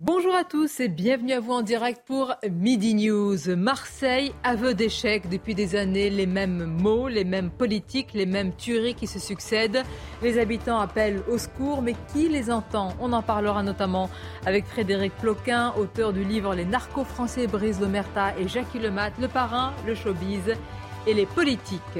Bonjour à tous et bienvenue à vous en direct pour Midi News. Marseille, aveu d'échec depuis des années, les mêmes mots, les mêmes politiques, les mêmes tueries qui se succèdent. Les habitants appellent au secours, mais qui les entend? On en parlera notamment avec Frédéric Ploquin, auteur du livre Les narcos français Brice Lomerta et Jackie Lemat, le parrain, le showbiz et les politiques.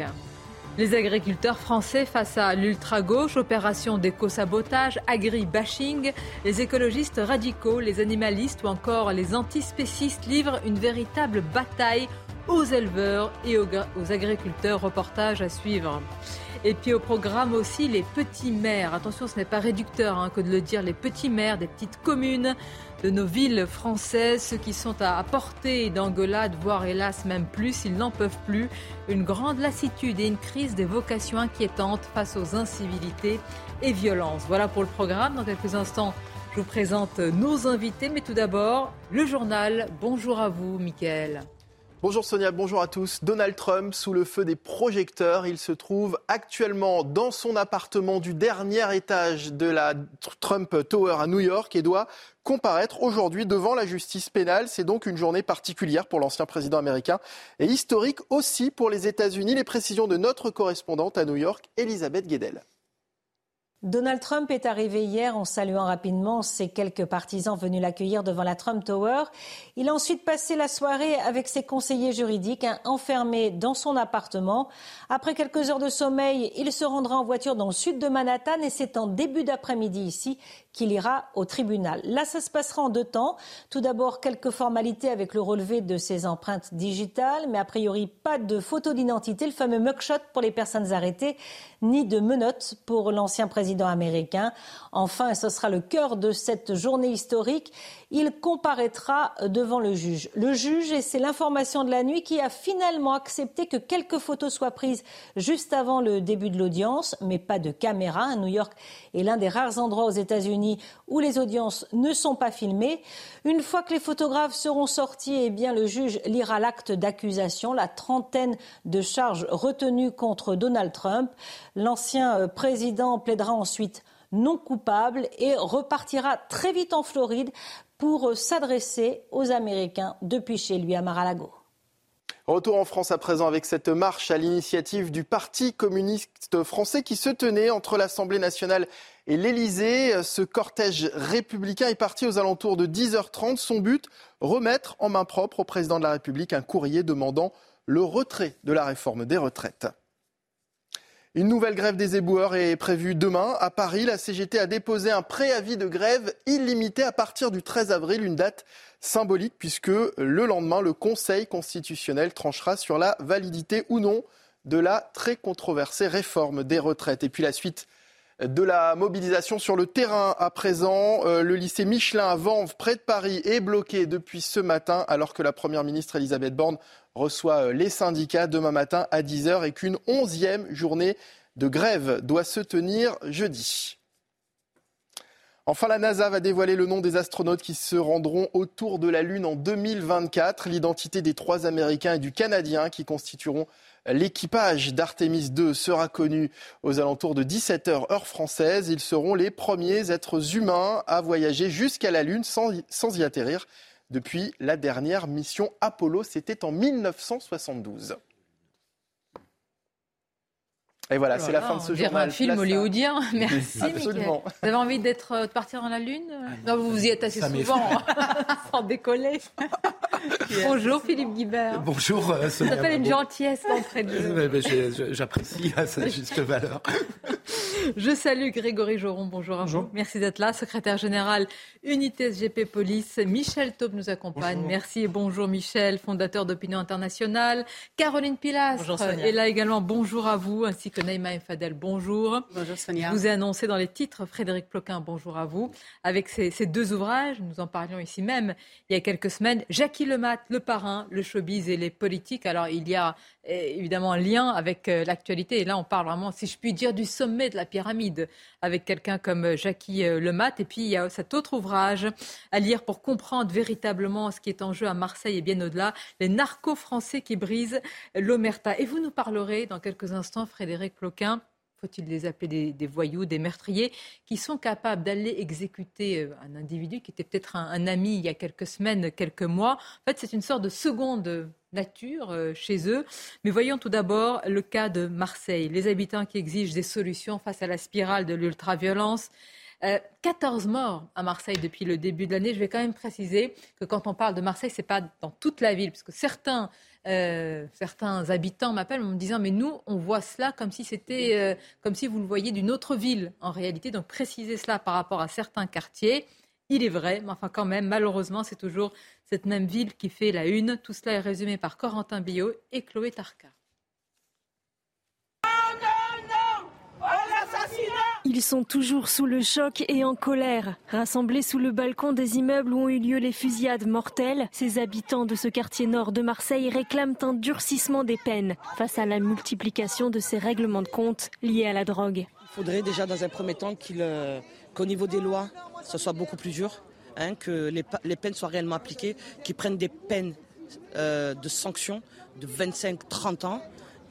Les agriculteurs français face à l'ultra-gauche, opération d'éco-sabotage, agri-bashing, les écologistes radicaux, les animalistes ou encore les antispécistes livrent une véritable bataille aux éleveurs et aux, agriculteurs. Reportage à suivre. Et puis au programme aussi les petits maires. Attention, ce n'est pas réducteur hein, que de le dire, les petits maires des petites communes de nos villes françaises, ceux qui sont à portée d'engueulade, voire hélas même plus, ils n'en peuvent plus. Une grande lassitude et une crise des vocations inquiétantes face aux incivilités et violences. Voilà pour le programme. Dans quelques instants, je vous présente nos invités, mais tout d'abord, le journal. Bonjour à vous, Mickaël. Bonjour Sonia, bonjour à tous. Donald Trump sous le feu des projecteurs. Il se trouve actuellement dans son appartement du dernier étage de la Trump Tower à New York et doit comparaître aujourd'hui devant la justice pénale. C'est donc une journée particulière pour l'ancien président américain et historique aussi pour les États-Unis. Les précisions de notre correspondante à New York, Elisabeth Guedel. Donald Trump est arrivé hier en saluant rapidement ses quelques partisans venus l'accueillir devant la Trump Tower. Il a ensuite passé la soirée avec ses conseillers juridiques, enfermé dans son appartement. Après quelques heures de sommeil, il se rendra en voiture dans le sud de Manhattan et c'est en début d'après-midi ici qu'il ira au tribunal. Là, ça se passera en deux temps. Tout d'abord, quelques formalités avec le relevé de ses empreintes digitales, mais a priori pas de photo d'identité, le fameux mugshot pour les personnes arrêtées, ni de menottes pour l'ancien président américain. Enfin, et ce sera le cœur de cette journée historique, il comparaîtra devant le juge. Le juge, et c'est l'information de la nuit, qui a finalement accepté que quelques photos soient prises juste avant le début de l'audience, mais pas de caméra. New York est l'un des rares endroits aux États-Unis où les audiences ne sont pas filmées. Une fois que les photographes seront sortis, eh bien, le juge lira l'acte d'accusation, la trentaine de charges retenues contre Donald Trump. L'ancien euh, président plaidera ensuite non coupable et repartira très vite en Floride pour s'adresser aux Américains depuis chez lui à Mar-a-Lago. Retour en France à présent avec cette marche à l'initiative du Parti communiste français qui se tenait entre l'Assemblée nationale et l'Élysée. Ce cortège républicain est parti aux alentours de 10h30. Son but, remettre en main propre au président de la République un courrier demandant le retrait de la réforme des retraites. Une nouvelle grève des éboueurs est prévue demain. À Paris, la CGT a déposé un préavis de grève illimité à partir du 13 avril, une date symbolique puisque le lendemain, le Conseil constitutionnel tranchera sur la validité ou non de la très controversée réforme des retraites. Et puis la suite de la mobilisation sur le terrain à présent. Euh, le lycée Michelin à Vanves, près de Paris, est bloqué depuis ce matin alors que la Première ministre Elisabeth Borne reçoit euh, les syndicats demain matin à 10h et qu'une onzième journée de grève doit se tenir jeudi. Enfin, la NASA va dévoiler le nom des astronautes qui se rendront autour de la Lune en 2024, l'identité des trois Américains et du Canadien qui constitueront l'équipage d'Artemis 2 sera connu aux alentours de 17h heure française. Ils seront les premiers êtres humains à voyager jusqu'à la Lune sans, sans y atterrir depuis la dernière mission Apollo. C'était en 1972. Et voilà, oh c'est la fin de ce journal. un film hollywoodien. Merci, Absolument. Vous avez envie d'être, de partir dans la Lune Non, vous vous y êtes assez souvent, sans décoller. Bonjour, Philippe Guibert. Bonjour, euh, Ça s'appelle une gentillesse d'entrée de jeu. J'apprécie à sa juste valeur. Je salue Grégory Joron, bonjour à vous. Merci d'être là. Secrétaire général Unité SGP Police, Michel Taube nous accompagne. Merci et bonjour Michel, fondateur d'Opinion Internationale. Caroline Pilastre est là également. Bonjour à vous, ainsi que Naïma Fadel, bonjour. Bonjour Sonia. Je vous ai annoncé dans les titres, Frédéric Ploquin, bonjour à vous. Avec ces, ces, deux ouvrages, nous en parlions ici même il y a quelques semaines, Jackie Lemat, le parrain, le showbiz et les politiques. Alors il y a évidemment un lien avec euh, l'actualité. Et là, on parle vraiment, si je puis dire, du sommet de la pyramide avec quelqu'un comme euh, Jackie euh, Lemat. Et puis, il y a cet autre ouvrage à lire pour comprendre véritablement ce qui est en jeu à Marseille et bien au-delà, les narcos français qui brisent l'omerta. Et vous nous parlerez dans quelques instants, Frédéric Ploquin, faut-il les appeler des, voyous, des meurtriers, qui sont capables d'aller exécuter un individu qui était peut-être un, ami il y a quelques semaines, quelques mois? En fait, c'est une sorte de seconde nature euh, chez eux. Mais voyons tout d'abord le cas de Marseille. Les habitants qui exigent des solutions face à la spirale de l'ultraviolence. 14 euh, morts à Marseille depuis le début de l'année. Je vais quand même préciser que quand on parle de Marseille, ce n'est pas dans toute la ville, puisque certains, euh, certains habitants m'appellent en me disant mais nous, on voit cela comme si c'était, comme si vous le voyez d'une autre ville en réalité. Donc préciser cela par rapport à certains quartiers. Il est vrai, mais enfin quand même, malheureusement, c'est toujours cette même ville qui fait la une. Tout cela est résumé par Corentin Billot et Chloé Tarka. Ils sont toujours sous le choc et en colère. Rassemblés sous le balcon des immeubles où ont eu lieu les fusillades mortelles, ces habitants de ce quartier nord de Marseille réclament un durcissement des peines face à la multiplication de ces règlements de compte liés à la drogue. Il faudrait déjà dans un premier temps euh, qu'au niveau des lois, ce soit beaucoup plus dur, hein, que les, peines soient réellement appliquées, qu'ils prennent des peines euh, de sanctions de 25-30 ans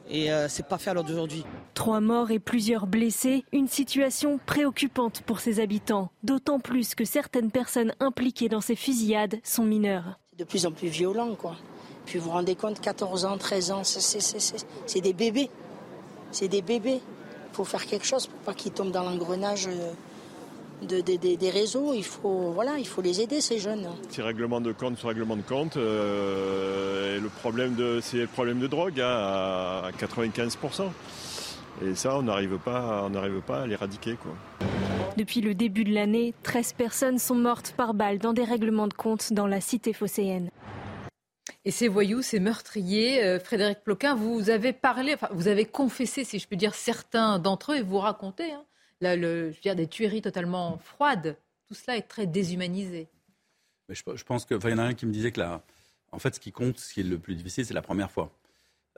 et euh, c'est pas fait à l'heure d'aujourd'hui. Trois morts et plusieurs blessés, une situation préoccupante pour ces habitants, d'autant plus que certaines personnes impliquées dans ces fusillades sont mineures. C'est de plus en plus violent, quoi. Puis vous vous rendez compte, 14 ans, 13 ans, c'est des bébés. C'est des bébés. Il faut faire quelque chose pour pas qu'ils tombent dans l'engrenage. Euh, des réseaux. Il faut, voilà, il faut les aider, ces jeunes. Ces règlements de compte sur règlement de compte, euh, le problème de, c'est le problème de drogue hein, à 95%. Et ça, on n'arrive pas, on n'arrive pas à l'éradiquer. Quoi. Depuis le début de l'année, 13 personnes sont mortes par balle dans des règlements de compte dans la cité phocéenne. Et ces voyous, ces meurtriers, euh, Frédéric Ploquin, vous avez parlé, enfin, vous avez confessé, si je peux dire, certains d'entre eux et vous racontez hein, le, je veux dire, des tueries totalement froides. Tout cela est très déshumanisé. je, pense que, il y en a un qui me disait que là, en fait, ce qui compte, ce qui est le plus difficile, c'est la première fois.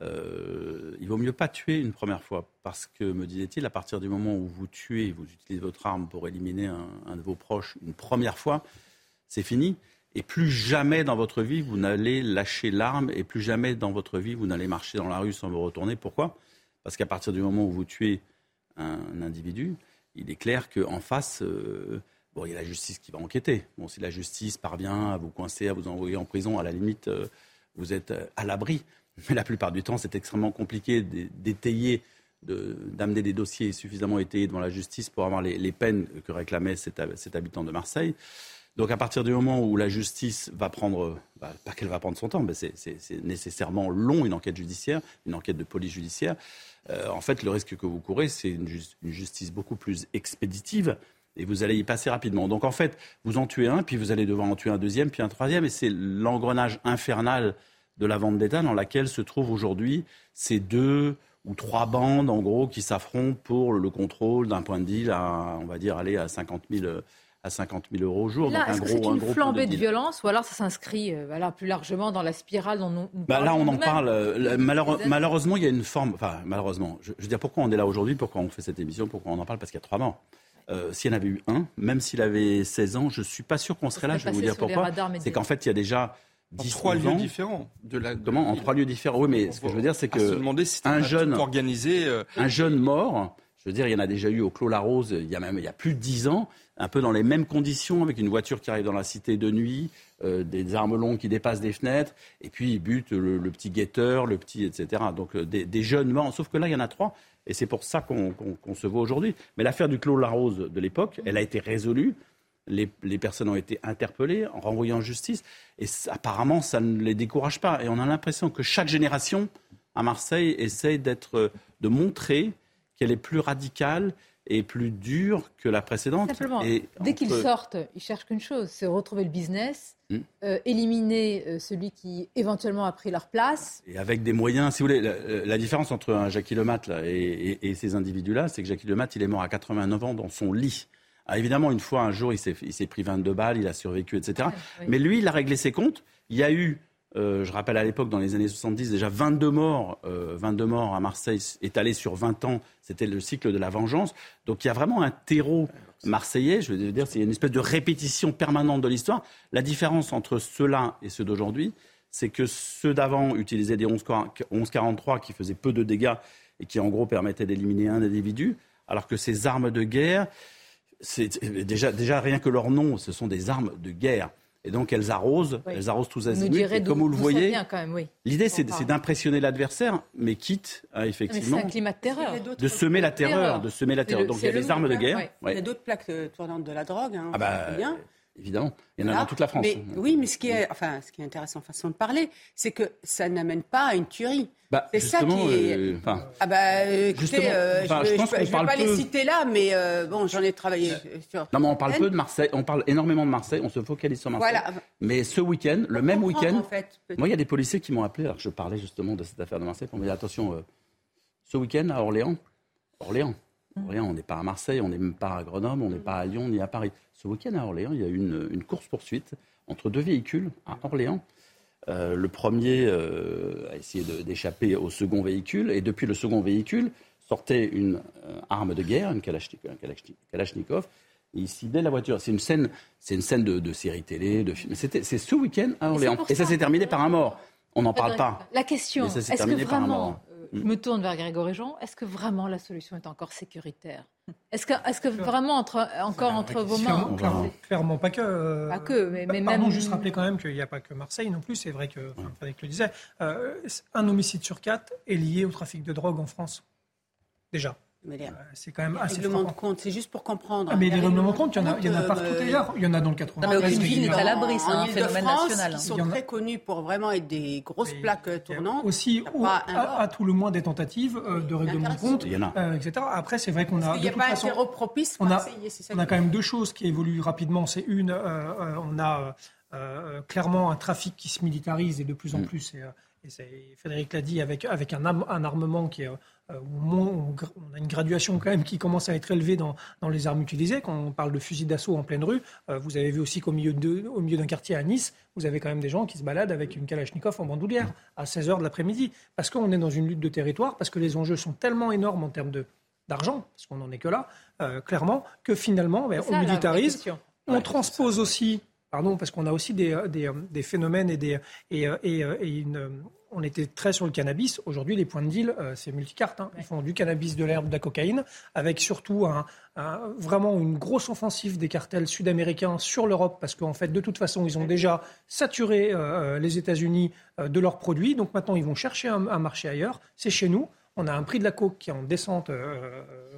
Euh, il vaut mieux pas tuer une première fois parce que, me disait-il, à partir du moment où vous tuez, vous utilisez votre arme pour éliminer un, de vos proches une première fois, c'est fini. Et plus jamais dans votre vie, vous n'allez lâcher l'arme et plus jamais dans votre vie, vous n'allez marcher dans la rue sans vous retourner. Pourquoi? Parce qu'à partir du moment où vous tuez un individu, il est clair qu'en face, euh, bon, il y a la justice qui va enquêter. Bon, si la justice parvient à vous coincer, à vous envoyer en prison, à la limite, euh, vous êtes euh, à l'abri. Mais la plupart du temps, c'est extrêmement compliqué d'étayer, d'amener des dossiers suffisamment étayés devant la justice pour avoir les, peines que réclamait cet, habitant de Marseille. Donc à partir du moment où la justice va prendre, bah, pas qu'elle va prendre son temps, mais c'est nécessairement long une enquête judiciaire, une enquête de police judiciaire. Euh, en fait, le risque que vous courez, c'est une, justice beaucoup plus expéditive et vous allez y passer rapidement. Donc en fait, vous en tuez un, puis vous allez devoir en tuer un deuxième, puis un troisième, et c'est l'engrenage infernal de la vente d'État dans laquelle se trouvent aujourd'hui ces deux ou trois bandes, en gros, qui s'affrontent pour le contrôle d'un point de deal à, on va dire, aller à 50 000 à 50 000 euros au jour. Là, est-ce que c'est une flambée de, violence ou alors ça s'inscrit euh, plus largement dans la spirale dont nous, bah, Là, on en parle. Euh, malheureusement, il y a une forme. Enfin, malheureusement, je, veux dire, pourquoi on est là aujourd'hui Pourquoi on fait cette émission Pourquoi on en parle Parce qu'il y a trois morts. Euh, s'il y en avait eu un, même s'il avait 16 ans, je ne suis pas sûr qu'on serait là. Je vais vous dire pourquoi. C'est qu'en fait, il y a déjà en trois lieux différents. De la, Comment? En trois lieux différents. Oui, mais ce que je veux dire, c'est que un jeune organisé, un jeune mort. Je veux dire, il y en a déjà eu au Clos La Rose. Il y a même il y a plus de dix ans un peu dans les mêmes conditions, avec une voiture qui arrive dans la cité de nuit, euh, des armes longues qui dépassent des fenêtres, et puis ils butent le, petit guetteur, le petit, etc. Donc euh, des, jeunes morts, sauf que là, il y en a trois, et c'est pour ça qu'on se voit aujourd'hui. Mais l'affaire du Clos Larose de l'époque, elle a été résolue. Les, personnes ont été interpellées, renvoyées en justice, et apparemment, ça ne les décourage pas. Et on a l'impression que chaque génération à Marseille essaye d'être, de montrer qu'elle est plus radicale est plus dure que la précédente. Simplement, dès qu'ils sortent, ils cherchent qu'une chose, c'est retrouver le business, hmm. euh, éliminer euh, celui qui éventuellement a pris leur place. Et avec des moyens, si vous voulez, la, différence entre un Jackie Lemat là, et, ces individus-là, c'est que Jackie Lemat, il est mort à 89 ans dans son lit. Ah, évidemment, une fois, un jour, il s'est pris 22 balles, il a survécu, etc. Mais lui, il a réglé ses comptes. Il y a eu euh, je rappelle à l'époque, dans les années 70, déjà 22 morts, 22 euh, morts à Marseille, étalés sur 20 ans. C'était le cycle de la vengeance. Donc il y a vraiment un terreau marseillais. Je veux dire, c'est une espèce de répétition permanente de l'histoire. La différence entre ceux-là et ceux d'aujourd'hui, c'est que ceux d'avant utilisaient des 11-43 qui faisaient peu de dégâts et qui en gros permettaient d'éliminer un individu, alors que ces armes de guerre, c'est déjà, déjà rien que leur nom, ce sont des armes de guerre. Et donc elles arrosent, elles arrosent tous azimuts. Et comme vous le voyez, l'idée c'est d'impressionner l'adversaire, mais quitte à effectivement un climat de terreur, de semer la terreur, de semer la terreur. Donc il y a des armes de guerre. Il y a d'autres plaques euh, tournantes de la drogue. Hein, évidemment. Il y en a dans toute la France. oui, mais ce qui est, enfin, ce qui est intéressant façon de parler, c'est que ça n'amène pas à une tuerie. Bah, c'est ça qui est. Euh, ah bah, écoutez, euh, je ne vais pas les citer là, mais euh, bon, j'en ai travaillé sur. Non, mais on parle peu de Marseille, on parle énormément de Marseille, on se focalise sur Marseille. Voilà. Mais ce week-end, le même week-end, en fait, moi, il y a des policiers qui m'ont appelé, alors que je parlais justement de cette affaire de Marseille, pour me dire attention, ce week-end à Orléans, Orléans, Orléans, on n'est pas à Marseille, on n'est même pas à Grenoble, on n'est pas à Lyon ni à Paris. Ce week-end à Orléans, il y a eu une, course-poursuite entre deux véhicules à Orléans. Euh, le premier euh, a essayé d'échapper au second véhicule et depuis le second véhicule sortait une euh, arme de guerre, une Kalachnikov, et il ciblait la voiture. C'est une scène, c'est une scène de, série télé, de film. C'est ce week-end à Orléans et ça s'est terminé par un mort. On n'en parle pas. La question, est-ce que vraiment je me tourne vers Grégory Jean. Est-ce que vraiment la solution est encore sécuritaire? Est-ce que, est que vraiment entre, encore entre vos mains clairement, pas que. Pas que, mais, mais pardon, juste rappeler quand même qu'il n'y a pas que Marseille non plus. C'est vrai que, Frédéric le disait, euh, un homicide sur quatre est lié au trafic de drogue en France. Déjà. Euh, c'est quand même assez règlements de compte, c'est juste pour comprendre. Ah, mais les règlements de compte, il y en a, il y en a partout euh, ailleurs. Il y en a dans le 80. mais aucune ville n'est à l'abri, c'est un phénomène national. Ils sont très connus pour vraiment être des grosses plaques tournantes. Aussi, à, tout le moins des tentatives euh, de règlement de compte, etc. Après, c'est vrai qu'on a. Il n'y a pas un propice on a, on a quand même deux choses qui évoluent rapidement. C'est une, on a clairement un trafic qui se militarise et de plus en mm. plus. Et Frédéric l'a dit, avec, avec un, un armement qui est euh, on a une graduation quand même qui commence à être élevée dans, les armes utilisées. Quand on parle de fusil d'assaut en pleine rue, euh, vous avez vu aussi qu'au milieu, d'un quartier à Nice, vous avez quand même des gens qui se baladent avec une Kalachnikov en bandoulière à 16h de l'après-midi. Parce qu'on est dans une lutte de territoire, parce que les enjeux sont tellement énormes en termes d'argent, parce qu'on n'en est que là, euh, clairement, que finalement, ben, on militarise. On transpose aussi pardon, parce qu'on a aussi des, phénomènes et, des, et, une, on était très sur le cannabis. Aujourd'hui, les points de deal, euh, c'est multicarte. Hein. Ils font du cannabis, de l'herbe, de la cocaïne, avec surtout vraiment une grosse offensive des cartels sud-américains sur l'Europe, parce qu'en fait, de toute façon, ils ont déjà saturé euh, euh, les États-Unis de leurs produits. Donc maintenant, ils vont chercher un, marché ailleurs. C'est chez nous. On a un prix de la coke qui est en descente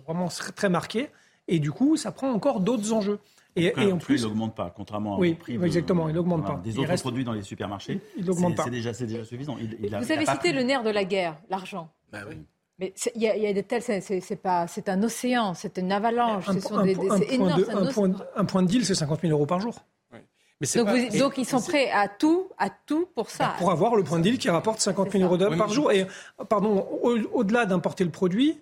vraiment très marqué. Et du coup, ça prend encore d'autres enjeux. Et, en plus, il n'augmente pas, contrairement oui, prix exactement, il n'augmente pas. Des autres produits dans les supermarchés, il n'augmente pas. C'est déjà, déjà, suffisant. Vous avez cité le nerf de la guerre, l'argent. Bah oui. Mais il y, a des tels, c'est pas, c'est un océan, c'est une avalanche, c'est énorme. un, point de deal, c'est 50 000 euros par jour. donc, donc, ils sont prêts à tout, à tout pour ça. Pour avoir le point de deal qui rapporte 50 000 euros par jour. Et pardon, au-delà d'importer le produit,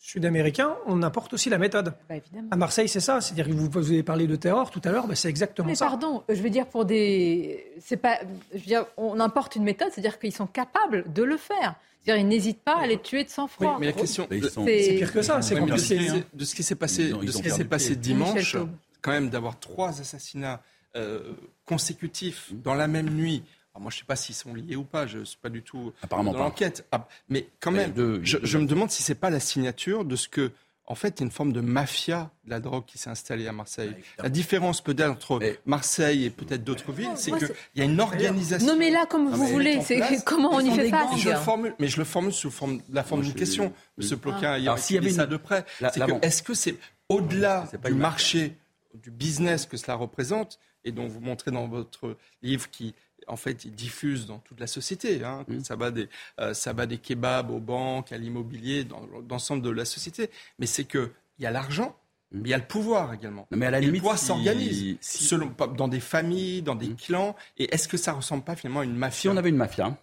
sud-américain, on apporte aussi la méthode. Bah, à Marseille, c'est ça. C'est-à-dire vous, vous avez parlé de terror tout à l'heure, bah, c'est exactement Mais ça. Pardon, je veux dire pour des, c'est pas, je veux dire, on importe une méthode, c'est-à-dire qu'ils sont capables de le faire. C'est-à-dire, ils n'hésitent pas à les tuer de sang-froid. mais la question, c'est pire que ça. C'est compliqué. Hein. De ce qui s'est passé, de ce qui s'est passé dimanche, quand même d'avoir trois assassinats euh, consécutifs dans la même nuit moi, je ne sais pas s'ils sont liés ou pas, je ne suis pas du tout dans l'enquête. Ah, mais quand même, je, me demande si ce n'est pas la signature de ce que, en fait, une forme de mafia de la drogue qui s'est installée à Marseille. la différence peut-être entre Marseille et peut-être d'autres villes, c'est qu'il y a une organisation. Nommez-la comme vous voulez. C'est comment on y fait face. Je formule, mais je le formule sous forme, la forme d'une question. M. Ploquin, il y a ça de près. Est-ce que c'est au-delà du marché, du business que cela représente, et dont vous montrez dans votre livre qui en fait, ils diffusent dans toute la société. Hein, mmh. ça, va des, euh, ça va des kebabs aux banques, à l'immobilier, dans, l'ensemble de la société. Mais c'est qu'il il y a l'argent, mais il y a le pouvoir également. mais à la limite, le pouvoir s'organise dans des familles, dans des mmh. clans. Et est-ce que ça ressemble pas finalement à une mafia? Si on avait une mafia,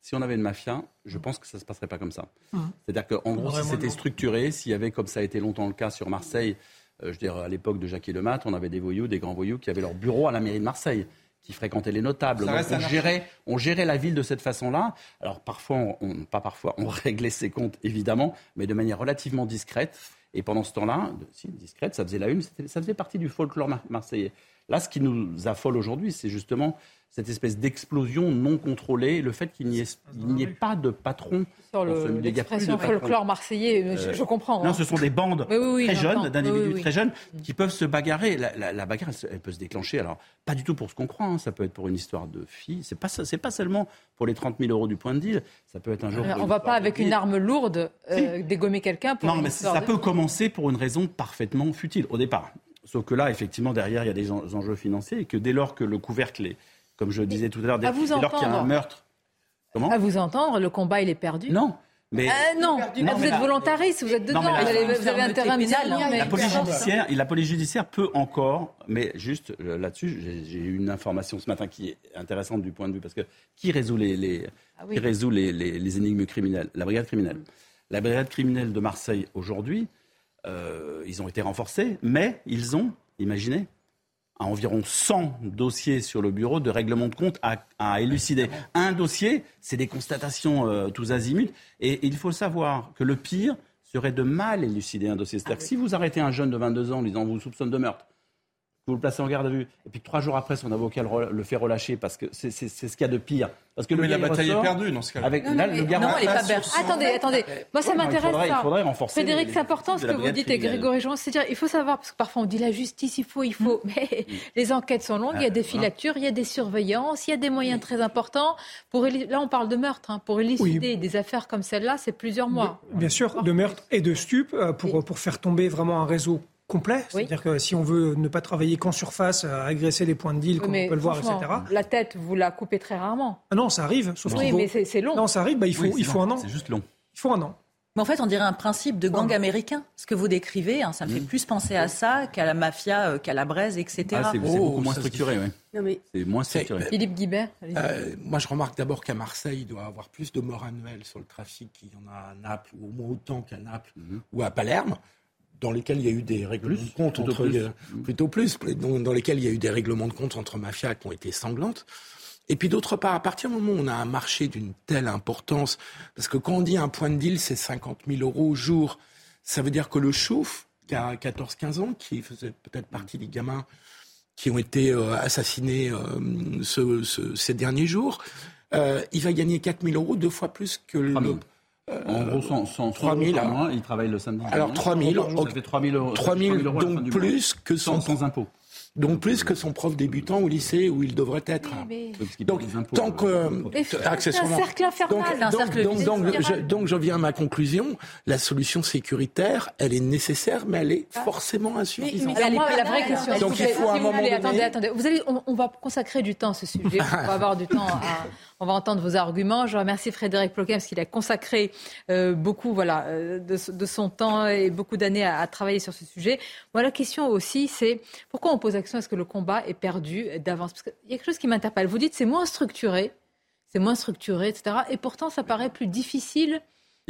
si on avait une mafia, je pense que ça ne se passerait pas comme ça. Mmh. C'est-à-dire qu'en gros, si c'était structuré, s'il y avait, comme ça a été longtemps le cas sur Marseille, euh, je veux dire, à l'époque de Jacques Lemat, on avait des voyous, des grands voyous qui avaient leur bureau à la mairie de Marseille qui fréquentaient les notables. on, gérait, on gérait la ville de cette façon-là. Alors parfois, on, pas parfois, on réglait ses comptes évidemment, mais de manière relativement discrète. Et pendant ce temps-là, si, discrète, ça faisait la une, ça faisait partie du folklore marseillais. Là, ce qui nous affole aujourd'hui, c'est justement cette espèce d'explosion non contrôlée, le fait qu'il n'y ait, pas de patron. Sur l'expression folklore marseillais, je, comprends. Non, hein. ce sont des bandes très jeunes, d'individus très jeunes, qui peuvent se bagarrer. La, bagarre, elle, peut se déclencher. Alors, pas du tout pour ce qu'on croit, hein. ça peut être pour une histoire de fille. C'est pas, pas seulement pour les 30 000 euros du point de deal, ça peut être un jour. on va pas avec une arme lourde euh, dégommer quelqu'un pour. Non, mais ça peut commencer pour une raison parfaitement futile au départ. Sauf que là, effectivement, derrière, il y a des enjeux financiers et que dès lors que le couvercle est comme je disais tout à l'heure, dès, lors qu'il y a un meurtre. Comment À vous entendre, le combat, il est perdu. Non. Mais euh, non, vous êtes volontariste, vous êtes dedans, vous, avez, intérêt à me la police judiciaire, la police judiciaire peut encore, mais juste euh, là-dessus, j'ai eu une information ce matin qui est intéressante du point de vue parce que qui résout les, les ah qui résout les, les, énigmes criminelles? La brigade criminelle. La brigade criminelle de Marseille aujourd'hui, euh, ils ont été renforcés, mais ils ont, imaginez, à environ 100 dossiers sur le bureau de règlement de compte à, élucider. Un dossier, c'est des constatations euh, tous azimuts. Et il faut savoir que le pire serait de mal élucider un dossier. C'est-à-dire que si vous arrêtez un jeune de 22 ans en disant vous soupçonne de meurtre, vous le placez en garde à vue, et puis trois jours après, son avocat le, fait relâcher parce que c'est ce qu'il y a de pire. Parce que mais la bataille est perdue dans ce cas-là. Avec, non, non, le non, elle est pas perdue. Attendez, attendez. Moi, ça m'intéresse. Il faudrait renforcer. Frédéric, c'est important ce que vous dites, et Grégory Jean. C'est-à-dire, il faut savoir, parce que parfois on dit la justice, il faut, il faut. Mm. Mais les enquêtes sont longues, il y a des filatures, il y a des surveillances, il y a des moyens très importants. Pour, là, on parle de meurtre. Hein. Pour élucider des affaires comme celle-là, c'est plusieurs mois. Bien sûr, de meurtre et de stup, euh, pour, pour faire tomber vraiment un réseau complet. C'est-à-dire que si on veut ne pas travailler qu'en surface, à agresser les points de deal, comme on peut le voir, etc. La tête, vous la coupez très rarement. Ah non, ça arrive. Sauf oui, mais c'est long. Non, ça arrive, bah, il, faut, il faut un an. C'est juste long. Il faut un an. Mais en fait, on dirait un principe de gang américain. Ce que vous décrivez, hein, ça me fait mmh. plus penser à ça qu'à la mafia, euh, qu'à la braise, etc. Ah, c'est beaucoup oh, moins structuré, oui. C'est moins structuré. Philippe Guibert. Euh, moi, je remarque d'abord qu'à Marseille, il doit y avoir plus de morts annuelles sur le trafic qu'il y en a à Naples, ou au moins autant qu'à Naples mmh. ou à Palerme dans lesquels il y a eu des règlements de compte entre plus. plutôt plus dans, lesquels il y a eu des règlements de compte entre mafias qui ont été sanglantes. Et puis d'autre part, à partir du moment où on a un marché d'une telle importance, parce que quand on dit un point de deal, c'est 50 000 euros au jour, ça veut dire que le chouf, qui a 14-15 ans, qui faisait peut-être partie des gamins qui ont été euh, assassinés euh, ces derniers jours, euh, il va gagner 4 000 euros, deux fois plus que le, en gros, 100, 3 000 il travaille le samedi. Alors 3 000, ça fait 3 000 euros, 3 000 donc plus que son, sans impôt. Donc plus que son prof débutant au lycée où il devrait être. Donc tant que euh, accessoirement. Un cercle infernal. Donc, donc, je, donc je viens à ma conclusion. La solution sécuritaire, elle est nécessaire, mais elle est ah. forcément insuffisante. Mais, la vraie question. Donc il faut un moment donné. Attendez, attendez. Vous allez, on, on, va consacrer du temps à ce sujet. on va avoir du temps à on va entendre vos arguments. Je remercie Frédéric Ploquin parce qu'il a consacré euh, beaucoup voilà, euh, de, son temps et beaucoup d'années à, travailler sur ce sujet. Moi, la question aussi, c'est pourquoi on pose l'action à ce que le combat est perdu d'avance? Parce qu'il y a quelque chose qui m'interpelle. Vous dites c'est moins structuré, c'est moins structuré, etc. Et pourtant, ça paraît plus difficile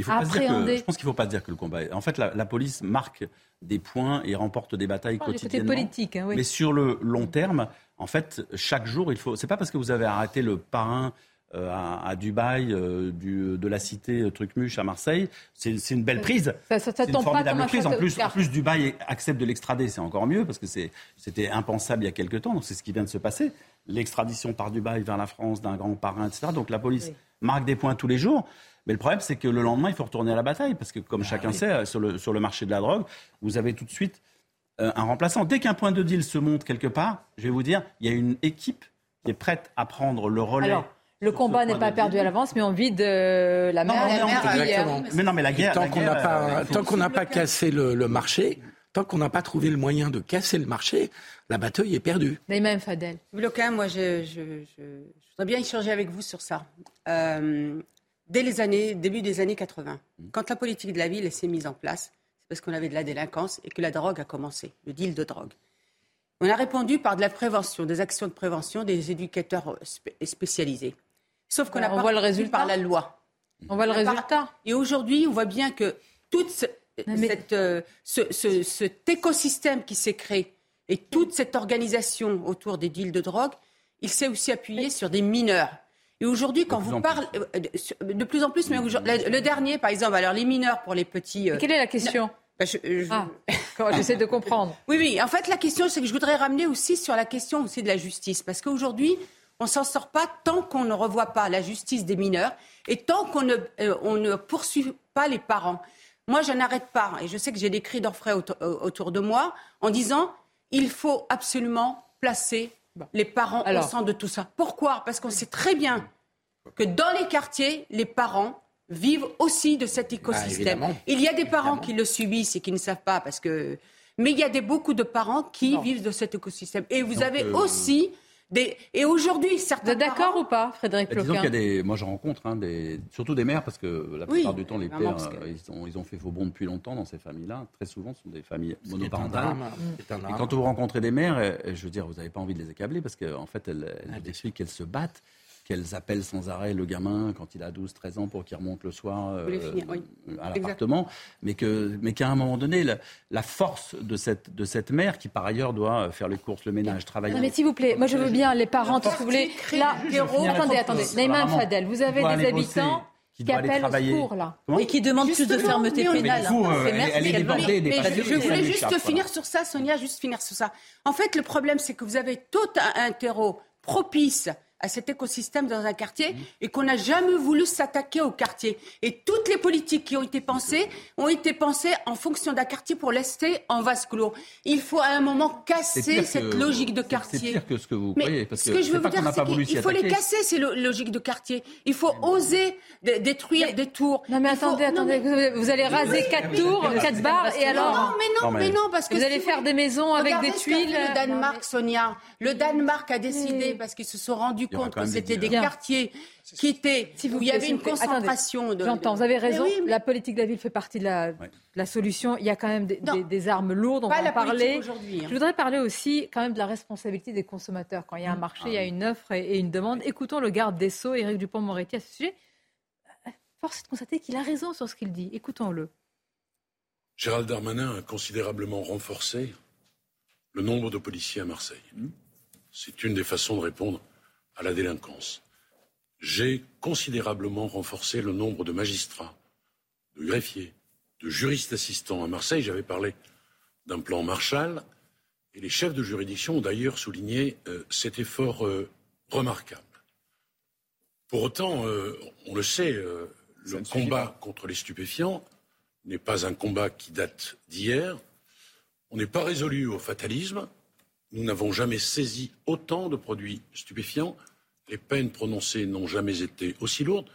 il faut à appréhender. je pense qu'il ne faut pas dire que le combat. Est... En fait, la, police marque des points et remporte des batailles quotidiennement. Politique, hein, oui. Mais sur le long terme, en fait, chaque jour, il faut. C'est pas parce que vous avez arrêté le parrain euh, à, Dubaï, euh, du, de la cité euh, Trucmuche à Marseille. C'est une belle prise. Ça, ça, ça une formidable prise. En plus, en plus, Dubaï accepte de l'extrader, c'est encore mieux parce que c'était impensable il y a quelques temps. Donc c'est ce qui vient de se passer. L'extradition par Dubaï vers la France d'un grand parrain, etc. Donc la police marque des points tous les jours. Mais le problème, c'est que le lendemain, il faut retourner à la bataille parce que, comme ah chacun sait, sur le, sur le marché de la drogue, vous avez tout de suite un remplaçant. Dès qu'un point de deal se monte quelque part, je vais vous dire, il y a une équipe qui est prête à prendre le relais. Le combat n'est pas perdu à l'avance, mais on vide de la mer. mais non, mais la guerre. Tant qu'on n'a pas, tant qu'on n'a pas cassé le, marché, tant qu'on n'a pas trouvé le moyen de casser le marché, la bataille est perdue. Mais même Fadel. Bloquin, moi, je, voudrais bien échanger avec vous sur ça. Euh, dès les années, début des années 80, quand la politique de la ville s'est mise en place, parce qu'on avait de la délinquance et que la drogue a commencé, le deal de drogue. On a répondu par de la prévention, des actions de prévention, des éducateurs spécialisés. Sauf qu'on n'a pas voit le résultat par la loi. On voit le résultat. Et aujourd'hui, on voit bien que tout euh, cet écosystème qui s'est créé et toute cette organisation autour des deals de drogue, il s'est aussi appuyé sur des mineurs. Et aujourd'hui, quand vous parlez euh, de plus en plus, mais le, dernier, par exemple, alors les mineurs pour les petits. Euh, quelle est la question? Bah, ah, J'essaie de comprendre? Oui, oui. En fait, la question, c'est que je voudrais ramener aussi sur la question aussi de la justice. Parce qu'aujourd'hui, on ne s'en sort pas tant qu'on ne revoit pas la justice des mineurs et tant qu'on ne, euh, ne poursuit pas les parents. Moi, je n'arrête pas, et je sais que j'ai des cris d'orfraie euh, autour de moi, en disant il faut absolument placer les parents au centre de tout ça. Pourquoi? Parce qu'on sait très bien que dans les quartiers, les parents vivent aussi de cet écosystème. Ah, il y a des parents qui le subissent et qui ne savent pas parce que. Mais il y a des, beaucoup de parents qui vivent de cet écosystème. Et vous avez euh, aussi des... Et aujourd'hui, certains. Vous êtes d'accord ou pas, Frédéric Ploquin Disons qu'il y a des. Moi, je rencontre hein, des... surtout des mères, parce que la plupart du temps, les pères, euh, ils, ont, ils ont fait faux bond depuis longtemps dans ces familles-là. Très souvent, ce sont des familles monoparentales. Et quand vous rencontrez des mères, je veux dire, vous n'avez pas envie de les accabler, parce qu'en fait, elles, elles expliquent qu'elles se battent qu'elles appellent sans arrêt le gamin quand il a 12-13 ans pour qu'il remonte le soir euh, à l'appartement, mais qu'à mais qu'à un moment donné, la, force de cette, de cette mère, qui par ailleurs doit faire les courses, le ménage, travailler... Non mais s'il vous plaît, moi je veux bien les parents, si vous voulez... Là, attendez, attendez, Naïma Fadel, vous avez des habitants qui, appellent au secours, là. et qui demandent plus de fermeté pénale. elle, est débordée des Je voulais juste finir sur ça, Sonia, juste finir sur ça. En fait, le problème, c'est que vous avez tout un terreau propice à cet écosystème dans un quartier et qu'on n'a jamais voulu s'attaquer au quartier. Et toutes les politiques qui ont été pensées ont été pensées en fonction d'un quartier pour laisser en vase clos. Il faut à un moment casser cette logique de quartier. C'est pire que ce que vous croyez. Parce ce que, je veux vous dire, c'est qu'il faut les casser, ces logiques de quartier. Il faut oser détruire des tours. Non mais attendez, attendez, vous allez raser quatre tours, quatre barres et alors Non mais non, mais non parce que vous allez faire des maisons avec des tuiles. Le Danemark, Sonia, le Danemark a décidé parce qu'ils se sont rendus compte que c'était des quartiers qui étaient où il y avait une concentration de. J'entends, vous avez raison. la politique de la ville fait partie de la, solution. Il y a quand même des, armes lourdes, on va en parler. Hein. Je voudrais parler aussi quand même de la responsabilité des consommateurs. Quand il y a un mmh. marché, il y a une offre et, une demande. Écoutons le garde des Sceaux, Éric Dupont-Moretti, à ce sujet. Force est de constater qu'il a raison sur ce qu'il dit. Écoutons-le. Gérald Darmanin a considérablement renforcé le nombre de policiers à Marseille. Mmh. C'est une des façons de répondre à la délinquance. J'ai considérablement renforcé le nombre de magistrats, de greffiers, de juristes assistants à Marseille. J'avais parlé d'un plan Marshall et les chefs de juridiction ont d'ailleurs souligné euh, cet effort euh, remarquable. Pour autant, euh, on le sait, le combat contre les stupéfiants n'est pas un combat qui date d'hier. On n'est pas résolu au fatalisme. Nous n'avons jamais saisi autant de produits stupéfiants les peines prononcées n'ont jamais été aussi lourdes.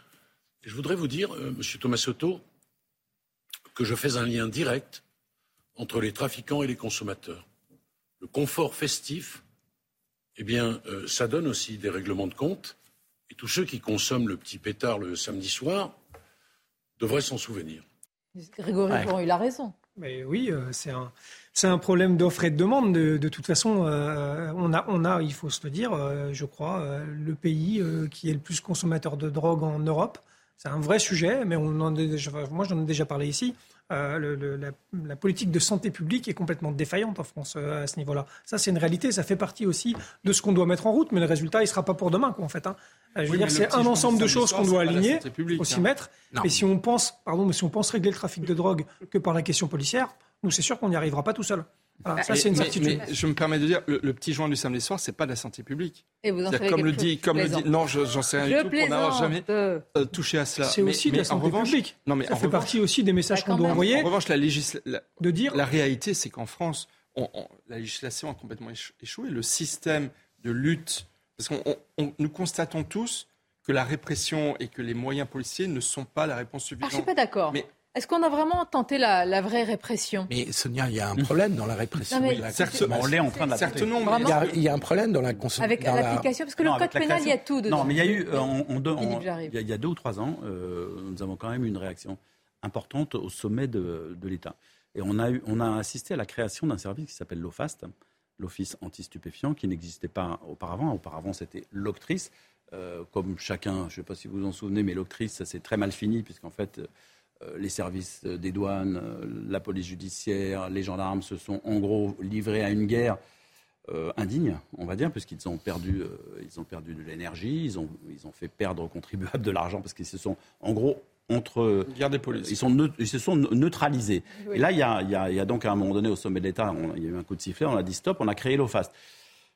Et je voudrais vous dire, euh, Monsieur Tomassotto, que je fais un lien direct entre les trafiquants et les consommateurs. Le confort festif, eh bien, euh, ça donne aussi des règlements de compte. Et tous ceux qui consomment le petit pétard le samedi soir devraient s'en souvenir. Grégory il a raison. Mais oui, euh, c'est un, c'est un problème d'offre et de demande. De, de toute façon, euh, on, a, on a, il faut se le dire, euh, je crois, le pays qui est le plus consommateur de drogue en Europe. C'est un vrai sujet, mais on en déjà, moi j'en ai déjà parlé ici. Le, la, la, politique de santé publique est complètement défaillante en France à ce niveau-là. Ça, c'est une réalité. Ça fait partie aussi de ce qu'on doit mettre en route, mais le résultat, il ne sera pas pour demain, quoi, en fait. Hein. Je veux dire, c'est un ensemble de choses qu'on doit aligner, aussi hein. mettre. Mais si on pense, pardon, mais si on pense régler le trafic de drogue que par la question policière, nous, c'est sûr qu'on n'y arrivera pas tout seul. ça, c'est une certitude. Mais, je me permets de dire, le, petit joint du samedi soir, c'est pas de la santé publique. Et vous en comme le dit, comme le dit, non, j'en sais rien du tout pour n'avoir jamais euh, touché à cela. C'est aussi de la santé publique. Non, mais ça fait partie aussi des messages qu'on doit envoyer. En revanche, la, de dire... la réalité, c'est qu'en France, la législation a complètement échoué. Le système de lutte parce que nous constatons tous que la répression et que les moyens policiers ne sont pas la réponse suffisante. Ah, je ne suis pas d'accord. Mais... Est-ce qu'on a vraiment tenté la, vraie répression? Mais Sonia, il y a un problème dans la répression. certes, on l'est en train de la certes, non, il, y a, il y, a un problème dans la Avec l'application, parce que le code pénal, il y a tout dedans. Non, mais il y a eu, il, y a, deux ou trois ans, euh, nous avons quand même eu une réaction importante au sommet de, de l'État. Et on a, eu, on a assisté à la création d'un service qui s'appelle l'OFAST, l'Office anti-stupéfiant, qui n'existait pas auparavant. Auparavant, c'était l'octrice. Euh, comme chacun, je ne sais pas si vous vous en souvenez, mais l'octrice, ça s'est très mal fini, puisqu'en fait, euh, les services des douanes, la police judiciaire, les gendarmes se sont en gros livrés à une guerre indigne, on va dire, puisqu'ils ont perdu, ils ont perdu de l'énergie, ils ont, ils ont fait perdre aux contribuables de l'argent, parce qu'ils se sont en gros entre. Guerre des polices. Ils, sont ils se sont neutralisés. Et là, il y, a, il, y a, il y, a, donc à un moment donné au sommet de l'État, il y a eu un coup de sifflet, on a dit stop, on a créé l'OFAST.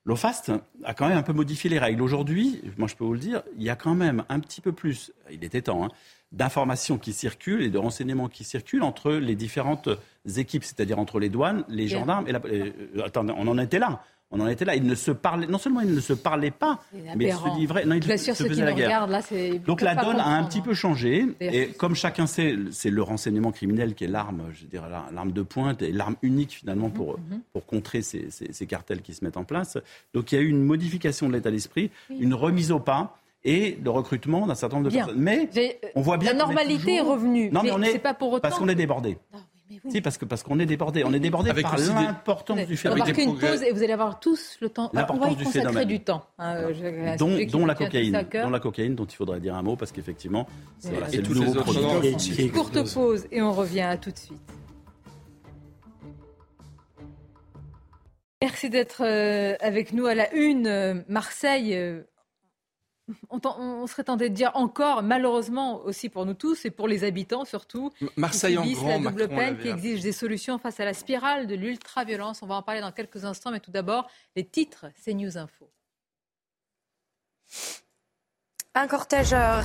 L'OFAST a quand même un peu modifié les règles. Aujourd'hui, moi je peux vous le dire, il y a quand même un petit peu plus, il était temps, hein, d'informations qui circulent et de renseignements qui circulent entre les différentes équipes, c'est-à-dire entre les douanes, les gendarmes et la. Euh, attendez, on en était là on en était là. Ils ne se parlaient, non seulement ils ne se parlaient pas, mais ils se livraient. Non, ils se faisaient la guerre. là, Donc la donne a un petit peu changé. Et comme chacun sait, c'est le renseignement criminel qui est l'arme, je dirais, l'arme de pointe et l'arme unique finalement pour, mhm, mhm. pour contrer ces, ces, cartels qui se mettent en place. Donc il y a eu une modification de l'état d'esprit, une remise au pas et le recrutement d'un certain nombre de personnes. Mais on voit bien la normalité est, revenue. Non, mais, on est, pas pour autant. Parce qu'on est débordé. Ah si, parce que parce qu'on est débordé. On est débordé par l'importance du phénomène. On va marquer une pause et vous allez avoir tous le temps. L'importance du phénomène. du temps. Hein, euh, dont, dont la cocaïne. Dont la cocaïne, dont il faudrait dire un mot, parce qu'effectivement, c'est voilà, le nouveau produit. Courte pause et on revient à tout de suite. Merci d'être euh, avec nous à la une. Euh, Marseille on, serait tenté de dire encore, malheureusement aussi pour nous tous et pour les habitants surtout, Marseille qui en grand, la double peine, qui exige des solutions face à la spirale de l'ultra-violence. On va en parler dans quelques instants, mais tout d'abord, les titres, c'est News Info. Un cortège euh,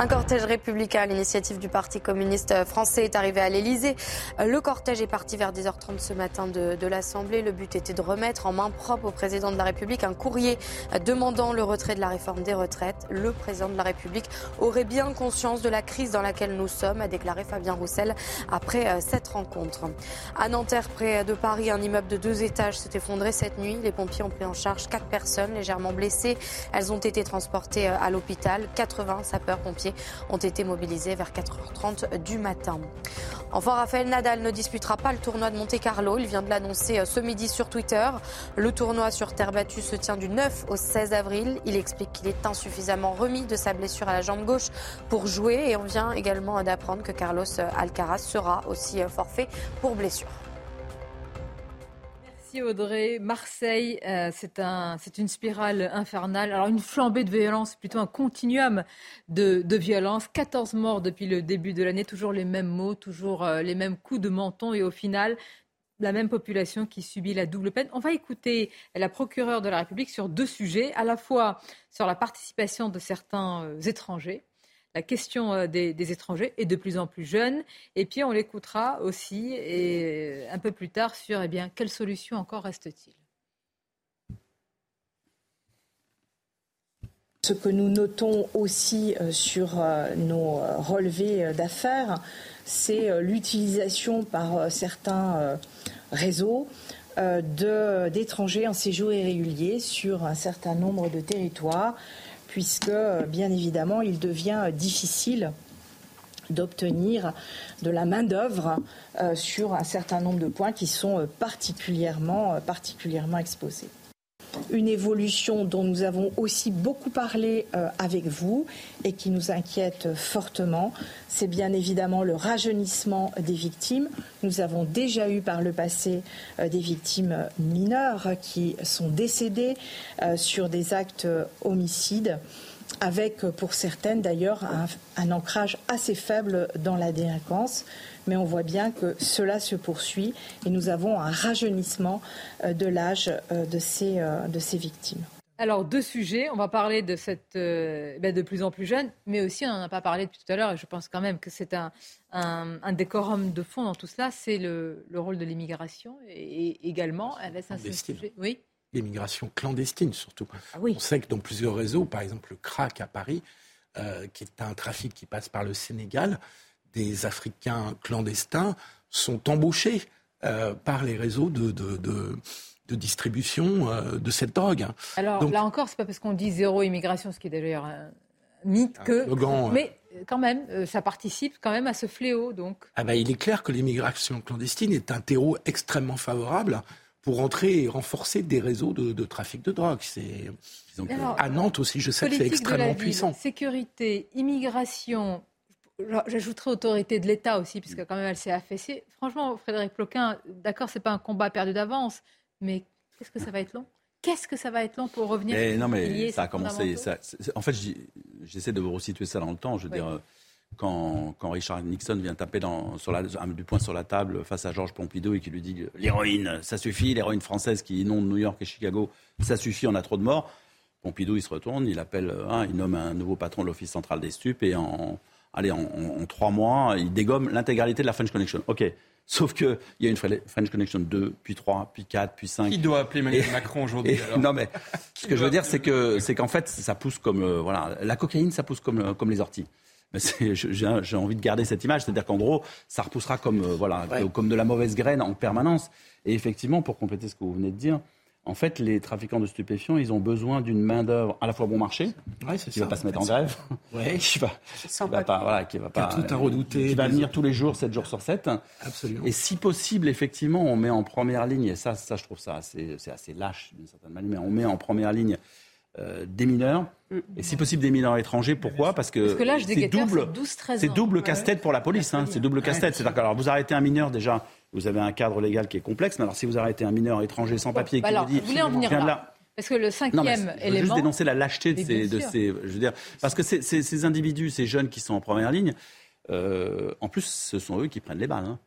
un cortège républicain à l'initiative du Parti communiste français est arrivé à l'Elysée. Le cortège est parti vers 10h30 ce matin de, de l'Assemblée. Le but était de remettre en main propre au président de la République un courrier demandant le retrait de la réforme des retraites. Le président de la République aurait bien conscience de la crise dans laquelle nous sommes, a déclaré Fabien Roussel après euh, cette rencontre. À Nanterre, près de Paris, un immeuble de deux étages s'est effondré cette nuit. Les pompiers ont pris en charge quatre personnes légèrement blessées. Elles ont été transportées euh, à l'hôpital. 80 sapeurs-pompiers ont été mobilisés vers 4h30 du matin. Enfin, Raphaël Nadal ne disputera pas le tournoi de Monte-Carlo. Il vient de l'annoncer euh, ce midi sur Twitter. Le tournoi sur terre battue se tient du 9 au 16 avril. Il explique qu'il est insuffisamment remis de sa blessure à la jambe gauche pour jouer et on vient également d'apprendre que Carlos Alcaraz sera aussi euh, forfait pour blessure. Merci Audrey. Marseille, euh, c'est un, une spirale infernale. Alors une flambée de violence, plutôt un continuum de, violence. 14 morts depuis le début de l'année, toujours les mêmes mots, toujours euh, les mêmes coups de menton et au final, la même population qui subit la double peine. On va écouter la procureure de la République sur deux sujets, à la fois sur la participation de certains euh, étrangers la question euh, des, étrangers est de plus en plus jeune. Et puis on l'écoutera aussi et un peu plus tard sur eh bien, quelle solution encore reste-t-il? Ce que nous notons aussi euh, sur euh, nos relevés d'affaires, c'est l'utilisation par certains réseaux d'étrangers en séjour irrégulier sur un certain nombre de territoires puisque bien évidemment il devient difficile d'obtenir de la main-d'œuvre euh, sur un certain nombre de points qui sont particulièrement, particulièrement exposés une évolution dont nous avons aussi beaucoup parlé euh, avec vous et qui nous inquiète fortement, c'est bien évidemment le rajeunissement des victimes. Nous avons déjà eu par le passé euh, des victimes mineures qui sont décédées euh, sur des actes homicides avec pour certaines d'ailleurs un, ancrage assez faible dans la délinquance mais on voit bien que cela se poursuit et nous avons un rajeunissement euh, de l'âge euh, de ces, euh, de ces victimes. Alors, deux sujets. On va parler de cette ben, de plus en plus jeune, mais aussi, on n'en a pas parlé depuis tout à l'heure, et je pense quand même que c'est un, un, décorum de fond dans tout cela, c'est le, le, rôle de l'immigration. Et, également, un sujet. Oui L'immigration clandestine, surtout. Ah oui. On sait que dans plusieurs réseaux, par exemple le CRAC à Paris, qui est un trafic qui passe par le Sénégal, des Africains clandestins sont embauchés euh, par les réseaux de, distribution euh, de cette drogue. Alors là encore, c'est pas parce qu'on dit zéro immigration, ce qui est d'ailleurs mythe que. mais quand même, euh, ça participe quand même à ce fléau. Donc. Ah bah, il est clair que l'immigration clandestine est un terreau extrêmement favorable pour entrer et renforcer des réseaux de, trafic de drogue. C'est à Nantes aussi, je sais que c'est extrêmement puissant. Sécurité, immigration, j'ajouterai autorité de l'État aussi, puisque quand même elle s'est affaissée. Franchement, Frédéric Ploquin, d'accord, c'est pas un combat perdu d'avance, mais qu'est-ce que ça va être long? Qu'est-ce que ça va être long pour revenir mais Non, mais ça a commencé. en fait, j'essaie de vous resituer ça dans le temps. Je veux dire, quand, quand, Richard Nixon vient taper dans, sur la, du poing sur la table face à Georges Pompidou et qui lui dit l'héroïne, ça suffit, l'héroïne française qui inonde New York et Chicago, ça suffit, on a trop de morts. Pompidou, il se retourne, il appelle, hein, il nomme un nouveau patron de l'Office central des stupes et en, allez, en, trois mois, il dégomme l'intégralité de la French Connection. OK. Sauf qu'il y a une French Connection 2, puis 3, puis 4, puis 5. Qui doit appeler Emmanuel Macron aujourd'hui Non, mais ce que je veux dire, c'est que c'est qu'en fait, ça pousse comme euh, voilà, la cocaïne, ça pousse comme euh, comme les orties. J'ai envie de garder cette image, c'est-à-dire qu'en gros, ça repoussera comme euh, voilà, comme de la mauvaise graine en permanence. Et effectivement, pour compléter ce que vous venez de dire, en fait, les trafiquants de stupéfiants, ils ont besoin d'une main-d'œuvre à la fois bon marché, qui ne va pas se mettre en grève, qui va, va pas, voilà, qui va pas, tout à redouter, qui va venir tous les jours, 7 jours sur 7. Absolument. Et si possible, effectivement, on met en première ligne, et ça, ça je trouve ça assez, c'est assez lâche d'une certaine manière, mais on met en première ligne euh, des mineurs, mm. et si possible des mineurs étrangers. Pourquoi? Parce que, c'est double, c'est double casse-tête pour la police. Hein, c'est double casse-tête. C'est-à-dire que alors, vous arrêtez un mineur déjà vous avez un cadre légal qui est complexe. Mais alors, si vous arrêtez un mineur étranger sans papier qui bah vous dit. Vous voulez en venir là. Parce que le cinquième non, élément. Je juste dénoncer la lâcheté de ces, de ces, je veux dire, parce que ces, ces, individus, ces jeunes qui sont en première ligne, euh, en plus, ce sont eux qui prennent les balles. Hein.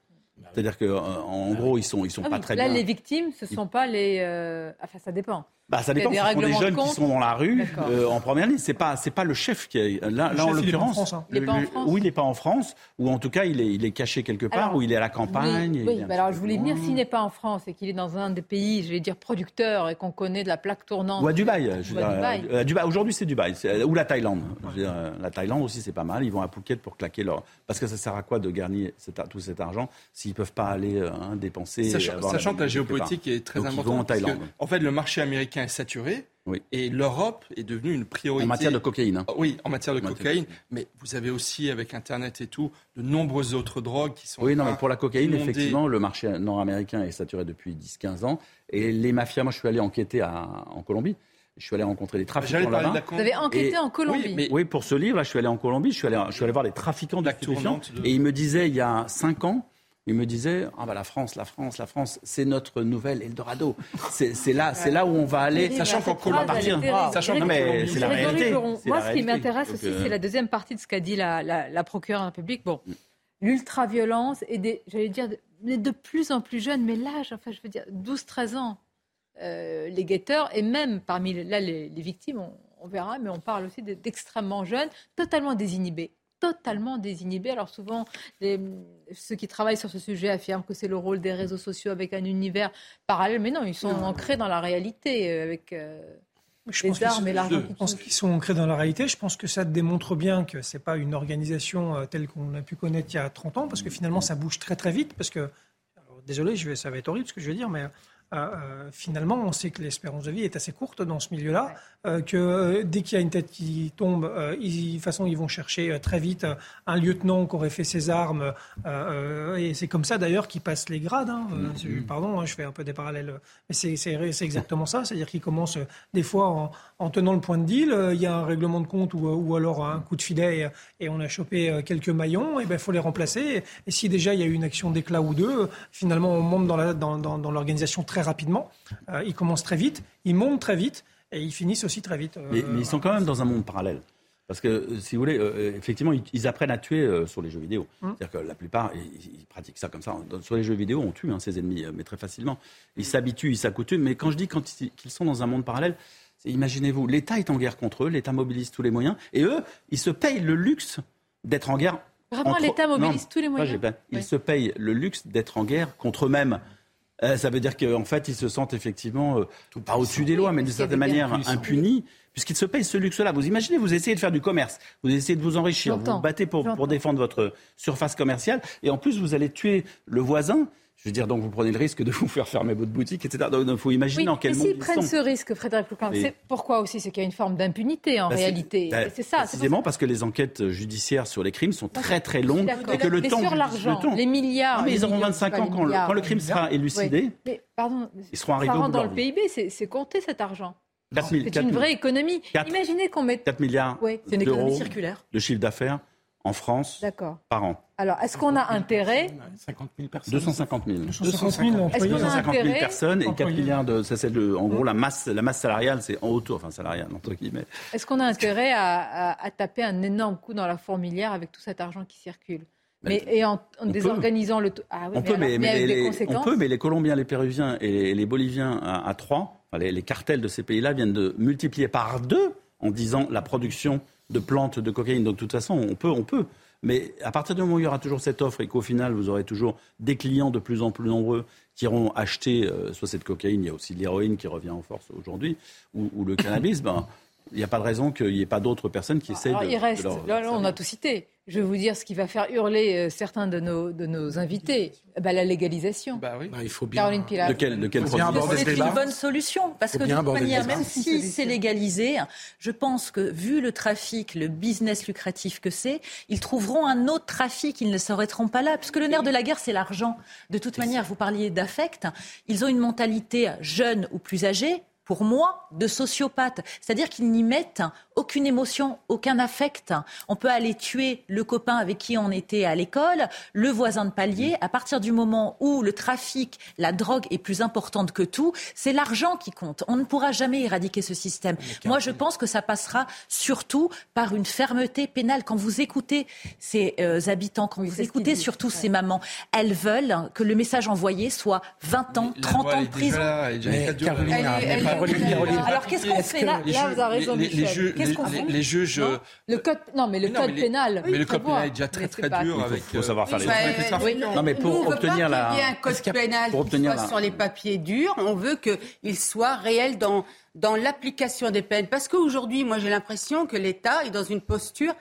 C'est-à-dire qu'en en ah gros, ils sont, ils sont ah pas très là, bien. Là, les victimes, ce ne sont pas les. Euh... Enfin, ça dépend. Bah, ça dépend. Ce sont des jeunes qui sont dans la rue euh, en première ligne. C'est pas c'est pas le chef qui est là, là en l'occurrence. Il n'est pas, en France. Oui, il n'est pas en France, ou en tout cas il est il est caché quelque part, ou il est à la campagne. Oui, alors je voulais dire s'il n'est pas en France et qu'il est dans un des pays, je vais dire producteurs et qu'on connaît de la plaque tournante. Ou à Dubaï. Je à Dubaï. Aujourd'hui c'est Dubaï, ou la Thaïlande. la Thaïlande aussi c'est pas mal. Ils vont à Phuket pour claquer leur parce que ça sert à quoi de garnir tout cet argent s'ils peuvent pas aller euh, hein, dépenser. Sachant, que la géopolitique est très importante. En fait, le marché américain est saturé. Et l'Europe est devenue une priorité. En matière de cocaïne. Hein. Oui, en matière de cocaïne. Mais vous avez aussi, avec Internet et tout, de nombreuses autres drogues qui sont. Oui, non, mais pour la cocaïne, effectivement, le marché nord-américain est saturé depuis 10-15 ans. Et les mafias, moi, je suis allé enquêter en Colombie. Je suis allé rencontrer les trafiquants là-bas. Vous avez enquêté en Colombie oui, oui, pour ce livre, là, je suis allé en Colombie, je suis allé, je suis allé voir les trafiquants de stupéfiants. Et ils me disaient, il y a 5 ans, il me disait ah bah la France, la France, la France, c'est notre nouvelle Eldorado. C'est là, c'est là où on va aller, sachant qu'en Colombie, sachant que c'est la réalité. Moi, ce qui m'intéresse aussi, c'est la deuxième partie de ce qu'a dit la, la, la procureure de la République. Bon, l'ultra-violence et des, j'allais dire, de plus en plus jeunes, mais l'âge, enfin, je veux dire, 12-13 ans, euh, les guetteurs et même parmi là les, victimes, on, on, verra, mais on parle aussi d'extrêmement jeunes, totalement désinhibés totalement désinhibés. Alors souvent, ceux qui travaillent sur ce sujet affirment que c'est le rôle des réseaux sociaux avec un univers parallèle, mais non, ils sont ancrés dans la réalité euh, avec euh, les armes et l'argent. Je pense qu'ils sont ancrés dans la réalité. Je pense que ça démontre bien que ce n'est pas une organisation euh, telle qu'on a pu connaître il y a 30 ans, parce que finalement, ça bouge très très vite. Parce que, désolé, je vais, ça va être horrible ce que je vais dire, mais finalement, on sait que l'espérance de vie est assez courte dans ce milieu-là. Euh, que euh, dès qu'il y a une tête qui tombe, euh, ils, de toute façon, ils vont chercher très vite un lieutenant qui aurait fait ses armes. et c'est comme ça d'ailleurs qu'ils passent les grades. Hein. Mm-hmm. Pardon, hein, je fais un peu des parallèles. Mais c'est exactement ça. C'est-à-dire qu'ils commencent des fois en, en, tenant le point de deal. Il y a un règlement de compte ou, ou alors un coup de filet et, on a chopé quelques maillons. Et ben, il faut les remplacer. Et, si déjà il y a eu une action d'éclat ou deux, finalement, on monte dans l'organisation dans, dans très rapidement. ils commencent très vite. Ils montent très vite. Et ils finissent aussi très vite. mais, ils sont quand même dans un monde parallèle. Parce que, euh, si vous voulez, euh, effectivement, ils, apprennent à tuer euh, sur les jeux vidéo. Hum. C'est-à-dire que la plupart, ils, pratiquent ça comme ça. Sur les jeux vidéo, on tue hein, ses ennemis, mais très facilement. Ils s'habituent, ils s'accoutument. Mais quand je dis qu'ils sont dans un monde parallèle, imaginez-vous, l'État est en guerre contre eux, l'État mobilise tous les moyens, et eux, ils se payent le luxe d'être en guerre. Vraiment, l'État mobilise tous les moyens. Ils se payent le luxe d'être en guerre contre eux-mêmes. Euh, ça veut dire qu'en fait, ils se sentent effectivement euh, pas au-dessus des lois, mais d'une certaine manière impunis, puisqu'ils se payent ce luxe-là. Vous imaginez, vous essayez de faire du commerce, vous essayez de vous enrichir, vous vous battez pour, pour défendre votre surface commerciale, et en plus, vous allez tuer le voisin. Je veux dire, donc vous prenez le risque de vous faire fermer votre boutique, etc. Donc il faut imaginer en quel monde. Mais s'ils prennent ce risque, Frédéric Leclerc, c'est pourquoi aussi C'est qu'il y a une forme d'impunité en bah, réalité. Bah, c'est ça. Précisément parce que les enquêtes judiciaires sur les crimes sont très très longues et que le mais temps. sur l'argent, les milliards. mais ils auront 25 ans quand, le crime sera élucidé. Mais pardon, ils seront arrivés ça au dans le PIB, c'est compté cet argent. C'est une vraie économie. 4, Imaginez qu'on met 4 milliards circulaire. de chiffre d'affaires en France par an. Alors, est-ce qu'on a intérêt 50 000 personnes. 250 000. 250 000, est-ce qu'on a 250 000 intérêt personnes et 4 milliards de. Ça, c'est le, en gros la masse, la masse salariale, c'est en hauteur, enfin salariale entre guillemets. Est-ce qu'on a intérêt à, à, à, taper un énorme coup dans la fourmilière avec tout cet argent qui circule? Mais, et en, en désorganisant peut. le. Ah oui, on, mais peut, alors, mais, les, des conséquences. on peut, mais les Colombiens, les Péruviens et les, les Boliviens à, à trois, les, les cartels de ces pays-là viennent de multiplier par deux en disant la production de plantes de cocaïne. Donc de toute façon, on peut, on peut. Mais à partir du moment où il y aura toujours cette offre et qu'au final, vous aurez toujours des clients de plus en plus nombreux qui iront acheter euh, soit cette cocaïne, il y a aussi de l'héroïne qui revient en force aujourd'hui, ou, ou, le cannabis, ben, il n'y a pas de raison qu'il n'y ait pas d'autres personnes qui essayent Alors, de. Il reste, de leur- là, là, on a tout cité. Je vais vous dire ce qui va faire hurler euh, certains de nos, de nos invités. Ben, la légalisation. Bah oui. Bah, il faut bien. Caroline Pilat. De quel, de quel C'est une bonne solution parce que de toute manière, même si c'est légalisé, je pense que vu le trafic, le business lucratif que c'est, ils trouveront un autre trafic, ils ne s'arrêteront pas là, puisque le nerf de la guerre, c'est l'argent. De toute manière, vous parliez d'affect, ils ont une mentalité jeune ou plus âgée. Pour moi, de sociopathe. C'est-à-dire qu'ils n'y mettent aucune émotion, aucun affect. On peut aller tuer le copain avec qui on était à l'école, le voisin de palier. À partir du moment où le trafic, la drogue est plus importante que tout, c'est l'argent qui compte. On ne pourra jamais éradiquer ce système. Moi, je pense que ça passera surtout par une fermeté pénale. Quand vous écoutez ces euh, habitants, quand vous écoutez surtout ces mamans, elles veulent que le message envoyé soit 20 ans, La 30 loi, ans de prison. là, elle Caroline, Caroline, Alors, qu'est-ce qu'on fait là Les Là, juges- vous avez raison, les- les Michel. juges- Qu'est-ce qu'on les- fait les juges, Non euh, Le code, non, mais le Mais non, code mais les- pénal. Mais le code prévoit. pénal est déjà très très dur Il faut- faut savoir faire les choses. euh. Non, mais pour Nous, on veut obtenir la- qu'il y ait un code a- pénal pour qui obtenir soit sur les papiers durs. On veut qu'il soit réel dans, dans l'application des peines. Parce qu'aujourd'hui, moi, j'ai l'impression que l'État est dans une posture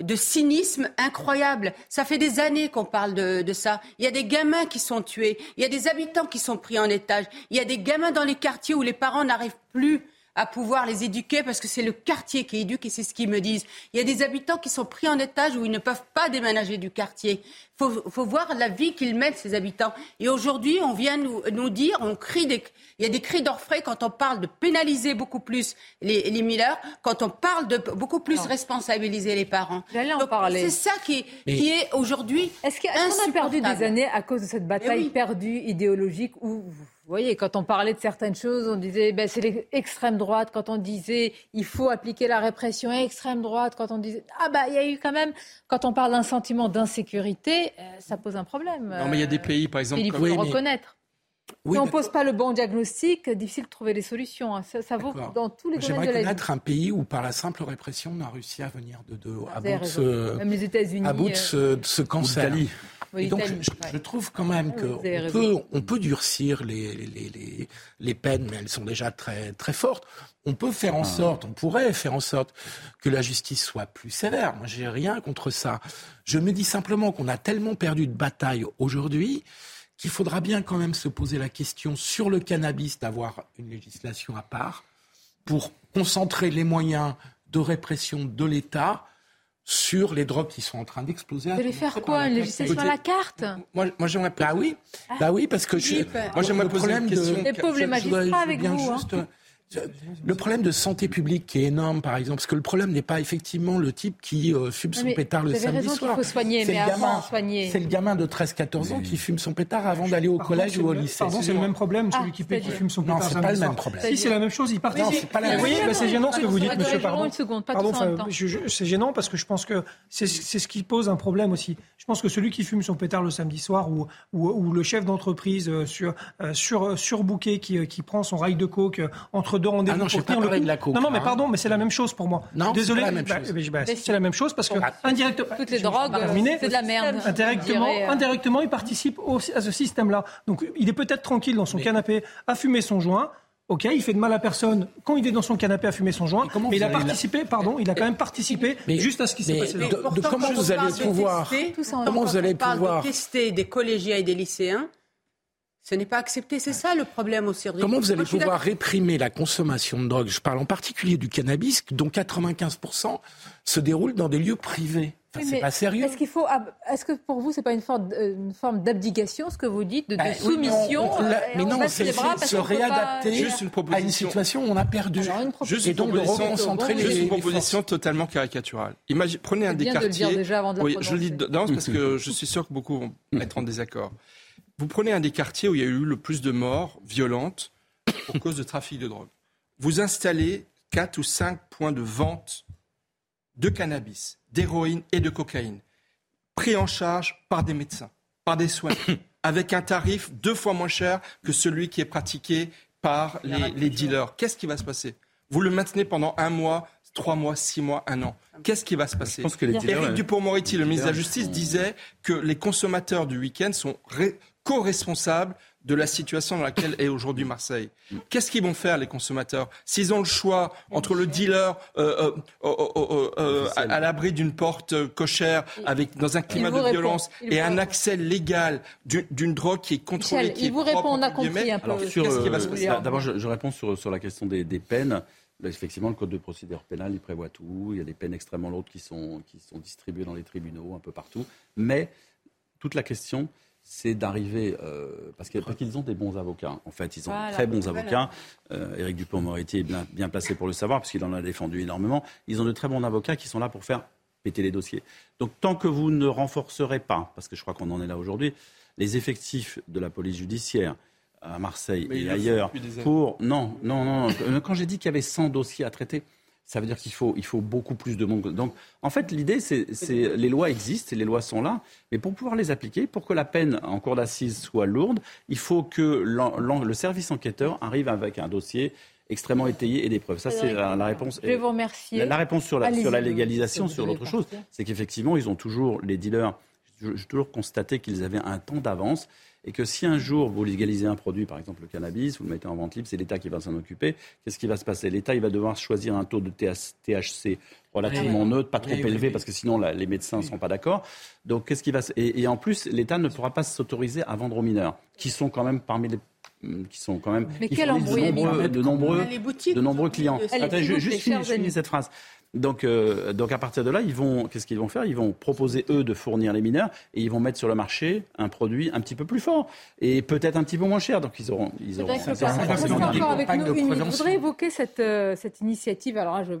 de cynisme incroyable. Ça fait des années qu'on parle de, ça. Il y a des gamins qui sont tués. Il y a des habitants qui sont pris en étage. Il y a des gamins dans les quartiers où les parents n'arrivent plus à pouvoir les éduquer parce que c'est le quartier qui éduque et c'est ce qu'ils me disent. Il y a des habitants qui sont pris en étage où ils ne peuvent pas déménager du quartier. Il faut, faut voir la vie qu'ils mènent, ces habitants. Et aujourd'hui, on vient nous, nous dire, on crie des, il y a des cris d'orfraie quand on parle de pénaliser beaucoup plus les, les mineurs, quand on parle de beaucoup plus responsabiliser les parents. J'allais en Donc, parler. C'est ça qui, Mais- qui est aujourd'hui Est-ce qu'on a perdu des années à cause de cette bataille oui. perdue idéologique où, vous voyez, quand on parlait de certaines choses, on disait ben, c'est l'extrême droite, quand on disait il faut appliquer la répression extrême droite, quand on disait ah bah il y a eu quand même, quand on parle d'un sentiment d'insécurité, euh, ça pose un problème. Non, mais il y a des pays, par exemple, Il comme- faut Oui, le mais- reconnaître. Oui, si on ne pose pas le bon diagnostic, difficile de trouver les solutions. hein. Ça, ça vaut dans tous les domaines J'aimerais de la vie. connaître un pays où, par la simple répression, on a réussi à venir de, de, à, bout de ce, Même les États-Unis. à bout de euh, ce, de ce cancer. l'Italie. oui, Et donc, l'Italie, je, ouais. je trouve quand même Ah, qu'on peut, on peut durcir les, les, les, les peines, mais elles sont déjà très, très fortes. On peut faire Ah. en sorte, on pourrait faire en sorte que la justice soit plus sévère. Moi, j'ai rien contre ça. Je me dis simplement qu'on a tellement perdu de bataille aujourd'hui qu'il faudra bien quand même se poser la question sur le cannabis d'avoir une législation à part pour concentrer les moyens de répression de l'État sur les drogues qui sont en train d'exploser. Vous allez faire quoi Une législation à la carte Moi, moi j'aimerais Bah oui, bah oui, parce que je, moi, j'aimerais poser problème une question. de- Les pauvres, les magistrats avec vous, hein. juste, euh, Le problème de santé publique qui est énorme, par exemple, parce que le problème n'est pas effectivement le type qui euh, fume Non, son mais pétard le vous avez samedi raison soir. faut soigner, C'est mais le avant, gamin- soigner. C'est le gamin de 13-14 ans qui fume son pétard avant d'aller au Par collège contre, ou au c'est lycée. Pardon, c'est le même problème, celui Ah, qui, c'est-à-dire fume son Non, pétard c'est samedi pas le même problème. Si, c'est la même chose, il participe. Non, c'est pas la même chose. bah, c'est gênant ce que vous dites, monsieur. Pardon. c'est gênant parce que je pense que c'est c'est ce qui pose un problème aussi. Je pense que celui qui fume son pétard le samedi soir ou, le chef d'entreprise euh, sur, euh, sur, surbooké qui, euh, qui prend son rail de coke euh, entre deux rendez-vous Ah non, pour tenir le coup. de la coke, Non, non, mais hein. pardon, mais c'est la même chose pour moi. Non, c'est Désolé, pas la même bah, chose. bah, bah, c'est la même chose parce que indirectement, Toutes les drogues, c'est de la merde. Indirectement, euh. indirectement, il participe au- à ce système-là. Donc, il est peut-être tranquille dans son canapé à fumer son joint. Ok, il fait de mal à personne quand il est dans son canapé à fumer son joint, comment mais il a la- participé, pardon, il a quand même participé Mais- juste à ce qui s'est mais passé. de- de comment vous allez pouvoir- tester, Tout ça en comment vous allez pouvoir de tester des collégiens et des lycéens, Ce n'est pas accepté, c'est ça le problème aussi. Comment vous allez pouvoir réprimer la consommation de drogue? Je parle en particulier du cannabis, dont 95% se déroulent dans des lieux privés. c'est pas sérieux. Est-ce qu'il faut, est-ce que pour vous c'est pas une forme, une forme d'abdication ce que vous dites de, de ben soumission Mais non, c'est se réadapter à une situation où on a perdu. juste et donc de reconcentrer les. Juste une proposition totalement caricaturale. Imaginez, prenez un des quartiers. De le déjà avant de oui, je le dis d'avance parce que je suis sûr que beaucoup vont être en désaccord. Vous prenez un des quartiers où il y a eu le plus de morts violentes pour cause de trafic de drogue. Vous installez quatre ou cinq points de vente de cannabis, d'héroïne et de cocaïne, pris en charge par des médecins, par des soins, avec un tarif deux fois moins cher que celui qui est pratiqué par les, dealers. Qu'est-ce qui va se passer? Vous le maintenez pendant un mois, trois mois, six mois, un an. Qu'est-ce qui va se passer? Éric Dupont-Moretti, le ministre de la Justice, disait que les consommateurs du week-end sont co-responsables de la situation dans laquelle est aujourd'hui Marseille. Qu'est-ce qu'ils vont faire, les consommateurs? S'ils ont le choix entre le dealer euh, euh, euh, à, l'abri d'une porte cochère, avec, dans un climat de violence, et un accès légal d'une drogue qui est contrôlée, qui il vous répond, on a compris un peu. D'abord, je, réponds sur, sur la question des, des peines. effectivement, le code de procédure pénale, il prévoit tout. Il y a des peines extrêmement lourdes qui sont, qui sont distribuées dans les tribunaux, un peu partout. Mais toute la question, c'est d'arriver, euh, parce qu'ils ont des bons avocats. En fait, ils ont très bons avocats. Euh, Éric Dupont-Moretti est bien, placé pour le savoir, parce qu'il en a défendu énormément. Ils ont de très bons avocats qui sont là pour faire péter les dossiers. Donc, tant que vous ne renforcerez pas, parce que je crois qu'on en est là aujourd'hui, les effectifs de la police judiciaire à Marseille et ailleurs pour... Non, non, non. Quand j'ai dit qu'il y avait 100 dossiers à traiter, ça veut dire qu'il faut, il faut beaucoup plus de monde. Donc, en fait, l'idée, c'est, les lois existent les lois sont là, mais pour pouvoir les appliquer, pour que la peine en cour d'assises soit lourde, il faut que le service enquêteur arrive avec un dossier extrêmement étayé et des preuves. Ça, c'est la, réponse. Je vous remercier. La, réponse sur la, sur la légalisation, sur l'autre chose, c'est qu'effectivement, ils ont toujours, les dealers, j'ai toujours constaté qu'ils avaient un temps d'avance et que si un jour vous légalisez un produit, par exemple le cannabis, vous le mettez en vente libre, c'est l'État qui va s'en occuper. Qu'est-ce qui va se passer? L'État, il va devoir choisir un taux de THC relativement neutre, pas trop élevé, parce que sinon les médecins ne seront pas d'accord. Donc, qu'est-ce qui va et, et en plus, l'État ne pourra pas s'autoriser à vendre aux mineurs, qui sont quand même parmi les qui sont quand même Mais quel de nombreux, de nombreux, de nombreux clients. Attends, juste finis cette phrase. Donc, euh, donc à partir de là, ils vont, qu'est-ce qu'ils vont faire? Ils vont proposer eux de fournir les mineurs et ils vont mettre sur le marché un produit un petit peu plus fort et peut-être un petit peu moins cher. Donc ils auront, ils auront. Je voudrais évoquer cette, euh, cette initiative. Alors je,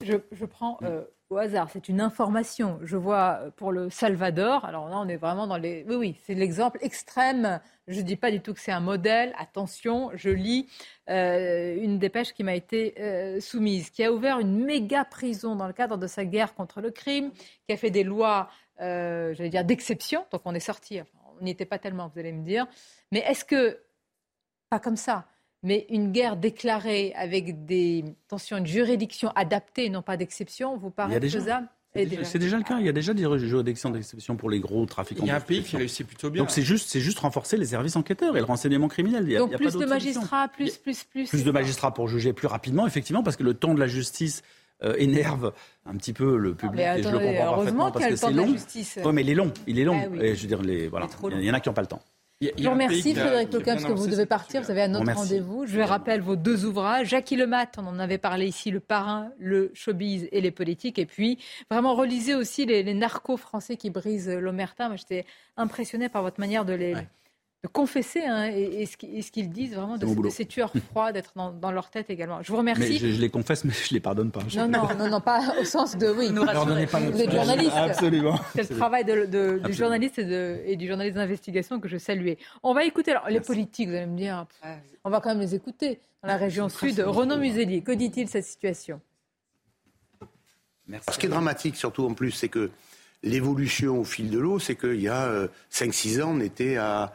je, je prends euh, au hasard, c'est une information. Je vois pour le Salvador. Alors là, on est vraiment dans les. Oui, oui, c'est l'exemple extrême je ne dis pas du tout que c'est un modèle. Attention, je lis euh, une dépêche qui m'a été euh, soumise, qui a ouvert une méga prison dans le cadre de sa guerre contre le crime, qui a fait des lois, euh, j'allais dire, d'exception. Donc on est sorti. on n'y était pas tellement, vous allez me dire. Mais est-ce que, pas comme ça, mais une guerre déclarée avec des tensions, une juridiction adaptée, non pas d'exception, vous paraît faisable c'est déjà le cas. Il y a déjà des juridictions d'exception pour les gros trafiquants. Il y a un pays qui réussit plutôt bien. Donc c'est juste, c'est juste renforcer les services enquêteurs et le renseignement criminel. Donc plus de magistrats, plus, plus, plus. Plus de magistrats pour juger plus rapidement, effectivement, parce que le temps de la justice euh, énerve un petit peu le public. et je le comprends parfaitement parce que c'est long. Oui, mais il est long. Il est long. Ah et je veux dire, les, voilà. Il y en a qui n'ont pas le temps. Je vous remercie Frédéric Lecoq parce que vous devez partir, vous avez un autre rendez-vous. Je vais rappeler vos deux ouvrages. Jackie Lemat, on en avait parlé ici, Le Parrain, le showbiz et les politiques. Et puis, vraiment, relisez aussi les, narcos français qui brisent l'omerta. Moi, j'étais impressionné par votre manière de les, confesser hein, et, et, ce qu'ils disent vraiment de, ces tueurs froids, d'être dans, leur tête également. Je vous remercie. je, les confesse, mais je les pardonne pas. Non, non, non, non, pas au sens de oui. Ne pas vous êtes journaliste. Absolument. C'est le travail de, du journaliste et, et du journaliste d'investigation que je saluais. On va écouter alors, les politiques, vous allez me dire, on va quand même les écouter. Dans la région sud, Renaud Muselier, que dit-il de cette situation? Merci. Ce qui est dramatique, surtout en plus, c'est que l'évolution au fil de l'eau, c'est qu'il y a 5-6 euh, ans, on était à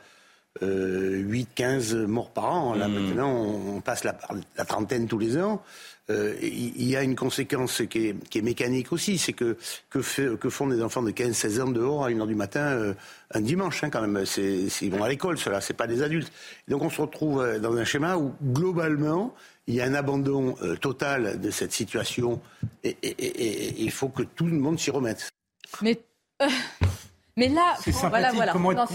8-15 euh, morts par an. Là, hmm. maintenant, on, passe la, la, trentaine tous les ans. Euh, il y a une conséquence qui est, qui est mécanique aussi, c'est que que, fait, que, font des enfants de 15-16 ans dehors à 1h du matin euh, un dimanche, hein, quand même. Ils vont à l'école, cela, c'est pas des adultes. Donc on se retrouve dans un schéma où, globalement, il y a un abandon total de cette situation et, il faut que tout le monde s'y remette. Mais Mais là, voilà, voilà.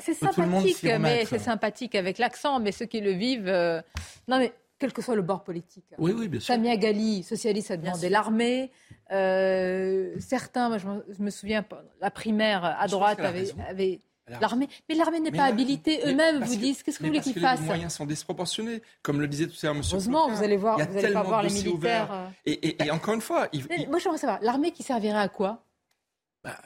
c'est sympathique, mais c'est sympathique avec l'accent, mais ceux qui le vivent, euh, non mais quel que soit le bord politique. Oui, oui, bien sûr. Samia Gali, socialiste, a demandé l'armée. Euh, certains, je, me souviens, la primaire à droite avait, L'armée, mais l'armée n'est pas habilitée. Eux-mêmes vous disent qu'est-ce que vous voulez qu'ils fassent Les moyens sont disproportionnés, comme le disait tout à l'heure M. Heureusement, vous allez voir, vous allez pas voir les militaires. Euh. Et, encore une fois, moi j'aimerais savoir, l'armée qui servirait à quoi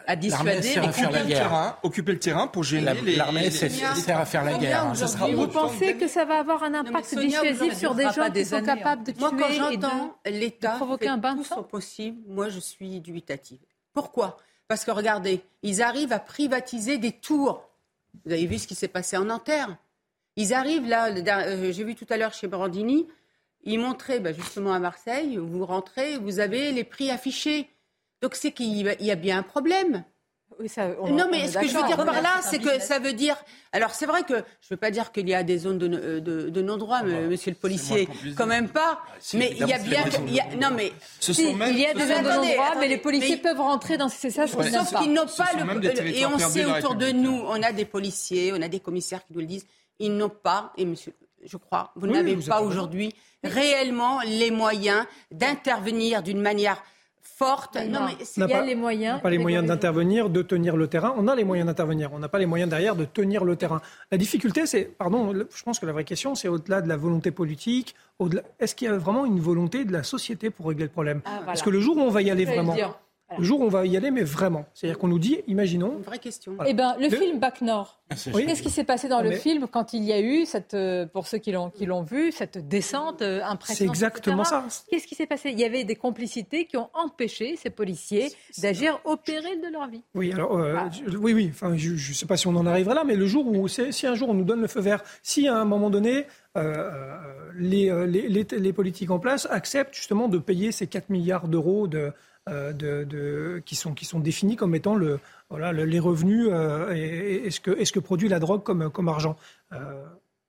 à dissuader, occuper le, terrain, occuper le terrain pour gêner les. L'armée sert à faire la guerre. Hein. vous pensez que ça va avoir un impact dissuasif sur des gens qui sont capables de tuer Moi, quand j'entends l'État provoquer un bain de sang possible, moi, je suis dubitative. Pourquoi? Parce que regardez, ils arrivent à privatiser des tours. Vous avez vu ce qui s'est passé en Nanterre? Ils arrivent là, euh, j'ai vu tout à l'heure chez Brandini, ils montraient bah, justement à Marseille, vous rentrez, vous avez les prix affichés. Donc c'est qu'il y a bien un problème. non, mais ce que je veux dire par là, c'est que ça veut dire. Alors, c'est vrai que je ne veux pas dire qu'il y a des zones de, non-droit, ah bah, monsieur le policier, quand même pas. Ah, mais il y a bien. non, mais. il y a des zones de non-droit, mais les policiers peuvent rentrer dans ces ça, Sauf qu'ils n'ont pas le. Et on sait autour de nous, on a des policiers, on a des commissaires qui nous le disent, ils n'ont pas, et monsieur, je crois, vous n'avez pas aujourd'hui réellement les moyens d'intervenir d'une manière forte. Non, mais il y a les moyens. On n'a pas les moyens d'intervenir, de tenir le terrain. On a les moyens d'intervenir. On n'a pas les moyens derrière de tenir le terrain. La difficulté, c'est, pardon, je pense que la vraie question, c'est au-delà de la volonté politique. Est-ce qu'il y a vraiment une volonté de la société pour régler le problème? Ah, Parce que le jour où on va y aller vraiment. Le jour où on va y aller, mais vraiment. C'est-à-dire qu'on nous dit, imaginons. Une vraie question. Eh ben, le, film Bac Nord. Ah, Qu'est-ce qui s'est passé dans le film quand il y a eu cette, euh, pour ceux qui l'ont qui l'ont vu, cette descente euh, impressionnante. C'est exactement ça. Qu'est-ce qui s'est passé? Il y avait des complicités qui ont empêché ces policiers d'agir au péril de leur vie. Oui, alors euh, ah. oui, oui. Enfin, je ne sais pas si on en arrivera là, mais le jour où, si un jour on nous donne le feu vert, si à un moment donné les, les, les, politiques en place acceptent justement de payer ces 4 milliards d'euros de, euh, de, qui, sont, qui sont définis comme étant le, voilà, les revenus euh, et, ce, que, est ce que produit la drogue comme, comme argent. Euh,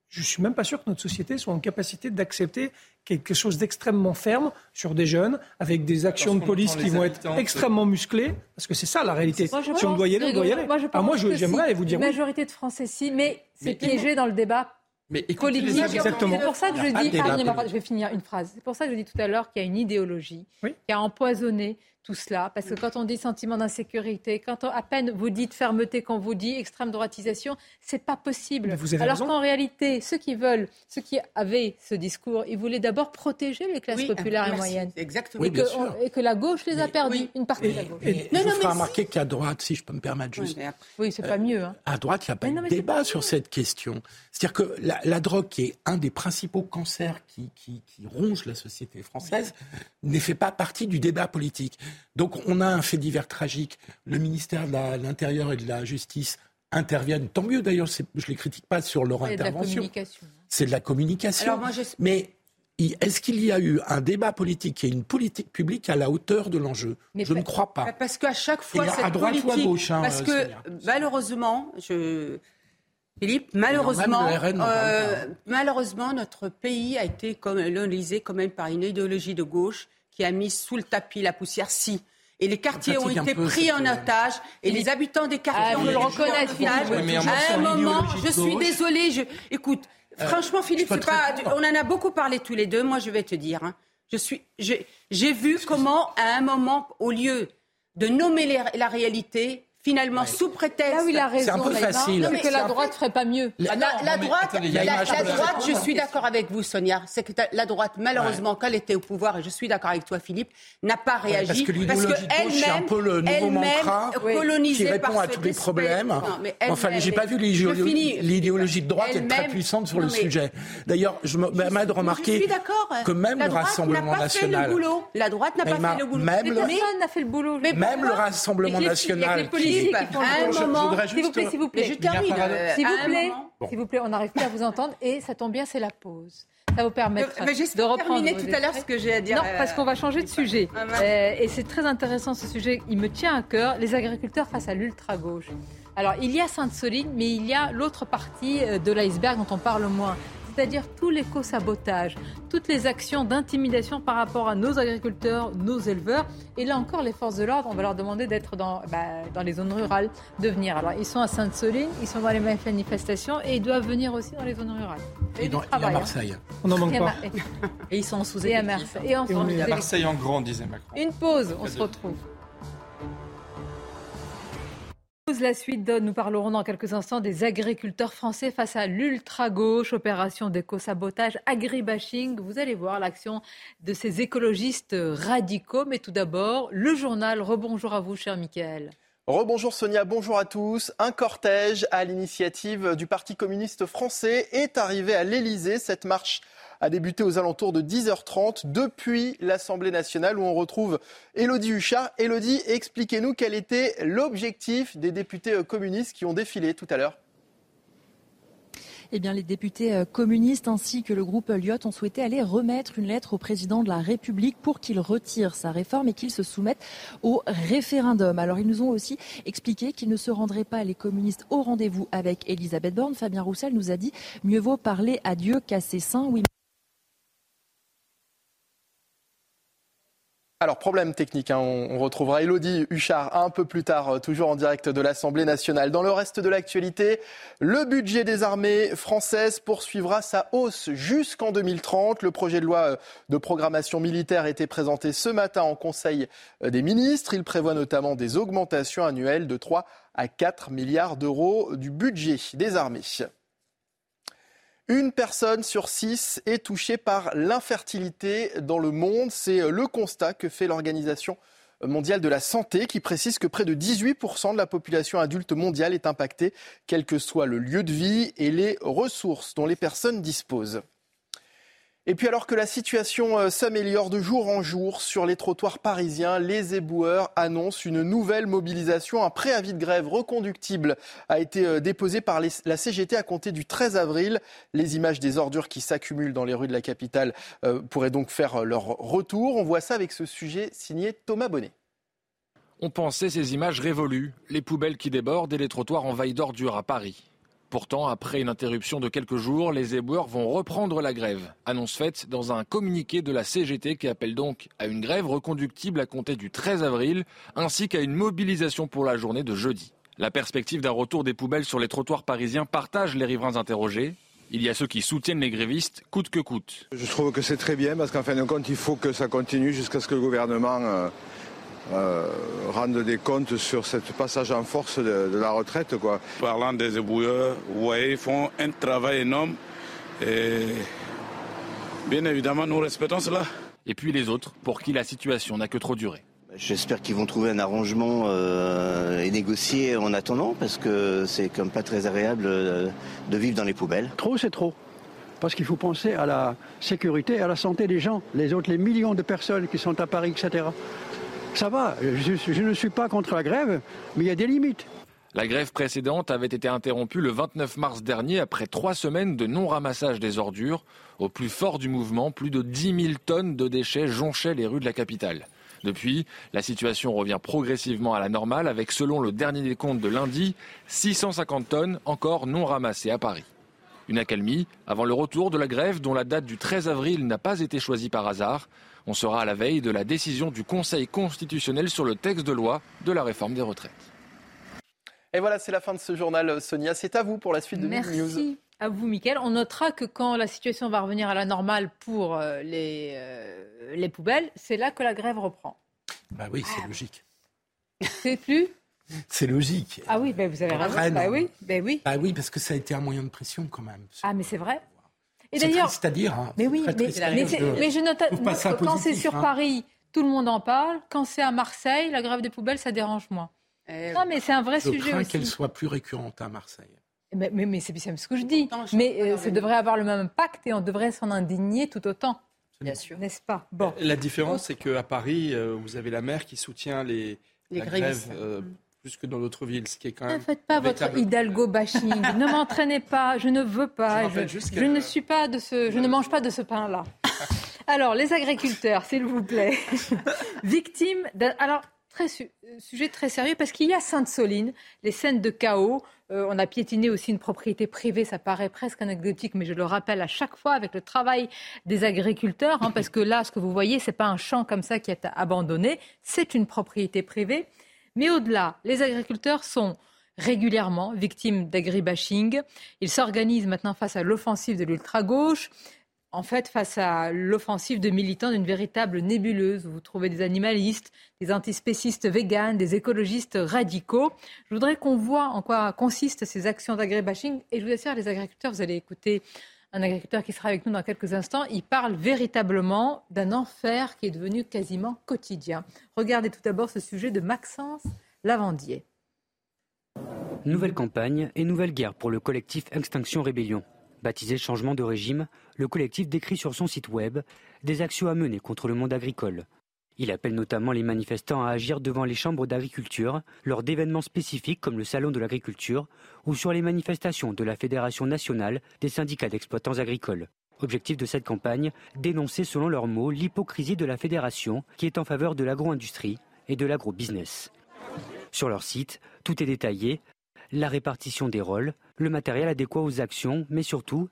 je ne suis même pas sûr que notre société soit en capacité d'accepter quelque chose d'extrêmement ferme sur des jeunes, avec des actions de police qui vont être extrêmement musclées, parce que c'est ça la réalité. si on doit y aller, on doit y aller. Moi, ah, moi j'aimerais vous dire. La majorité de Français, si, mais c'est piégé dans le débat mais politique. C'est pour ça que je dis, ah, je vais finir une phrase. C'est pour ça que je dis tout à l'heure qu'il y a une idéologie qui a empoisonné tout cela. Parce que quand on dit sentiment d'insécurité, quand à peine vous dites fermeté, quand vous dites extrême droitisation, c'est pas possible. Alors qu'en réalité, ceux qui veulent, ceux qui avaient ce discours, ils voulaient d'abord protéger les classes populaires et moyennes. Exactement. Et, que, et, que, la gauche les a perdus, une partie de la gauche. Et, non, non, remarquer qu'à droite, si je peux me permettre juste. Oui, c'est pas mieux. Hein. À droite, il n'y a pas de débat sur cette question. C'est-à-dire que la, drogue, qui est un des principaux cancers qui, qui, qui ronge la société française, ne fait pas partie du débat politique. Donc on a un fait divers tragique. Le ministère de l'Intérieur et de la Justice interviennent. Tant mieux d'ailleurs, je ne les critique pas sur leur intervention. C'est de la communication. Mais est-ce qu'il y a eu un débat politique et une politique publique à la hauteur de l'enjeu? Je ne crois pas. Parce qu'à chaque fois, cette à droite politique, ou à gauche, hein, parce que malheureusement, je... Philippe, malheureusement, euh, malheureusement, notre pays a été colonisé quand même par une idéologie de gauche qui a mis sous le tapis la poussière, si. Et les quartiers ont été pris en otage, et les habitants des quartiers ah, pris en otage. À un moment, je suis désolée, je... écoute, euh, franchement, Philippe, pas... on en a beaucoup parlé tous les deux. Moi, je vais te dire, hein, je suis, j'ai vu comment, à un moment, au lieu de nommer la réalité, finalement, sous prétexte. Là où il a raison, c'est un peu facile. que la droite ne ferait pas mieux. La, droite, la, droite je suis d'accord avec vous, Sonia. C'est que la droite, malheureusement, quand elle était au pouvoir, et je suis d'accord avec toi, Philippe, n'a pas réagi. parce que l'idéologie c'est un peu le nouveau mantra qui répond à tous les problèmes. enfin, j'ai pas vu l'idéologie de droite être très puissante sur le sujet. D'ailleurs, je me permets de remarquer que même le Rassemblement national. La droite n'a pas fait le boulot. Même personne n'a fait le boulot. Même le Rassemblement national à un moment, s'il vous plaît, s'il vous plaît. Je termine. S'il vous plaît, s'il vous plaît, on n'arrive plus à vous entendre et ça tombe bien, c'est la pause. Ça vous permettra de reprendre. terminer tout à l'heure ce que j'ai à dire. Non, parce qu'on va changer de sujet. Ah, euh, et c'est très intéressant ce sujet. Il me tient à cœur. Les agriculteurs face à l'ultra-gauche. Alors, il y a Sainte-Soline, mais il y a l'autre partie euh, de l'iceberg dont on parle moins. C'est-à-dire tous l'éco-sabotage, toutes les actions d'intimidation par rapport à nos agriculteurs, nos éleveurs. Et là encore, les forces de l'ordre, on va leur demander d'être dans, bah, dans les zones rurales, de venir. Alors, ils sont à Sainte-Soline, ils sont dans les manifestations et ils doivent venir aussi dans les zones rurales. Et, dans, à Marseille. On n'en manque pas. Et ils sont en sous Et à Marseille. Et, en à Marseille en grand, disait Macron. Une pause, on se retrouve. La suite donne, nous parlerons dans quelques instants des agriculteurs français face à l'ultra-gauche, opération d'éco-sabotage, agribashing. Vous allez voir l'action de ces écologistes radicaux. Mais tout d'abord, le journal. Rebonjour à vous, cher Michael. Rebonjour Sonia, bonjour à tous. Un cortège à l'initiative du Parti communiste français est arrivé à l'Elysée. Cette marche a débuté aux alentours de 10h30 depuis l'Assemblée nationale où on retrouve Elodie Huchard. Elodie, expliquez-nous quel était l'objectif des députés euh, communistes qui ont défilé tout à l'heure. Eh bien, les députés euh, communistes ainsi que le groupe Lyot ont souhaité aller remettre une lettre au président de la République pour qu'il retire sa réforme et qu'il se soumette au référendum. Alors, ils nous ont aussi expliqué qu'ils ne se rendraient pas, les communistes, au rendez-vous avec Elisabeth Borne. Fabien Roussel nous a dit mieux vaut parler à Dieu qu'à ses saints. Oui. Alors, problème technique, hein, on, retrouvera Elodie Huchard un peu plus tard, euh, toujours en direct de l'Assemblée nationale. Dans le reste de l'actualité, le budget des armées françaises poursuivra sa hausse jusqu'en 2030. Le projet de loi euh, de programmation militaire a été présenté ce matin en Conseil euh, des ministres. Il prévoit notamment des augmentations annuelles de 3 à 4 milliards d'euros du budget des armées. Une personne sur six est touchée par l'infertilité dans le monde. C'est euh, le constat que fait l'Organisation mondiale de la santé qui précise que près de 18% de la population adulte mondiale est impactée, quel que soit le lieu de vie et les ressources dont les personnes disposent. Et puis alors que la situation euh, s'améliore de jour en jour sur les trottoirs parisiens, les éboueurs annoncent une nouvelle mobilisation. Un préavis de grève reconductible a été euh, déposé par la CGT à compter du 13 avril. Les images des ordures qui s'accumulent dans les rues de la capitale euh, pourraient donc faire leur retour. On voit ça avec ce sujet signé Thomas Bonnet. On pensait ces images révolues, les poubelles qui débordent et les trottoirs envahis d'ordures à Paris. Pourtant, après une interruption de quelques jours, les éboueurs vont reprendre la grève. Annonce faite dans un communiqué de la CGT qui appelle donc à une grève reconductible à compter du 13 avril, ainsi qu'à une mobilisation pour la journée de jeudi. La perspective d'un retour des poubelles sur les trottoirs parisiens partage les riverains interrogés. Il y a ceux qui soutiennent les grévistes coûte que coûte. Je trouve que c'est très bien parce qu'en fin de compte, il faut que ça continue jusqu'à ce que le gouvernement euh, rendre des comptes sur ce passage en force de, la retraite. Quoi. Parlant des ébouilleurs, vous voyez, ils font un travail énorme et bien évidemment, nous respectons cela. Et puis les autres, pour qui la situation n'a que trop duré. J'espère qu'ils vont trouver un arrangement euh, et négocier en attendant, parce que c'est comme pas très agréable euh, de vivre dans les poubelles. Trop, c'est trop. Parce qu'il faut penser à la sécurité et à la santé des gens, les autres, les millions de personnes qui sont à Paris, etc ça va, je, ne suis pas contre la grève, mais il y a des limites. La grève précédente avait été interrompue le 29 mars dernier après trois semaines de non-ramassage des ordures. Au plus fort du mouvement, plus de 10 000 tonnes de déchets jonchaient les rues de la capitale. Depuis, la situation revient progressivement à la normale avec, selon le dernier décompte de lundi, 650 tonnes encore non ramassées à Paris. Une accalmie avant le retour de la grève dont la date du 13 avril n'a pas été choisie par hasard. On sera à la veille de la décision du Conseil constitutionnel sur le texte de loi de la réforme des retraites. Et voilà, c'est la fin de ce journal, Sonia. C'est à vous pour la suite de Merci. Merci à vous, Mickaël. On notera que quand la situation va revenir à la normale pour euh, les, euh, les poubelles, c'est là que la grève reprend. Bah oui, c'est logique. C'est plus c'est logique. Ah oui, ben vous avez raison. Bah oui, ben oui. Bah oui, parce que ça a été un moyen de pression quand même. Ah, mais c'est vrai. Et d'ailleurs, c'est-à-dire. Hein, mais oui, mais, je note quand c'est sur hein. Paris, tout le monde en parle. Quand c'est à Marseille, la grève des poubelles, ça dérange moins. Eh non, mais c'est un vrai je sujet crains qu'elle soit plus récurrente à Marseille. Mais, mais, c'est ce que je dis. mais euh, ça devrait avoir le même impact et on devrait s'en indigner tout autant. Bien sûr. N'est-ce pas? Bon. La différence, c'est qu'à Paris, euh, vous avez la maire qui soutient les, les la grève euh, mm plus que dans d'autres villes, ce qui est quand même. Ne faites pas votre Hidalgo bashing. ne m'entraînez pas. Je ne veux pas. Je, ne suis pas de ce. Je ne mange pas de ce pain-là. Alors, les agriculteurs, s'il vous plaît, victimes. Alors, très sujet très sérieux parce qu'il y a Sainte-Soline, les scènes de chaos. on a piétiné aussi une propriété privée, ça paraît presque anecdotique, mais je le rappelle à chaque fois avec le travail des agriculteurs, hein, parce que là, ce que vous voyez, c'est pas un champ comme ça qui est abandonné, c'est une propriété privée. Mais au-delà, les agriculteurs sont régulièrement victimes d'agribashing. Ils s'organisent maintenant face à l'offensive de l'ultra-gauche en fait, face à l'offensive de militants d'une véritable nébuleuse, vous trouvez des animalistes, des antispécistes véganes, des écologistes radicaux. Je voudrais qu'on voit en quoi consistent ces actions d'agribashing. Et je vous assure, les agriculteurs, vous allez écouter un agriculteur qui sera avec nous dans quelques instants, il parle véritablement d'un enfer qui est devenu quasiment quotidien. Regardez tout d'abord ce sujet de Maxence Lavandier. Nouvelle campagne et nouvelle guerre pour le collectif Extinction Rébellion. Baptisé Changement de régime, le collectif décrit sur son site web des actions à mener contre le monde agricole. Il appelle notamment les manifestants à agir devant les chambres d'agriculture lors d'événements spécifiques comme le Salon de l'agriculture ou sur les manifestations de la Fédération nationale des syndicats d'exploitants agricoles. Objectif de cette campagne, dénoncer selon leurs mots l'hypocrisie de la fédération qui est en faveur de l'agro-industrie et de l'agro-business. Sur leur site, tout est détaillé, la répartition des rôles, le matériel adéquat aux actions, mais surtout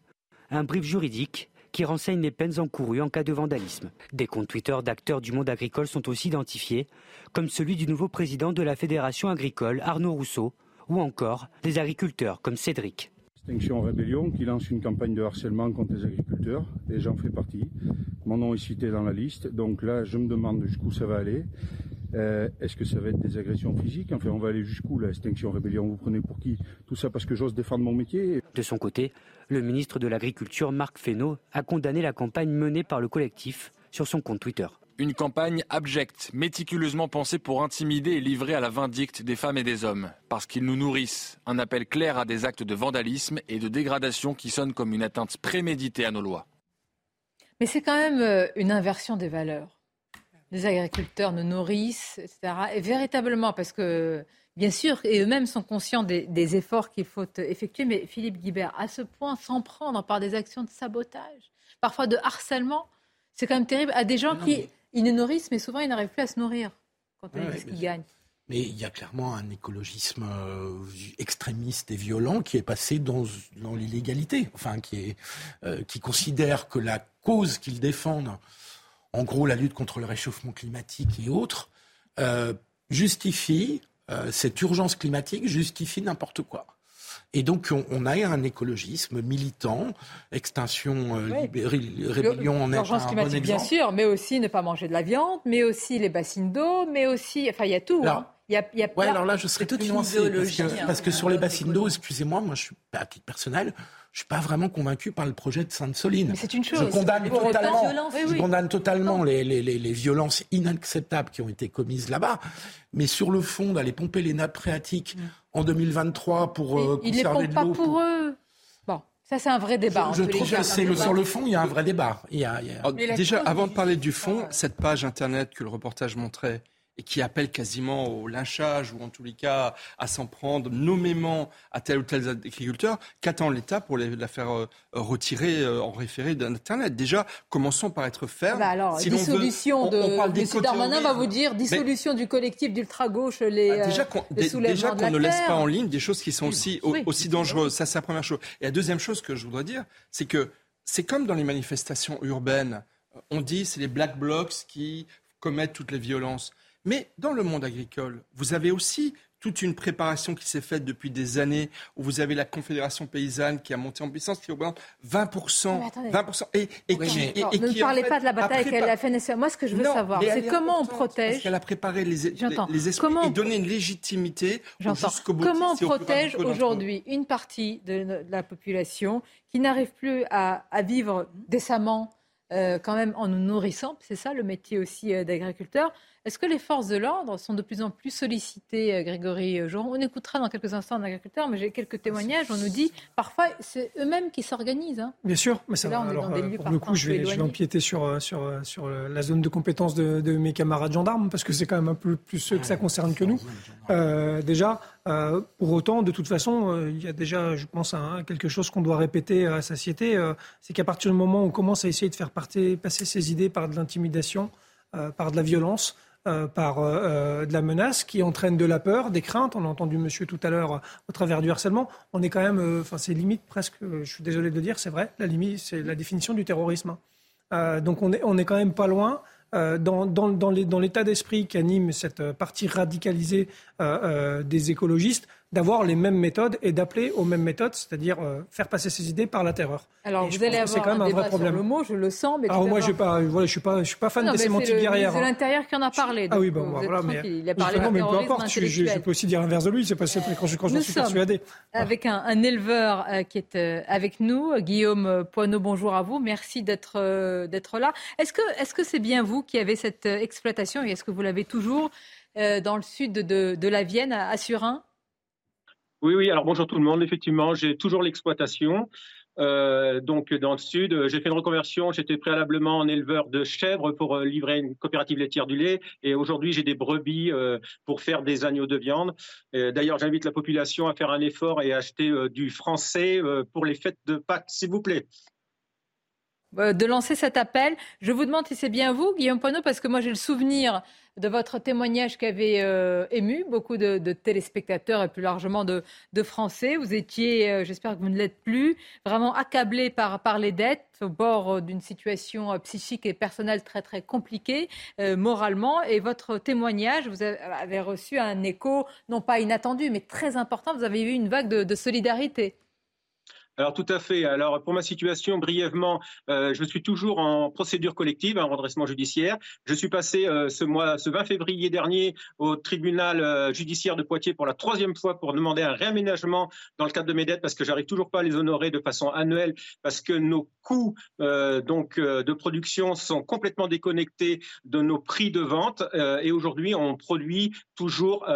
un brief juridique qui renseigne les peines encourues en cas de vandalisme. Des comptes Twitter d'acteurs du monde agricole sont aussi identifiés, comme celui du nouveau président de la Fédération agricole, Arnaud Rousseau, ou encore des agriculteurs comme Cédric. Extinction Rébellion qui lance une campagne de harcèlement contre les agriculteurs, et j'en fais partie. Mon nom est cité dans la liste, donc là je me demande jusqu'où ça va aller. Euh, est-ce que ça va être des agressions physiques? Enfin, on va aller jusqu'où la extinction rébellion? Vous prenez pour qui? Tout ça parce que j'ose défendre mon métier De son côté, le ministre de l'Agriculture, Marc Fesneau, a condamné la campagne menée par le collectif sur son compte Twitter. Une campagne abjecte, méticuleusement pensée pour intimider et livrer à la vindicte des femmes et des hommes, parce qu'ils nous nourrissent. Un appel clair à des actes de vandalisme et de dégradation qui sonnent comme une atteinte préméditée à nos lois. Mais c'est quand même euh, une inversion des valeurs les agriculteurs nous nourrissent, etc. Et véritablement, parce que, bien sûr, et eux-mêmes sont conscients des, efforts qu'il faut effectuer, mais Philippe Guibert, à ce point, s'en prendre par des actions de sabotage, parfois de harcèlement, c'est quand même terrible, à des gens qui ils nous nourrissent, mais souvent ils n'arrivent plus à se nourrir quand ils disent qu'ils gagnent. Mais il y a clairement un écologisme euh, extrémiste et violent qui est passé dans, l'illégalité, enfin qui, est, euh, qui considère que la cause qu'ils défendent en gros la lutte contre le réchauffement climatique et autres, euh, justifie, euh, cette urgence climatique justifie n'importe quoi. Et donc, on, a un écologisme militant, extinction, euh, rébellion en L'urgence climatique, bien sûr, mais aussi ne pas manger de la viande, mais aussi les bassines d'eau, mais aussi, enfin, il y a tout. hein. Il y a, y a ouais, alors là, je serais toute une parce que, parce que sur les bassines d'eau, excusez-moi, moi, je suis à titre personnel, je suis pas vraiment convaincu par le projet de Sainte-Soline. c'est une chose. Je condamne totalement, je condamne totalement les, les, les, violences inacceptables qui ont été commises là-bas. Mais sur le fond, d'aller pomper les nappes phréatiques mm. En 2023 pour euh, conserver de l'eau. pas pour, eux. Bon, ça c'est un vrai débat. Je, trouve que c'est sur le fond, il y a un vrai débat. Il y a, déjà, avant de parler du fond, cette page internet que le reportage montrait et qui appelle quasiment au lynchage ou en tous les cas à s'en prendre nommément à tel ou tel agriculteur, qu'attend l'État pour la faire euh, retirer euh, en référé d'Internet? Déjà, commençons par être ferme. Bah alors, dissolution de. On, parle. Darmanin va vous dire dissolution du collectif d'ultra-gauche, les. Bah, déjà qu'on ne laisse pas en ligne des choses qui sont aussi, aussi dangereuses. Ça, c'est la première chose. Et la deuxième chose que je voudrais dire, c'est que c'est comme dans les manifestations urbaines. On dit c'est les black blocs qui commettent toutes les violences. Mais dans le monde agricole, vous avez aussi toute une préparation qui s'est faite depuis des années, où vous avez la Confédération paysanne qui a monté en puissance, qui représente 20%. 20% et, et, qui, et, et ne parlez pas de la bataille qu'elle a fait. Moi, ce que je veux savoir, c'est comment on protège. Parce qu'elle a préparé les, les, esprits comment et donné une légitimité jusqu'au bout. Comment on protège aujourd'hui une partie de la population qui n'arrive plus à, à vivre décemment, euh, quand même en nous nourrissant C'est ça le métier aussi euh, d'agriculteur est-ce que les forces de l'ordre sont de plus en plus sollicitées, euh, Grégory Joron On écoutera dans quelques instants un agriculteur, mais j'ai quelques témoignages. On nous dit parfois c'est eux-mêmes qui s'organisent. Hein. Bien sûr, mais ça va. Alors, euh, pour le coup, je vais, empiéter sur, euh, sur, sur la zone de compétence de, mes camarades gendarmes, parce que c'est quand même un peu plus ceux que ça concerne que nous. déjà, pour autant, de toute façon, il y a déjà, je pense, quelque chose qu'on doit répéter à la satiété, c'est qu'à partir du moment où on commence à essayer de faire passer ces idées par de l'intimidation, par de la violence, par de la menace, qui entraîne de la peur, des craintes. On a entendu monsieur tout à l'heure au travers du harcèlement. On est quand même, enfin c'est limite presque, je suis désolé de dire, c'est vrai, la limite, c'est la définition du terrorisme. donc on est, on est quand même pas loin. dans, dans, l'état d'esprit qui anime cette partie radicalisée des écologistes, d'avoir les mêmes méthodes et d'appeler aux mêmes méthodes, c'est-à-dire euh, faire passer ses idées par la terreur. Alors vous allez avoir quand même un, vrai problème. Sur le mot, je le sens, mais Alors moi, je ne voilà, je suis pas, je suis pas fan non, des sémantiques guerrières. C'est hein. l'intérieur qui en a parlé. ah oui, bon, voilà, mais il a parlé mais peu importe. Je, je, peux aussi dire l'inverse de lui. C'est pas quand je, quand je suis persuadé. Avec un, un éleveur euh, qui est euh, avec nous, Guillaume Poineau. Bonjour à vous. Merci d'être d'être là. Est-ce que est-ce que c'est bien vous qui avez cette exploitation et est-ce que vous l'avez toujours dans le sud de, de la Vienne, à Surin? Oui, oui. Alors bonjour tout le monde. Effectivement, j'ai toujours l'exploitation. Euh, donc dans le sud, j'ai fait une reconversion. J'étais préalablement en éleveur de chèvres pour euh, livrer une coopérative laitière du lait, et aujourd'hui j'ai des brebis euh, pour faire des agneaux de viande. D'ailleurs, j'invite la population à faire un effort et acheter du français pour les fêtes de Pâques, s'il vous plaît de lancer cet appel. Je vous demande si c'est bien vous, Guillaume Poineau, parce que moi j'ai le souvenir de votre témoignage qui avait euh, ému beaucoup de, téléspectateurs et plus largement de, Français. Vous étiez, euh, j'espère que vous ne l'êtes plus, vraiment accablé par, les dettes, au bord euh, d'une situation psychique et personnelle très très compliquée moralement. Et votre témoignage, vous avez reçu un écho, non pas inattendu, mais très important. Vous avez eu une vague de solidarité. Alors tout à fait. Alors pour ma situation, brièvement, euh, je suis toujours en procédure collective, en redressement judiciaire. Je suis passé euh, ce mois, ce 20 février dernier, au tribunal euh, judiciaire de Poitiers pour la troisième fois pour demander un réaménagement dans le cadre de mes dettes parce que j'arrive toujours pas à les honorer de façon annuelle parce que nos coûts donc de production sont complètement déconnectés de nos prix de vente et aujourd'hui on produit toujours,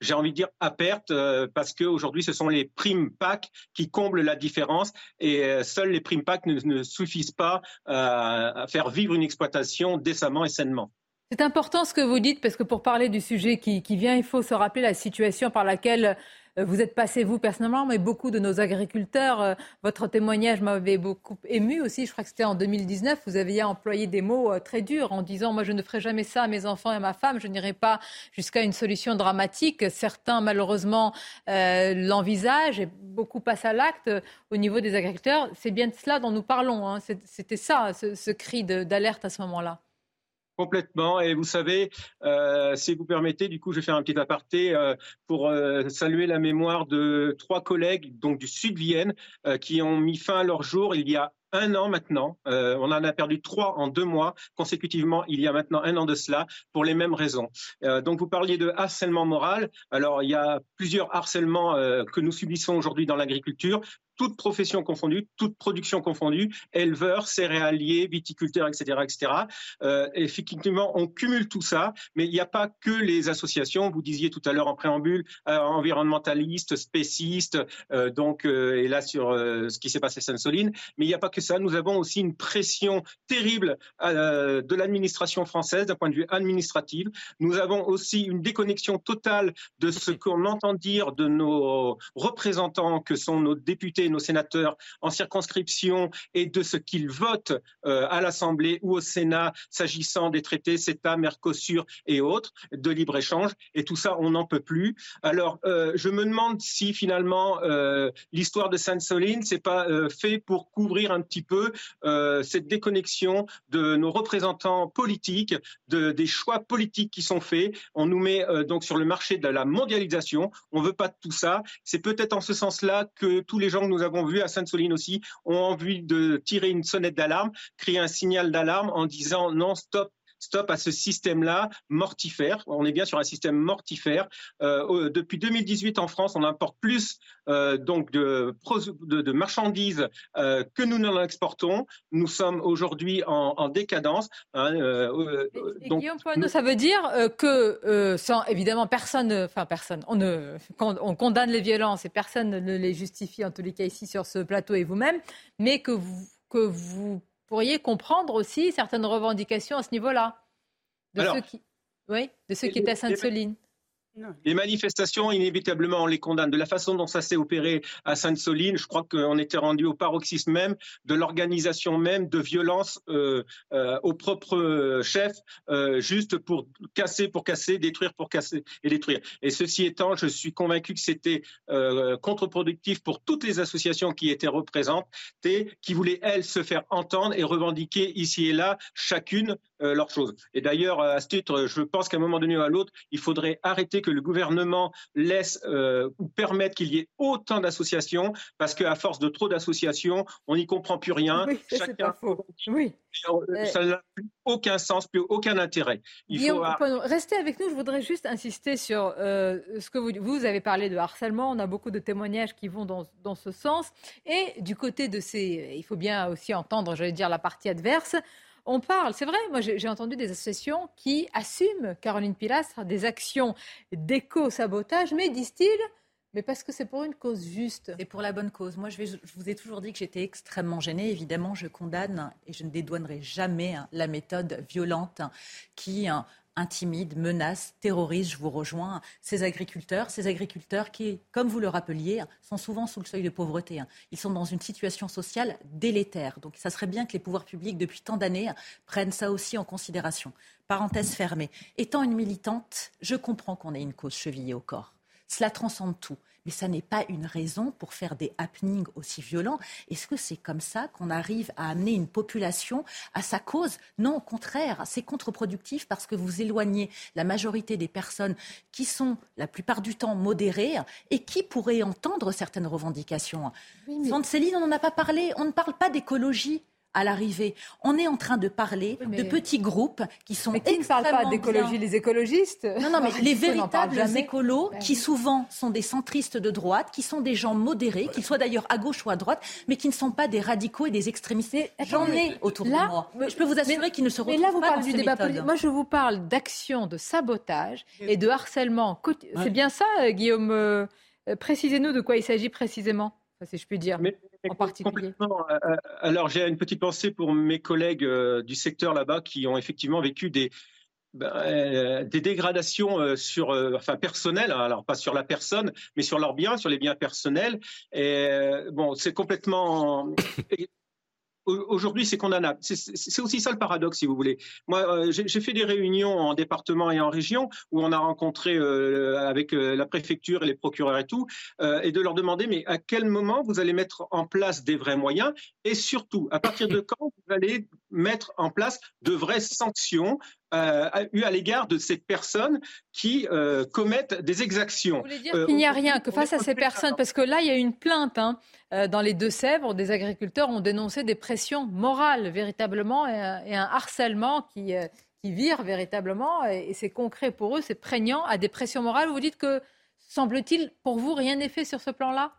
j'ai envie de dire à perte parce qu'aujourd'hui ce sont les primes PAC qui comblent la différence et euh, seuls les primes PAC ne, suffisent pas euh, à faire vivre une exploitation décemment et sainement. C'est important ce que vous dites parce que pour parler du sujet qui, vient, il faut se rappeler la situation par laquelle vous êtes passé, vous personnellement, mais beaucoup de nos agriculteurs. Euh, votre témoignage m'avait beaucoup ému aussi. Je crois que c'était en 2019. Vous aviez employé des mots euh, très durs en disant Moi, je ne ferai jamais ça à mes enfants et à ma femme. Je n'irai pas jusqu'à une solution dramatique. Certains, malheureusement, l'envisagent et beaucoup passent à l'acte au niveau des agriculteurs. C'est bien de cela dont nous parlons. Hein. C'était ça, ce cri d'alerte à ce moment-là. Complètement. Et vous savez, euh, si vous permettez, du coup, je vais faire un petit aparté euh, pour euh, saluer la mémoire de trois collègues donc du sud Vienne qui ont mis fin à leur jour il y a un an maintenant. on en a perdu trois en deux mois consécutivement. Il y a maintenant un an de cela pour les mêmes raisons. donc vous parliez de harcèlement moral. Alors il y a plusieurs harcèlements que nous subissons aujourd'hui dans l'agriculture toutes professions confondues, toute production confondue, éleveurs, céréaliers, viticulteurs, etc., etc. Euh, effectivement, on cumule tout ça, mais il n'y a pas que les associations. Vous disiez tout à l'heure en préambule, euh, environnementalistes, spécistes, euh, donc euh, et là sur euh, ce qui s'est passé à Sainte-Soline, mais il n'y a pas que ça. Nous avons aussi une pression terrible de l'administration française d'un point de vue administratif. Nous avons aussi une déconnexion totale de ce qu'on entend dire de nos représentants que sont nos députés nos sénateurs en circonscription et de ce qu'ils votent euh, à l'Assemblée ou au Sénat s'agissant des traités CETA, Mercosur et autres de libre-échange. Et tout ça, on n'en peut plus. Alors, euh, je me demande si finalement euh, l'histoire de Sainte-Soline, c'est pas fait pour couvrir un petit peu cette déconnexion de nos représentants politiques, de, des choix politiques qui sont faits. On nous met donc sur le marché de la mondialisation. On veut pas de tout ça. C'est peut-être en ce sens-là que tous les gens que nous avons vu à Sainte-Soline aussi, ont envie de tirer une sonnette d'alarme, crier un signal d'alarme en disant non, stop, stop à ce système-là mortifère. On est bien sur un système mortifère. Euh, depuis 2018 en France, on importe plus euh, donc de, de, marchandises euh, que nous n'en exportons. Nous sommes aujourd'hui en, décadence. Hein, donc, Guillaume Poineau, ça veut dire que, sans évidemment personne, enfin personne, on, ne, on condamne les violences et personne ne les justifie en tous les cas ici sur ce plateau et vous-même, mais que vous que vous pourriez comprendre aussi certaines revendications à ce niveau-là de ceux qui, oui, de ceux qui étaient à Sainte-Soline. Les manifestations, inévitablement, on les condamne. De la façon dont ça s'est opéré à Sainte-Soline, je crois qu'on était rendu au paroxysme même de l'organisation même de violence euh, euh, au propre chef, euh, juste pour casser, pour casser, détruire, pour casser et détruire. Et ceci étant, je suis convaincu que c'était contre-productif pour toutes les associations qui étaient représentées, qui voulaient, elles, se faire entendre et revendiquer ici et là, chacune, leur chose. Et d'ailleurs, à ce titre, je pense qu'à un moment donné ou à l'autre, il faudrait arrêter que le gouvernement laisse euh, ou permette qu'il y ait autant d'associations, parce qu'à force de trop d'associations, on n'y comprend plus rien. Oui, Chacun, pas faux. Oui. Euh, ça n'a plus aucun sens, plus aucun intérêt. Il faut... restez avec nous. Je voudrais juste insister sur euh, ce que vous, vous avez parlé de harcèlement. On a beaucoup de témoignages qui vont dans, dans ce sens. Et du côté de ces, il faut bien aussi entendre, j'allais dire, la partie adverse on parle, c'est vrai, moi j'ai entendu des associations qui assument, Caroline Pilastre, des actions d'éco-sabotage, mais disent-ils, mais parce que c'est pour une cause juste. C'est pour la bonne cause. Moi, je, vous ai toujours dit que j'étais extrêmement gênée. Évidemment, je condamne et je ne dédouanerai jamais hein, la méthode violente qui hein, intimide, menace, terrorise, je vous rejoins, ces agriculteurs, ces agriculteurs qui, comme vous le rappeliez, sont souvent sous le seuil de pauvreté. Hein. Ils sont dans une situation sociale délétère. Donc ça serait bien que les pouvoirs publics, depuis tant d'années, prennent ça aussi en considération. Parenthèse fermée. Étant une militante, je comprends qu'on ait une cause chevillée au corps. Cela transcende tout mais ça n'est pas une raison pour faire des happenings aussi violents. Est-ce que c'est comme ça qu'on arrive à amener une population à sa cause? Non, au contraire, c'est contre-productif parce que vous éloignez la majorité des personnes qui sont la plupart du temps modérées et qui pourraient entendre certaines revendications. Oui, mais... Céline, on n'en a pas parlé, on ne parle pas d'écologie à l'arrivée. On est en train de parler de petits groupes qui sont mais qui ne parlent pas d'écologie Les écologistes Non, non, mais les véritables écolos, qui souvent sont des centristes de droite, qui sont des gens modérés, qu'ils soient d'ailleurs à gauche ou à droite, mais qui ne sont pas des radicaux et des extrémistes. J'en ai autour de moi. Je peux vous assurer qu'ils ne se retrouvent mais là, vous pas parlez du débat politique. Moi, je vous parle d'actions de sabotage et de harcèlement. C'est bien ça, euh, Guillaume euh, Précisez-nous de quoi il s'agit précisément, si je puis dire en particulier euh, euh, Alors j'ai une petite pensée pour mes collègues euh, du secteur là-bas qui ont effectivement vécu des, ben, des dégradations sur, enfin personnelles, hein, alors pas sur la personne, mais sur leurs biens, sur les biens personnels. Et bon, c'est complètement aujourd'hui, c'est condamnable. C'est aussi ça le paradoxe, si vous voulez. Moi, euh, j'ai fait des réunions en département et en région où on a rencontré euh, avec euh, la préfecture et les procureurs et tout, et de leur demander, mais à quel moment vous allez mettre en place des vrais moyens et surtout, à partir de quand vous allez mettre en place de vraies sanctions euh, à l'égard de ces personnes qui euh, commettent des exactions. Vous voulez dire qu'il n'y a rien, que face à ces personnes, parce que là, il y a une plainte hein, euh, dans les Deux-Sèvres, des agriculteurs ont dénoncé des pressions morales véritablement et, un harcèlement qui, qui vire véritablement, et, et c'est concret pour eux, c'est prégnant à des pressions morales. Vous dites que, semble-t-il, pour vous, rien n'est fait sur ce plan-là?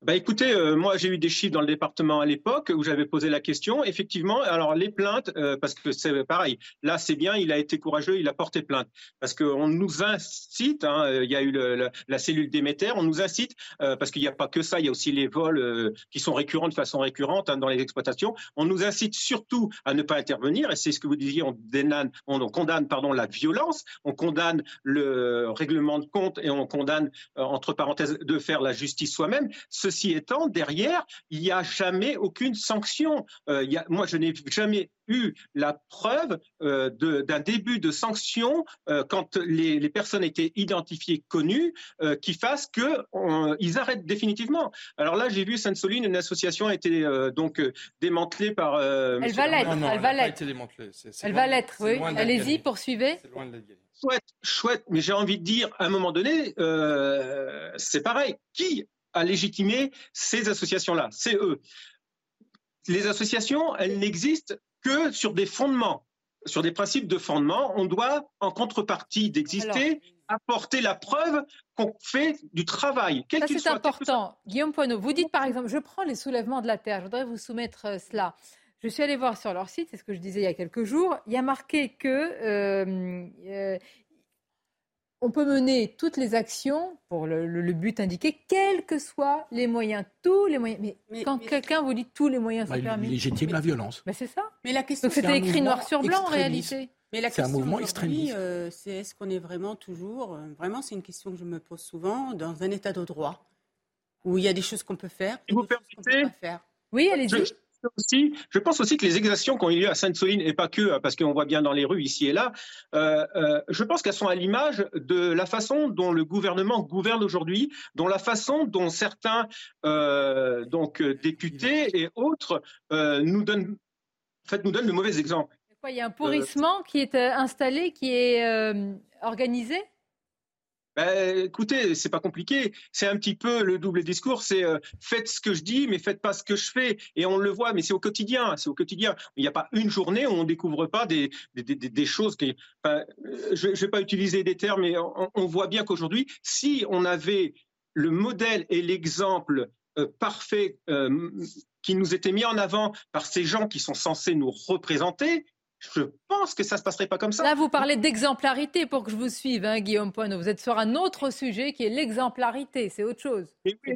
Bah écoutez, euh, moi j'ai eu des chiffres dans le département à l'époque où j'avais posé la question. Effectivement, alors les plaintes, euh, parce que c'est pareil, là c'est bien, il a été courageux, il a porté plainte. Parce qu'on nous incite, hein, euh, il y a eu la cellule Déméter, on nous incite, parce qu'il n'y a pas que ça, il y a aussi les vols qui sont récurrents de façon récurrente hein, dans les exploitations. On nous incite surtout à ne pas intervenir, et c'est ce que vous disiez, on, condamne pardon, la violence, on condamne le règlement de compte et on condamne, entre parenthèses, de faire la justice soi-même. Ceci étant, derrière, il n'y a jamais aucune sanction. Euh, moi, je n'ai jamais eu la preuve euh, d'un début de sanction euh, quand les, personnes étaient identifiées, connues, qui fasse qu'ils arrêtent définitivement. Alors là, j'ai vu Sainte-Soline, une association a été donc démantelée par. elle va l'être. Elle va l'être. Elle va l'être. Oui. Allez-y, poursuivez. Chouette, chouette, mais j'ai envie de dire, à un moment donné, c'est pareil. Qui à légitimer ces associations-là. C'est eux. Les associations, elles n'existent que sur des fondements, sur des principes de fondement. On doit, en contrepartie d'exister, apporter la preuve qu'on fait du travail. Ça, c'est important. Guillaume Poineau, vous dites par exemple, je prends les soulèvements de la terre, je voudrais vous soumettre euh, cela. Je suis allée voir sur leur site, c'est ce que je disais il y a quelques jours, il y a marqué que euh, euh, on peut mener toutes les actions pour le, but indiqué, quels que soient les moyens, tous les moyens. Mais, quand quelqu'un vous dit tous les moyens sont bah, permis, légitime la violence. Mais c'est ça. Mais la question, Donc c'était écrit noir sur blanc en réalité. c'est un mouvement extrémiste. Euh, c'est est-ce qu'on est vraiment toujours, euh, vraiment c'est une question que je me pose souvent, dans un état de droit, où il y a des choses qu'on peut faire et vous des choses qu'on peut pas faire. Oui, allez-y je pense aussi que les exactions qui ont eu lieu à Sainte-Soline, et pas que, hein, parce qu'on voit bien dans les rues ici et là, euh, euh, je pense qu'elles sont à l'image de la façon dont le gouvernement gouverne aujourd'hui, dont la façon dont certains euh, donc, députés et autres nous, donnent, en fait, nous donnent de mauvais exemples. Il y a un pourrissement qui est installé, qui est organisé? Ben, écoutez, c'est pas compliqué. C'est un petit peu le double discours. C'est euh, faites ce que je dis, mais faites pas ce que je fais. Et on le voit, mais c'est au quotidien. C'est au quotidien. Il n'y a pas une journée où on découvre pas des, choses qui. je, ne vais pas utiliser des termes, mais on, voit bien qu'aujourd'hui, si on avait le modèle et l'exemple euh, parfait euh, qui nous était mis en avant par ces gens qui sont censés nous représenter, je pense que ça ne se passerait pas comme ça. Là, vous parlez d'exemplarité pour que je vous suive, hein, Guillaume Poineau. Vous êtes sur un autre sujet qui est l'exemplarité. C'est autre chose.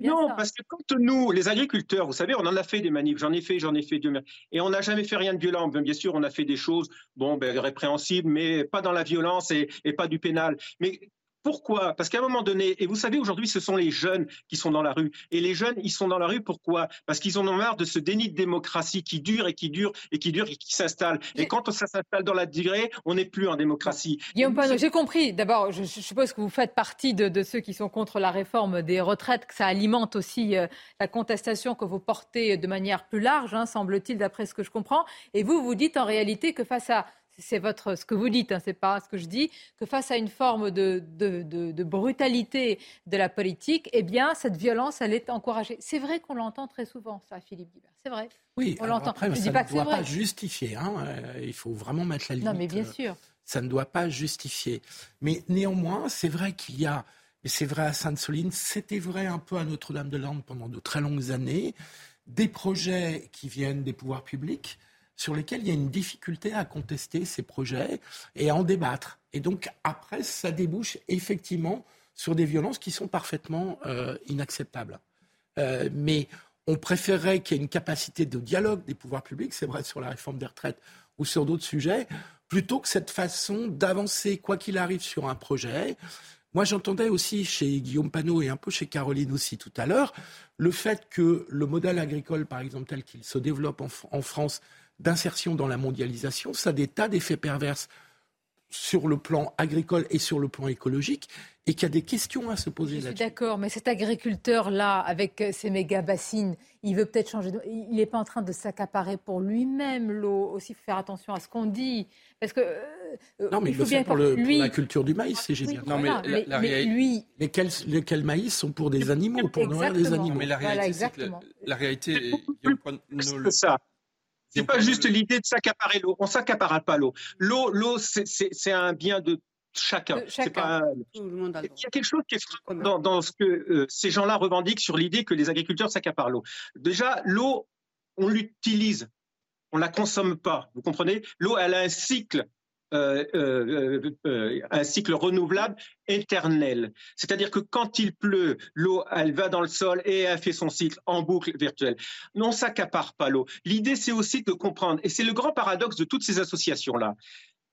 non, parce que quand nous, les agriculteurs, vous savez, on en a fait des manifs. J'en ai fait, j'en ai fait deux. Et on n'a jamais fait rien de violent. Bien sûr, on a fait des choses, bon, ben, répréhensibles, mais pas dans la violence et, et pas du pénal. Mais pourquoi? Parce qu'à un moment donné, et vous savez, aujourd'hui, ce sont les jeunes qui sont dans la rue. Et les jeunes, ils sont dans la rue pourquoi? Parce qu'ils en ont marre de ce déni de démocratie qui dure et qui dure et qui dure et qui s'installe. Et quand ça s'installe dans la durée, on n'est plus en démocratie. Guillaume Pano, j'ai compris. D'abord, je, suppose que vous faites partie de, ceux qui sont contre la réforme des retraites, que ça alimente aussi euh, la contestation que vous portez de manière plus large, hein, semble-t-il, d'après ce que je comprends. Et vous, vous dites en réalité que face à c'est votre ce que vous dites, hein, c'est pas ce que je dis, que face à une forme de, de, brutalité de la politique, eh bien, cette violence, elle est encouragée. C'est vrai qu'on l'entend très souvent, ça, Philippe Guibert. C'est vrai. Oui, on l'entend. Je dis pas que ne doit pas justifier. Hein, euh, il faut vraiment mettre la limite. Non, mais bien euh, sûr. Ça ne doit pas justifier. Mais néanmoins, c'est vrai qu'il y a, et c'est vrai à Sainte-Soline, c'était vrai un peu à Notre-Dame-de-Lande pendant de très longues années, des projets qui viennent des pouvoirs publics sur lesquels il y a une difficulté à contester ces projets et à en débattre. Et donc après, ça débouche effectivement sur des violences qui sont parfaitement euh, inacceptables. Euh, mais on préférerait qu'il y ait une capacité de dialogue des pouvoirs publics, c'est vrai sur la réforme des retraites ou sur d'autres sujets, plutôt que cette façon d'avancer, quoi qu'il arrive, sur un projet. Moi, j'entendais aussi chez Guillaume Panot et un peu chez Caroline aussi tout à l'heure, le fait que le modèle agricole, par exemple, tel qu'il se développe en France, d'insertion dans la mondialisation, ça a des tas d'effets perverses sur le plan agricole et sur le plan écologique, et qu'il y a des questions à se poser là-dessus. D'accord, mais cet agriculteur-là, avec ses méga bassines, il veut peut-être changer. Il n'est pas en train de s'accaparer pour lui-même l'eau. Aussi, faut faire attention à ce qu'on dit, parce que. Euh, non, mais il, le fait pour, la culture du maïs, c'est génial. non, mais, lui... lesquels, lesquels maïs sont pour des animaux, pour nourrir des animaux. Mais la réalité, c'est que la, réalité, c'est ça. C'est pas juste l'idée de s'accaparer l'eau. On s'accapare pas l'eau. L'eau, l'eau, c'est un bien de chacun. Pas... Il y a quelque chose qui est dans, dans ce que euh, ces gens-là revendiquent sur l'idée que les agriculteurs s'accaparent l'eau. Déjà, l'eau, on l'utilise, on la consomme pas. Vous comprenez? L'eau, elle a un cycle euh, euh, euh, un cycle renouvelable éternel. C'est-à-dire que quand il pleut, l'eau, elle va dans le sol et elle fait son cycle en boucle virtuelle. On s'accapare pas l'eau. L'idée, c'est aussi de comprendre, et c'est le grand paradoxe de toutes ces associations-là.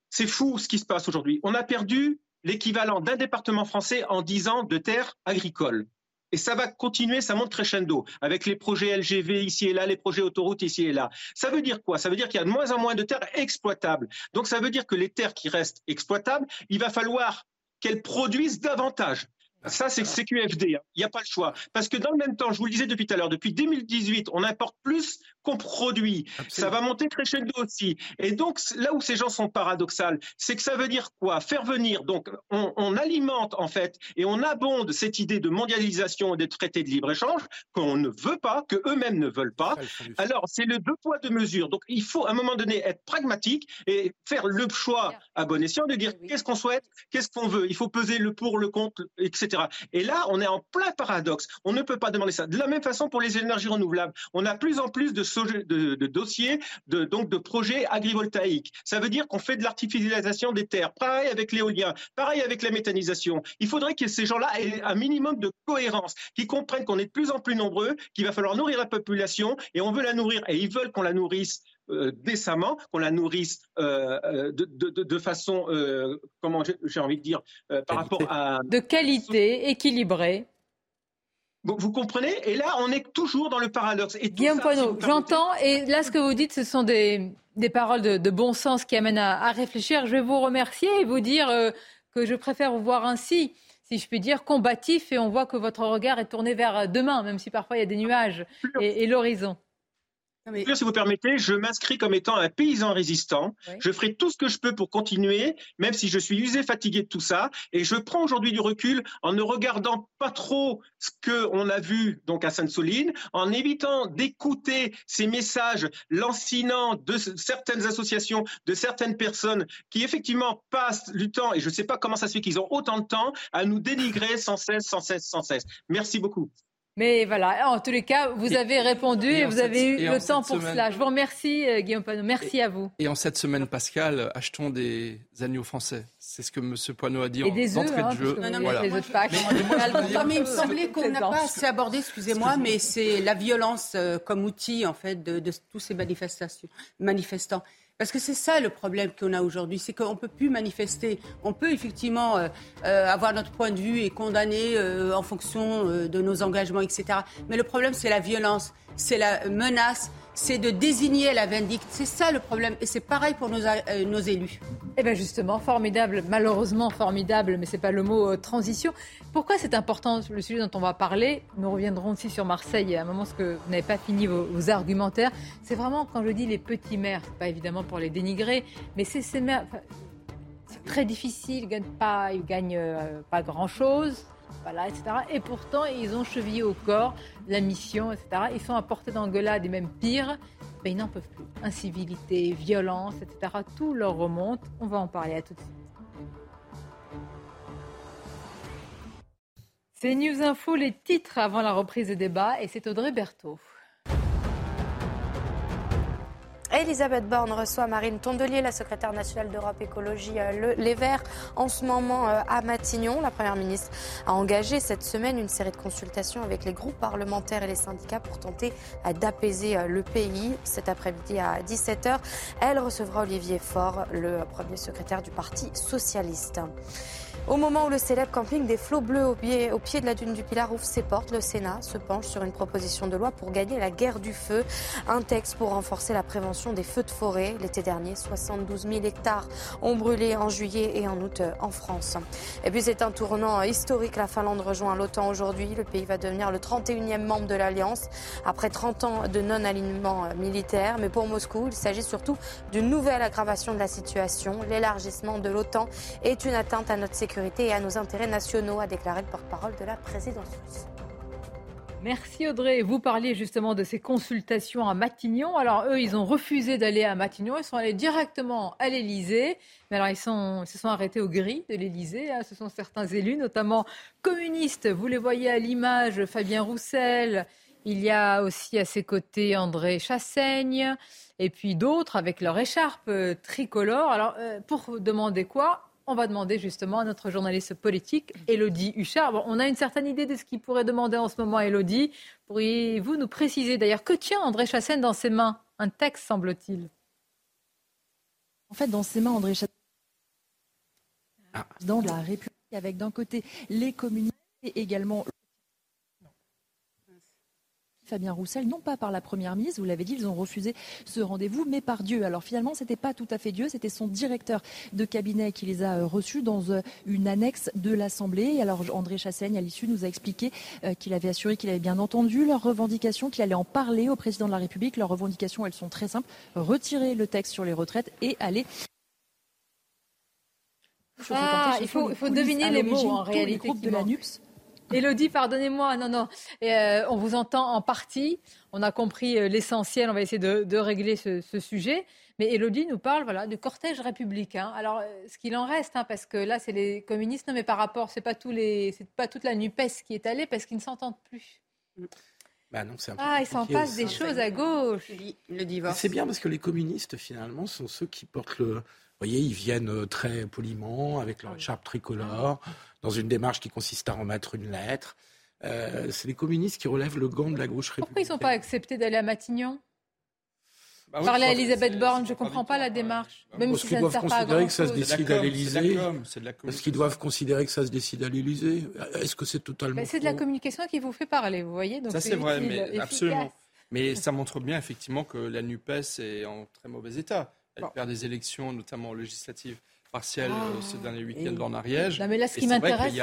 C'est fou ce qui se passe aujourd'hui. On a perdu l'équivalent d'un département français en 10 ans de terres agricoles. Et ça va continuer, ça monte crescendo, avec les projets LGV ici et là, les projets autoroutes ici et là. Ça veut dire quoi? Ça veut dire qu'il y a de moins en moins de terres exploitables. Donc ça veut dire que les terres qui restent exploitables, il va falloir qu'elles produisent davantage. Ça, c'est CQFD. Hein. Il n'y a pas le choix. Parce que dans le même temps, je vous le disais depuis tout à l'heure, depuis 2018, on importe plus qu'on produit. Ça va monter crescendo aussi. Et donc, là où ces gens sont paradoxales, c'est que ça veut dire quoi? Faire venir, donc, on, alimente en fait et on abonde cette idée de mondialisation et des traités de libre-échange qu'on ne veut pas, que eux-mêmes ne veulent pas. Alors, c'est le deux poids, deux mesures. Donc, il faut à un moment donné être pragmatique et faire le choix à bon escient de dire qu'est-ce qu'on souhaite, qu'est-ce qu'on veut. Il faut peser le pour, le contre, etc. Et là, on est en plein paradoxe. On ne peut pas demander ça. De la même façon pour les énergies renouvelables, on a plus en plus de, dossiers, de, donc de projets agrivoltaïques. Ça veut dire qu'on fait de l'artificialisation des terres. Pareil avec l'éolien, pareil avec la méthanisation. Il faudrait que ces gens-là aient un minimum de cohérence, qu'ils comprennent qu'on est de plus en plus nombreux, qu'il va falloir nourrir la population et on veut la nourrir et ils veulent qu'on la nourrisse décemment, qu'on la nourrisse de, de, façon, comment j'ai envie de dire, par rapport à... De qualité, équilibrée. Vous comprenez? Et là, on est toujours dans le paradoxe. Et Guillaume Poineau, j'entends, et là, ce que vous dites, ce sont des, des paroles de, bon sens qui amènent à, réfléchir. Je vais vous remercier et vous dire euh, que je préfère vous voir ainsi, si je puis dire, combatif, et on voit que votre regard est tourné vers demain, même si parfois il y a des nuages et l'horizon si vous permettez, je m'inscris comme étant un paysan résistant. Je ferai tout ce que je peux pour continuer, même si je suis usé, fatigué de tout ça. Et je prends aujourd'hui du recul en ne regardant pas trop ce qu'on a vu donc à Sainte-Soline, en évitant d'écouter ces messages lancinants de certaines associations, de certaines personnes qui effectivement passent du temps, et je ne sais pas comment ça se fait qu'ils ont autant de temps, à nous dénigrer sans cesse, sans cesse, sans cesse. Merci beaucoup. Mais voilà, en tous les cas, vous avez répondu et, vous avez eu le temps pour cela. Je vous remercie, euh, Guillaume Poineau. Merci à vous. Et en cette semaine pascale, achetons des agneaux français. C'est ce que M. Poineau a dit et des œufs, hein, de jeu. Non, non, voilà. Les œufs de Pâques. Mais, il me semblait qu'on n'a pas assez abordé, excusez-moi, mais c'est la violence euh, comme outil, en fait, de, de tous ces manifestations, manifestants. Parce que c'est ça le problème qu'on a aujourd'hui, c'est qu'on ne peut plus manifester. On peut effectivement euh, euh, avoir notre point de vue et condamner euh, en fonction de nos engagements, etc. Mais le problème, c'est la violence, c'est la menace, c'est de désigner la vindicte. C'est ça le problème. Et c'est pareil pour nos, euh, élus. Eh bien justement, formidable, malheureusement formidable, mais ce n'est pas le mot euh, transition. Pourquoi c'est important le sujet dont on va parler? Nous reviendrons aussi sur Marseille à un moment, parce que vous n'avez pas fini vos, argumentaires. C'est vraiment, quand je dis les petits maires, pas évidemment pour les dénigrer, mais c'est ces c'est très difficile, ils ne gagnent pas, euh, pas grand-chose etc. Et pourtant, ils ont chevillé au corps la mission, etc. Ils sont à portée d'engueulade et même pire. Ben, ils n'en peuvent plus. Incivilité, violence, etc. Tout leur remonte. On va en parler à tout de suite. C'est News Info, les titres avant la reprise des débats, et c'est Audrey Berthaud. Elisabeth Borne reçoit Marine Tondelier, la secrétaire nationale d'Europe Écologie euh, Les Verts, en ce moment euh, à Matignon. La Première ministre a engagé cette semaine une série de consultations avec les groupes parlementaires et les syndicats pour tenter euh, d'apaiser le pays. Cet après-midi à 17h, elle recevra Olivier Faure, le premier secrétaire du Parti socialiste. Au moment où le célèbre camping des flots bleus au pied, de la dune du Pilar ouvre ses portes, le Sénat se penche sur une proposition de loi pour gagner la guerre du feu. Un texte pour renforcer la prévention des feux de forêt. L'été dernier, 72 000 hectares ont brûlé en juillet et en août en France. Et puis c'est un tournant historique. La Finlande rejoint l'OTAN aujourd'hui. Le pays va devenir le 31e membre de l'Alliance après 30 ans de non-alignement militaire. Mais pour Moscou, il s'agit surtout d'une nouvelle aggravation de la situation. L'élargissement de l'OTAN est une atteinte à notre sécurité et à nos intérêts nationaux, a déclaré le porte-parole de la présidence russe. Merci Audrey. Vous parliez justement de ces consultations à Matignon. Alors eux, ils ont refusé d'aller à Matignon. Ils sont allés directement à l'Élysée. Mais alors ils, se sont arrêtés au gris de l'Élysée. Ce sont certains élus, notamment communistes. Vous les voyez à l'image, Fabien Roussel. Il y a aussi à ses côtés André Chassaigne. Et puis d'autres avec leur écharpe tricolore. Alors euh, pour demander quoi on va demander justement à notre journaliste politique, Elodie Huchard. on a une certaine idée de ce qu'il pourrait demander en ce moment, Elodie. Pourriez-vous nous préciser d'ailleurs que tient André Chassaigne dans ses mains Un texte, semble-t-il? En fait, dans ses mains, André Chassaigne, ah. dans la République, avec d'un côté les communistes et également Fabien Roussel, non pas par la Première ministre, vous l'avez dit, ils ont refusé ce rendez-vous, mais par Dieu. Alors finalement, ce n'était pas tout à fait Dieu, c'était son directeur de cabinet qui les a euh, reçus dans euh, une annexe de l'Assemblée. Alors André Chassaigne, à l'issue, nous a expliqué euh, qu'il avait assuré qu'il avait bien entendu leurs revendications, qu'il allait en parler au président de la République. Leurs revendications, elles sont très simples. Retirer le texte sur les retraites et aller ah, il faut, deviner les mots en réalité. De la NUPS Elodie, pardonnez-moi, non, non. Euh, on vous entend en partie. On a compris euh, l'essentiel. On va essayer de, régler ce, sujet. Mais Elodie nous parle voilà, du cortège républicain. Alors, euh, ce qu'il en reste, hein, parce que là, c'est les communistes, non, mais par rapport, c'est pas tous les, c'est pas toute la Nupes qui est allée, parce qu'ils ne s'entendent plus. Bah non, un ah, il s'en passe des choses à gauche. Le divorce. C'est bien parce que les communistes, finalement, sont ceux qui portent le, vous voyez, ils viennent euh, très poliment avec leur écharpe tricolore, dans une démarche qui consiste à remettre une lettre. Euh, c'est les communistes qui relèvent le gant de la gauche républicaine. Pourquoi ils ne sont pas acceptés d'aller à Matignon? Bah Parler à Elisabeth Borne, je ne comprends pas la démarche. Même parce si qu'ils doivent considérer que ça se décide à l'Élysée. Est-ce qu'ils doivent considérer que ça se décide à l'Élysée Est-ce que c'est totalement Ben, C'est de la communication qui vous fait parler, vous voyez. Donc Ça, c'est vrai, mais efficace. absolument. Mais ça montre bien effectivement que la NUPES est en très mauvais état. Elle Bon. perd des élections, notamment législatives partielles, Ah, euh, ce dernier week-end l'Ariège. Non, mais là, ce Et qui m'intéresse-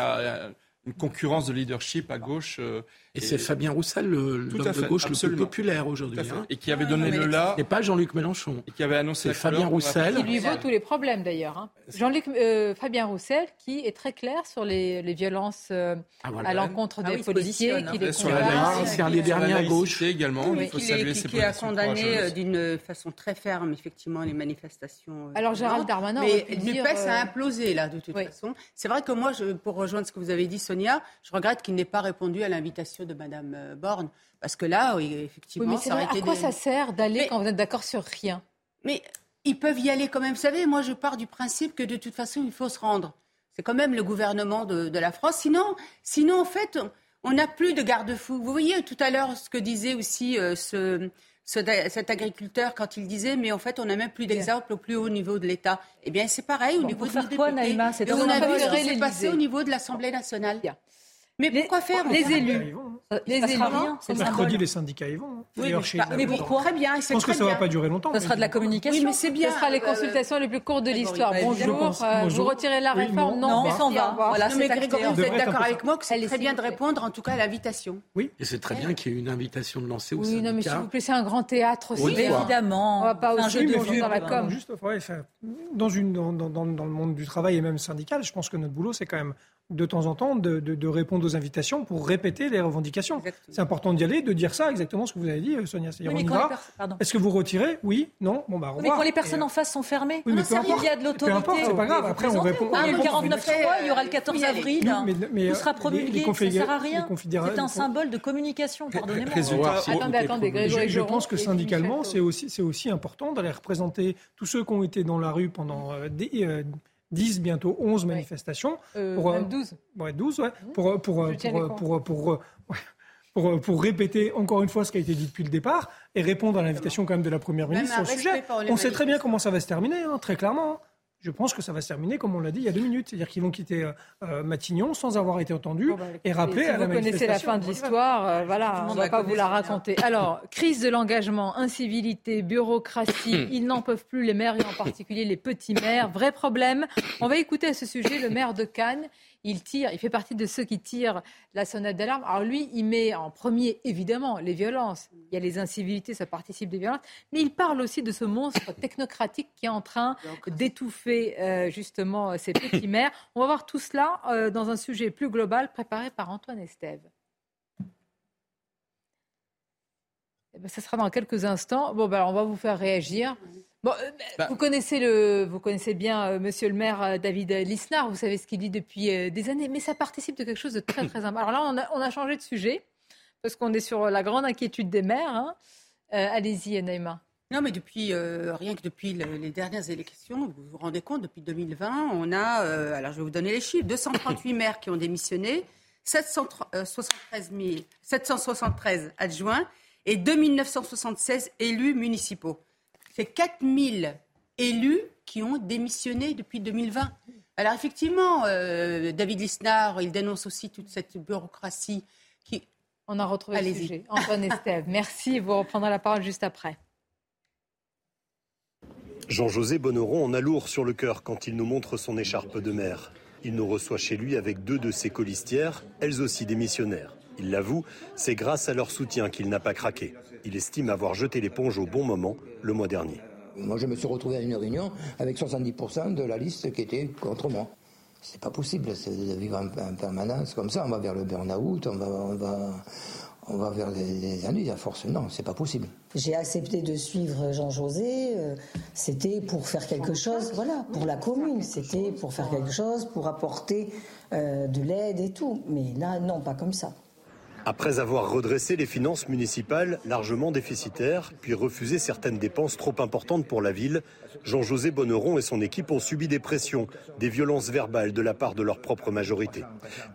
une concurrence de leadership à gauche. euh, Et c'est Fabien Roussel, l'homme de gauche le plus populaire aujourd'hui. Hein. Et qui avait donné le là. Et pas Jean-Luc Mélenchon. Et qui avait annoncé C'est Fabien Roussel. Qui lui vaut tous les problèmes d'ailleurs. hein. Jean-Luc euh, Fabien Roussel, qui est très clair sur les, les violences euh, Ah, voilà. à l'encontre Ah des oui, policiers, qui hein. les Sur la laïcité, c'est un des sur la derniers à gauche. également. Oui, il faut qui, saluer ses qui a condamné d'une façon très ferme, effectivement, les manifestations. Alors, Gérald. Darmanin Mais dire, a implosé, là, de toute façon. C'est vrai que moi, pour rejoindre ce que vous avez dit, Sonia, je regrette qu'il n'ait pas répondu à l'invitation de Mme euh, Borne. Parce que là, oui, effectivement, Oui, mais ça vrai, à quoi des- ça sert d'aller quand vous êtes d'accord sur rien? Mais ils peuvent y aller quand même. Vous savez, moi, je pars du principe que de toute façon, il faut se rendre. C'est quand même le gouvernement de, de la France. Sinon, sinon, en fait, on n'a plus de garde-fous. Vous voyez tout à l'heure ce que disait aussi euh, ce- cet agriculteur quand il disait, mais en fait, on n'a même plus d'exemple au plus haut niveau de l'État. Eh bien, c'est pareil au Bon, niveau de quoi. Naïma? On a vu ce qui s'est passé au niveau de l'Assemblée nationale. Mais pourquoi faire Les élus. Ça- il Les rien, c'est le Mercredi, les syndicats y vont. Oui, mais, chez mais pourquoi Très bien, Je pense que ça ne va pas durer longtemps. Ça sera de la communication. Oui, mais c'est bien. Ce sera les Euh, consultations les plus courtes de l'histoire. bah, Bonjour, euh, vous retirez la Oui, réforme non, on s'en va. Voilà, mais. Grégory, vous êtes d'accord avec moi que c'est très bien de répondre, en tout cas, à l'invitation. Et c'est très bien qu'il y ait une invitation de lancer au Oui, non, mais s'il vous plaît, c'est un grand théâtre aussi. Oui. Évidemment. On va pas un jeu de dans la com. Juste, dans le monde du travail et même syndical, je pense que notre boulot, c'est quand même de temps en temps de, de- de répondre aux invitations pour répéter les revendications. C'est important d'y aller, de dire ça, exactement ce que vous avez dit, euh, Sonia. Oui, pardon. Est-ce que vous retirez Oui Non Bon, bah, au Mais quand les personnes Et, en face sont fermées, Oui, il y a de Peu l'autorité. importe, c'est pas grave. Après, on répond- Il y a le répond. 49 3 il y aura le 14 avril. Mais- mais, Tout euh, sera les- promulgué. les Ça confédérés- sert à rien. C'est un symbole de communication, pardonnez-moi. Attendez, attendez, Grégory Je, pense que syndicalement, c'est aussi, c'est aussi important d'aller représenter tous ceux qui ont été dans la rue pendant euh, des, euh, 10, bientôt 11 manifestations. Euh, pour, euh, même 12. Ouais, 12, ouais. Pour, euh, pour, euh, tiens pour, pour, pour, ouais, pour, euh, pour répéter encore une fois ce qui a été dit depuis le départ et répondre à l'invitation quand même de la Première ministre sur le sujet. pour On sait très bien comment ça va se terminer, hein, très clairement. Hein. Je pense que ça va se terminer comme on l'a dit il y a deux minutes. C'est-à-dire qu'ils vont quitter euh, euh, Matignon sans avoir été entendus Bon, bah, et rappeler si à la vous connaissez la fin de l'histoire, euh, voilà, on ne va pas vous la raconter. Alors, crise de l'engagement, incivilité, bureaucratie, ils n'en peuvent plus, les maires et en particulier les petits maires. Vrai problème. On va écouter à ce sujet le maire de Cannes. Il tire, il fait partie de ceux qui tirent la sonnette d'alarme. Alors lui, il met en premier, évidemment, les violences. Il y a les incivilités, ça participe des violences. Mais il parle aussi de ce monstre technocratique qui est en train d'étouffer euh, justement ces petits maires. On va voir tout cela euh, dans un sujet plus global préparé par Antoine Estève. Eh ben, ça sera dans quelques instants. Bon, ben, on va vous faire réagir. Bon, euh, Bah. vous, connaissez le, vous connaissez bien euh, Monsieur le maire euh, David Lisnard, vous savez ce qu'il dit depuis euh, des années, mais ça participe de quelque chose de très très important. Alors là, on a, on a changé de sujet, parce qu'on est sur la grande inquiétude des maires. hein. Euh, Allez-y, Naïma. Non, mais depuis, euh, rien que depuis le- les dernières élections, vous vous rendez compte, depuis 2020, on a, euh, alors je vais vous donner les chiffres, 238 maires qui ont démissionné, 773, 000 773 adjoints et 2976 élus municipaux. C'est 4000 élus qui ont démissionné depuis 2020. Alors effectivement, euh, David Lisnard, il dénonce aussi toute cette bureaucratie qui... On a retrouvé le Allez-y. sujet. Antoine Estève, merci. Vous reprendrez la parole juste après. Jean-José Bonneron en a lourd sur le cœur quand il nous montre son écharpe de maire. Il nous reçoit chez lui avec deux de ses colistières, elles aussi démissionnaires. Il l'avoue, c'est grâce à leur soutien qu'il n'a pas craqué. Il estime avoir jeté l'éponge au bon moment le mois dernier. Moi, je me suis retrouvé à une réunion avec 70% de la liste qui était contre moi. C'est pas possible de vivre en, en permanence comme ça. On va vers le burn-out, on va, on va, on va vers les, les ennuis. À force, non, c'est pas possible. J'ai accepté de suivre Jean-José. euh, C'était pour faire quelque chose, voilà, pour la commune. C'était pour faire quelque chose, pour apporter euh, de l'aide et tout. Mais là, non, pas comme ça. Après avoir redressé les finances municipales largement déficitaires, puis refusé certaines dépenses trop importantes pour la ville, Jean-José Bonneron et son équipe ont subi des pressions, des violences verbales de la part de leur propre majorité.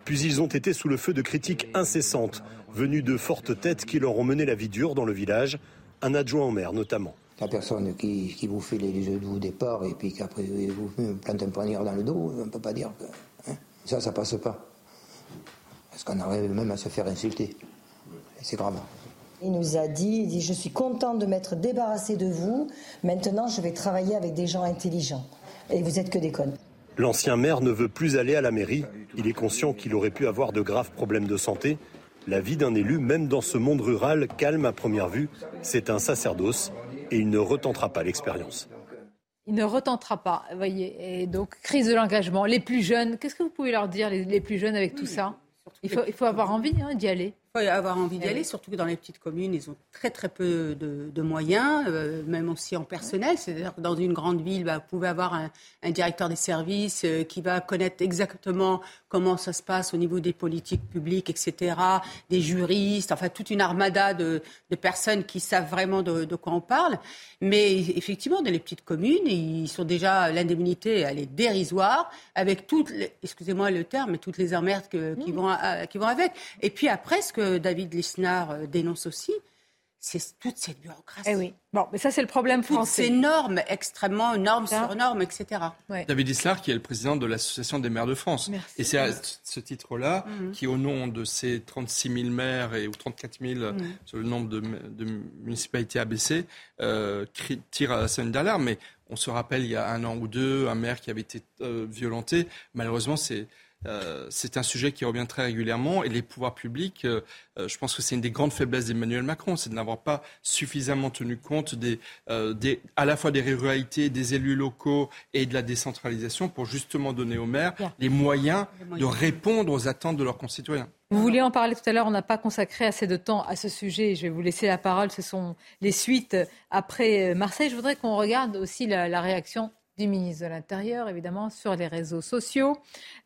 Puis ils ont été sous le feu de critiques incessantes, venues de fortes têtes qui leur ont mené la vie dure dans le village, un adjoint au maire notamment. La personne qui, vous fait les jeux de vous départ et puis qu'après vous plante un poignard dans le dos, on ne peut pas dire que. Hein. ça, ça passe pas. Parce qu'on arrive même à se faire insulter. c'est grave. Il nous a dit, il dit, je suis content de m'être débarrassé de vous. Maintenant, je vais travailler avec des gens intelligents. Et vous êtes que des connes. L'ancien maire ne veut plus aller à la mairie. Il est conscient qu'il aurait pu avoir de graves problèmes de santé. La vie d'un élu, même dans ce monde rural calme à première vue, c'est un sacerdoce et il ne retentera pas l'expérience. Il ne retentera pas, voyez. Et donc, crise de l'engagement. Les plus jeunes, qu'est-ce que vous pouvez leur dire, les, plus jeunes, avec tout ça? Il faut, il faut avoir envie hein, d'y aller faut avoir envie d'y eh aller, surtout que dans les petites communes, ils ont très très peu de, moyens, euh, même aussi en personnel. C'est-à-dire que dans une grande ville, bah, vous pouvez avoir un, directeur des services euh, qui va connaître exactement comment ça se passe au niveau des politiques publiques, etc., des juristes, enfin toute une armada de, personnes qui savent vraiment de, quoi on parle. Mais effectivement, dans les petites communes, ils sont déjà l'indemnité, elle est dérisoire, avec toutes, excusez-moi le terme, mais toutes les emmerdes qui, vont, qui vont avec. Et puis après, ce que David Lisnard euh, dénonce aussi, c'est toute cette bureaucratie. Eh oui. Bon, mais ça, c'est le problème français. Toutes ces normes extrêmement normes sur normes, etc. David Lisnard, qui est le président de l'Association des maires de France. Et c'est à ce titre-là mhm. qui, au nom de ces 36 000 maires et, ou 34 000 mhm. sur le nombre de, municipalités abaissées, euh, tire à la scène d'alarme. Mais on se rappelle, il y a un an ou deux, un maire qui avait été euh, violenté. Malheureusement, c'est euh, c'est un sujet qui revient très régulièrement et les pouvoirs publics, euh, euh, je pense que c'est une des grandes faiblesses d'Emmanuel Macron, c'est de n'avoir pas suffisamment tenu compte des, à la fois des ruralités, des élus locaux et de la décentralisation pour justement donner aux maires les moyens, de répondre aux attentes de leurs concitoyens. Vous vouliez en parler tout à l'heure, on n'a pas consacré assez de temps à ce sujet. Je vais vous laisser la parole. Ce sont les suites après Marseille. Je voudrais qu'on regarde aussi la réaction du ministre de l'Intérieur, évidemment, sur les réseaux sociaux.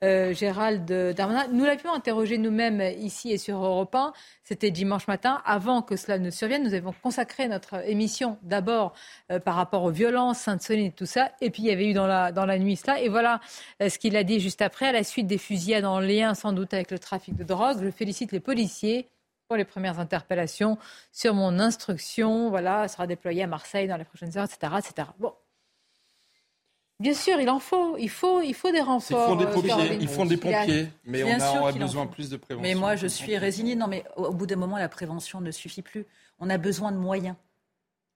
Euh, Gérald Darmanin, nous l'avions interrogé nous-mêmes ici et sur Europe 1. C'était dimanche matin. Avant que cela ne survienne, nous avons consacré notre émission d'abord euh, par rapport aux violences, Sainte-Soline et tout ça. Et puis il y avait eu dans la, nuit cela. Et voilà euh, ce qu'il a dit juste après, à la suite des fusillades en lien sans doute avec le trafic de drogue. Je félicite les policiers pour les premières interpellations sur mon instruction. Voilà, sera déployé à Marseille dans les prochaines heures, etc. etc. Bon, Bien sûr, il en faut. Il faut, il faut des renforts. Ils font des pompiers, ils font des pompiers mais on a, besoin plus de prévention. Mais moi, je suis résignée. Non, mais au bout d'un moment, la prévention ne suffit plus. On a besoin de moyens.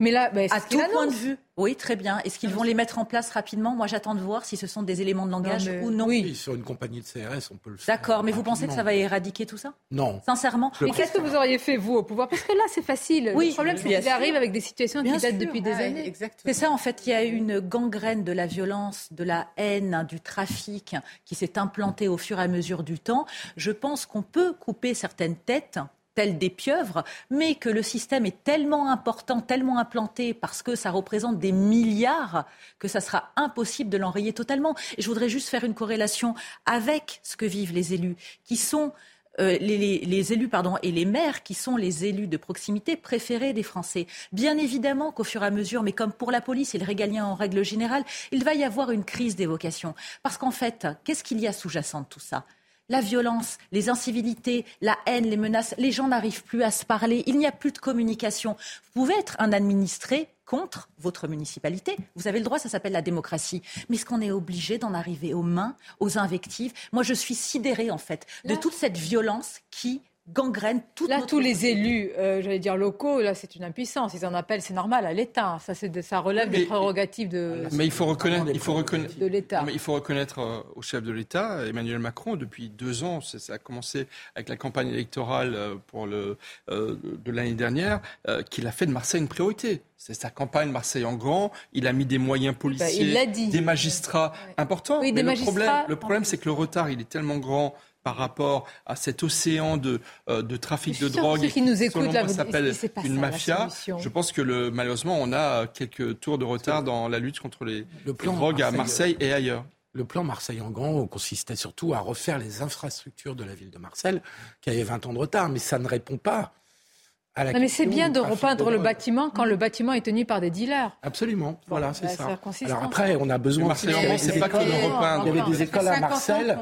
Mais là, bah, à tout point de vue. Oui, très bien. Est-ce qu'ils vont les mettre en place rapidement? Moi, j'attends de voir si ce sont des éléments de langage ou non. Oui, sur une compagnie de CRS, on peut le faire. D'accord, mais vous pensez que ça va éradiquer tout ça? Non. Sincèrement Mais qu'est-ce que vous auriez fait, vous, au pouvoir? Parce que là, c'est facile. Oui, le problème, c'est qu'il arrive avec des situations qui datent depuis des années. C'est ça, en fait. Il y a une gangrène de la violence, de la haine, du trafic qui s'est implantée au fur et à mesure du temps. Je pense qu'on peut couper certaines têtes telles des pieuvres, mais que le système est tellement important, tellement implanté, parce que ça représente des milliards, que ça sera impossible de l'enrayer totalement. Et je voudrais juste faire une corrélation avec ce que vivent les élus, qui sont euh, les, élus pardon, et les maires qui sont les élus de proximité préférés des Français. Bien évidemment qu'au fur et à mesure, mais comme pour la police et le régalien en règle générale, il va y avoir une crise d'évocation. Parce qu'en fait, qu'est-ce qu'il y a sous-jacent de tout ça? La violence, les incivilités, la haine, les menaces, les gens n'arrivent plus à se parler, il n'y a plus de communication. Vous pouvez être un administré contre votre municipalité. Vous avez le droit, ça s'appelle la démocratie. Mais est-ce qu'on est obligé d'en arriver aux mains, aux invectives? Moi, je suis sidérée, en fait, de toute cette violence qui gangrène toute Là, tous les élus, euh, j'allais dire locaux, là, c'est une impuissance. Ils en appellent, c'est normal, à l'État. Ça, ça relève des prérogatives de. Mais il faut reconnaître, il faut reconnaître de l'État. Mais il faut reconnaître euh, au chef de l'État, Emmanuel Macron, depuis deux ans, ça a commencé avec la campagne électorale euh, pour le de l'année dernière, qu'il a fait de Marseille une priorité. C'est sa campagne Marseille en grand. Il a mis des moyens bah, policiers, des magistrats importants. Oui, mais le problème, le problème, c'est que le retard, il est tellement grand par rapport à cet océan de, euh, de trafic de drogue. qui nous écoutent là, s'appelle une mafia. Je pense que le, malheureusement, on a quelques tours de retard dans la lutte contre les, drogues à Marseille et ailleurs. Le plan Marseille en grand consistait surtout à refaire les infrastructures de la ville de Marseille, qui avait 20 ans de retard, mais ça ne répond pas non, mais c'est bien de repeindre le bâtiment quand le bâtiment est tenu par des dealers. Absolument, voilà, c'est bah, ça. Alors après, on a besoin. c'est pas Il y avait des écoles à Marseille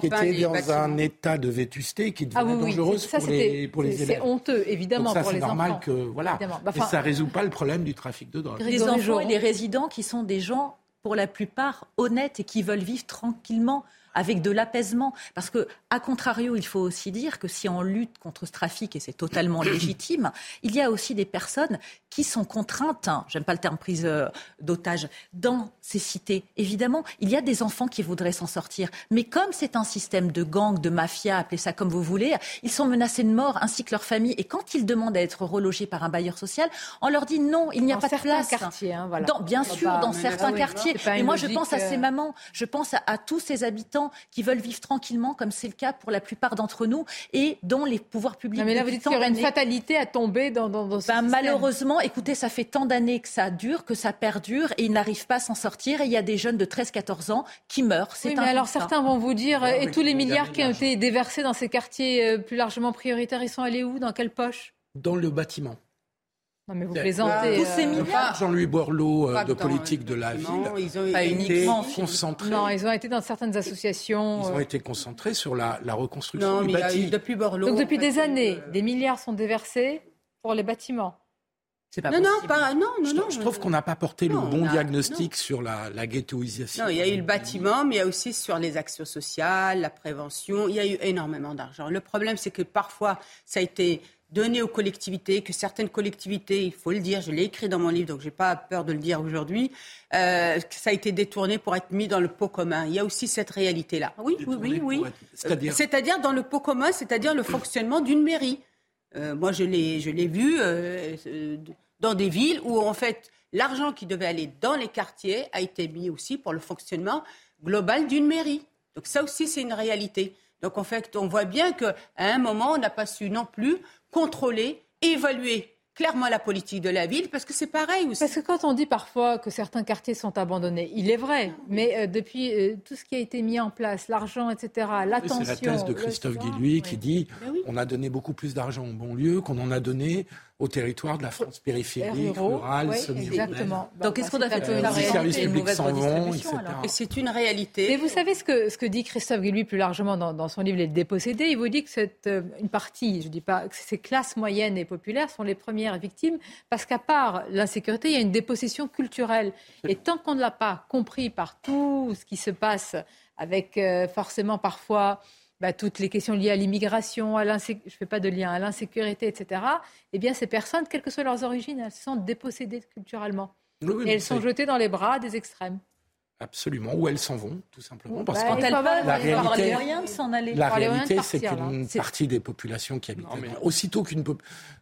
qui étaient dans un état de vétusté qui devenait ah, dangereuse pour, les, pour les élèves. C'est honteux, évidemment, ça, pour les normal enfants. Que, voilà. Bah, et ça résout pas le problème du trafic de drogue. Les enfants et les résidents qui sont des gens, pour la plupart, honnêtes et qui veulent vivre tranquillement avec de l'apaisement. Parce que, à contrario, il faut aussi dire que si on lutte contre ce trafic, et c'est totalement légitime, il y a aussi des personnes qui sont contraintes, hein, j'aime pas le terme prise euh, d'otage, dans ces cités. Évidemment, il y a des enfants qui voudraient s'en sortir. Mais comme c'est un système de gang, de mafia, appelez ça comme vous voulez, ils sont menacés de mort, ainsi que leur famille. Et quand ils demandent à être relogés par un bailleur social, on leur dit non, il n'y a pas de place. Quartiers, hein, voilà. dans, bien sûr, dans certains quartiers. Et moi, je pense à ces euh, mamans, je pense à tous ces habitants qui veulent vivre tranquillement, comme c'est le cas pour la plupart d'entre nous, et dont les pouvoirs publics. mais là, vous dites qu'il y aurait une fatalité à tomber dans, dans, ce ben, Malheureusement, écoutez, ça fait tant d'années que ça dure, que ça perdure, et ils n'arrivent pas à s'en sortir. Et il y a des jeunes de 13-14 ans qui meurent. Oui, mais alors certains vont vous dire, et tous les milliards qui ont été déversés dans ces quartiers euh, plus largement prioritaires, ils sont allés où? Dans quelle poche? Dans le bâtiment. Non, mais vous plaisantez. Tous ces milliards. Jean-Louis Borloo euh, de politique de la ville. Ils ont pas uniquement concentrés. Non, ils ont été dans certaines associations. Ils ont euh. été concentrés sur la, la reconstruction non, du bâti. depuis Borloo. Donc depuis des années, des milliards sont déversés pour les bâtiments. C'est pas non, non, pas, non, non, je, non. Je trouve qu'on n'a pas porté le bon diagnostic sur la, la ghettoisation. Non, il y a eu le bâtiment, mais il y a aussi sur les actions sociales, la prévention. Il y a eu énormément d'argent. Le problème, c'est que parfois, ça a été donner aux collectivités, que certaines collectivités, il faut le dire, je l'ai écrit dans mon livre, donc je n'ai pas peur de le dire aujourd'hui, euh, que ça a été détourné pour être mis dans le pot commun. Il y a aussi cette réalité-là. Oui, oui, oui, oui. C'est-à-dire C'est-à-dire dans le pot commun, c'est-à-dire le fonctionnement d'une mairie. Euh, moi, je l'ai, je l'ai vu euh, dans des villes où, en fait, l'argent qui devait aller dans les quartiers a été mis aussi pour le fonctionnement global d'une mairie. Donc ça aussi, c'est une réalité. Donc en fait, on voit bien qu'à un moment, on n'a pas su non plus contrôler, évaluer clairement la politique de la ville, parce que c'est pareil aussi. Parce que quand on dit parfois que certains quartiers sont abandonnés, il est vrai, mais euh, depuis euh, tout ce qui a été mis en place, l'argent, etc., l'attention... C'est la thèse de Christophe Guilluy qui dit on a donné beaucoup plus d'argent au lieu qu'on en a donné au territoire de la France périphérique, rurale, oui, Exactement. Donc, qu'est-ce qu'on a fait Les services publics s'en vont, etc. Et c'est une réalité. Mais vous savez ce que, ce que dit Christophe Guilluy plus largement dans, son livre Les Dépossédés Il vous dit que cette, euh, une partie, je ne dis pas que ces classes moyennes et populaires sont les premières victimes parce qu'à part l'insécurité, il y a une dépossession culturelle. Et tant qu'on ne l'a pas compris par tout ce qui se passe avec euh, forcément parfois bah, toutes les questions liées à l'immigration, à je ne fais pas de lien, à l'insécurité, etc., eh bien, ces personnes, quelles que soient leurs origines, elles se sentent dépossédées culturellement. et elles sont jetées dans les bras des extrêmes. Absolument, où elles s'en vont, tout simplement. Parce bah, la réalité, La réalité, c'est qu'une partie des populations qui habitent aussitôt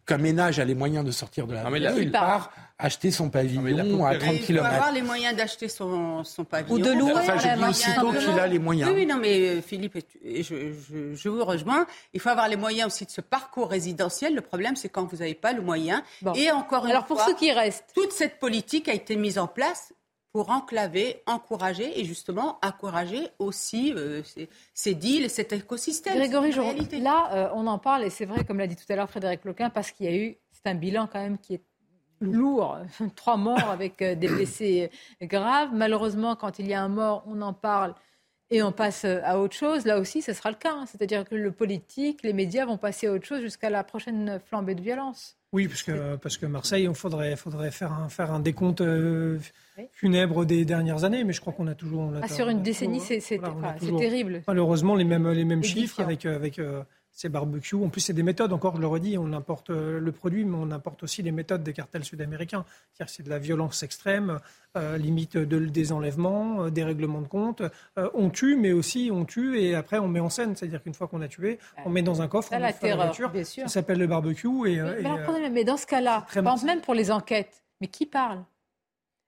qu'un ménage a les moyens de sortir de la ville, il part acheter son pavillon à 30 km. Il faut avoir les moyens d'acheter son, son, pavillon. Ou de louer. Enfin, je dis aussitôt qu'il a les moyens. Oui, non, mais euh, Philippe, je, je, je, vous rejoins. Il faut avoir les moyens aussi de ce parcours résidentiel. Le problème, c'est quand vous n'avez pas le moyen. Et encore Alors, pour ceux qui restent. Toute cette politique a été mise en place pour enclaver, encourager et justement encourager aussi euh, ces, ces, deals, cet écosystème. Grégory, là, euh, on en parle et c'est vrai, comme l'a dit tout à l'heure Frédéric Loquin, parce qu'il y a eu, c'est un bilan quand même qui est lourd, trois morts avec euh, des blessés graves. Malheureusement, quand il y a un mort, on en parle et on passe à autre chose. Là aussi, ce sera le cas. Hein. C'est-à-dire que le politique, les médias vont passer à autre chose jusqu'à la prochaine flambée de violence. Oui, parce que, parce que Marseille, il faudrait, faudrait faire, un, faire un décompte euh, funèbre des dernières années, mais je crois qu'on a toujours... ah, sur une décennie, c'est terrible. Malheureusement, les mêmes, les mêmes chiffres avec, avec euh, ces barbecues. En plus, c'est des méthodes, encore, je le redis, on importe euh, le produit, mais on importe aussi les méthodes des cartels sud-américains. C'est-à-dire c'est de la violence extrême, euh, limite de, des enlèvements, euh, des règlements de compte. on tue, mais aussi on tue et après on met en scène. C'est-à-dire qu'une fois qu'on a tué, on met dans un coffre, on la terreur, voiture. Bien sûr. Ça s'appelle le barbecue. Et, mais, mais dans ce cas-là, même pour les enquêtes, mais qui parle?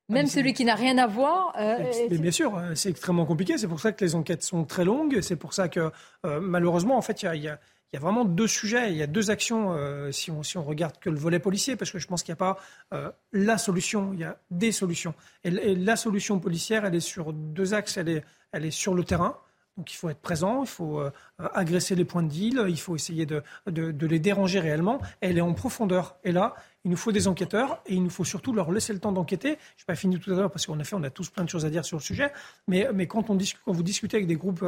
Même ah, celui qui n'a rien à voir. mais bien sûr, c'est extrêmement compliqué. C'est pour ça que les enquêtes sont très longues. C'est pour ça que, malheureusement, en fait, il y a, il y a vraiment deux sujets, il y a deux actions euh, si, on, si on regarde que le volet policier, parce que je pense qu'il n'y a pas euh, la solution, il y a des solutions. Et, la solution policière, elle est sur deux axes, elle est, elle est sur le terrain, Donc il faut être présent, il faut euh, agresser les points de deal, il faut essayer de, de, les déranger réellement. Elle est en profondeur. Et là, il nous faut des enquêteurs et il nous faut surtout leur laisser le temps d'enquêter. Je n'ai pas fini tout à l'heure parce qu'en effet, on a tous plein de choses à dire sur le sujet. Mais, mais quand, on discute, quand vous discutez avec des groupes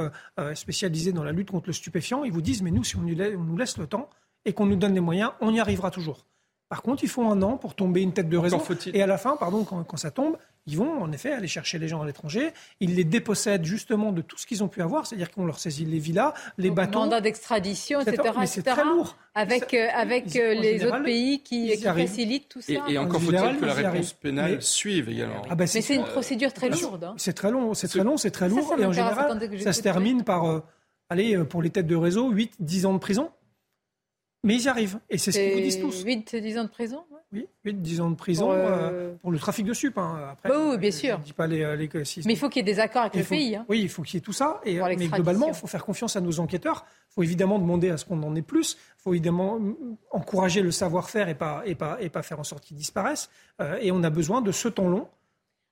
spécialisés dans la lutte contre le stupéfiant, ils vous disent, mais nous, si on nous laisse le temps et qu'on nous donne les moyens, on y arrivera toujours. Par contre, il faut un an pour tomber une tête de raison. Et à la fin, pardon, quand, ça tombe, ils vont en effet aller chercher les gens à l'étranger. Ils les dépossèdent justement de tout ce qu'ils ont pu avoir, c'est-à-dire qu'on leur saisit les villas, les Donc, bateaux. Mandat d'extradition, etc. Mais c'est très lourd. Avec, euh, avec euh, les autres pays qui, facilitent tout ça. Et, encore faut-il que la réponse pénale suive également. Ah bah, mais c'est une procédure très lourde. Hein. C'est très long, c'est très long, c'est très lourd. et en général, ça se termine par, euh, allez, pour les têtes de réseau, 8-10 ans de prison. Mais ils y arrivent. Et c'est ce qu'ils vous disent tous. 8-10 ans de prison Oui, 8-10 ans de prison pour, euh, pour, le trafic de sup. Hein. Après, oui, bien sûr. dis pas les, euh, les, mais il faut qu'il y ait des accords avec le pays. Hein. Oui, il faut qu'il y ait tout ça. Et, mais globalement, il faut faire confiance à nos enquêteurs. Il faut évidemment demander à ce qu'on en ait plus. Il faut évidemment encourager le savoir-faire et pas, et, pas, et pas faire en sorte qu'ils disparaissent. Euh, et on a besoin de ce temps long.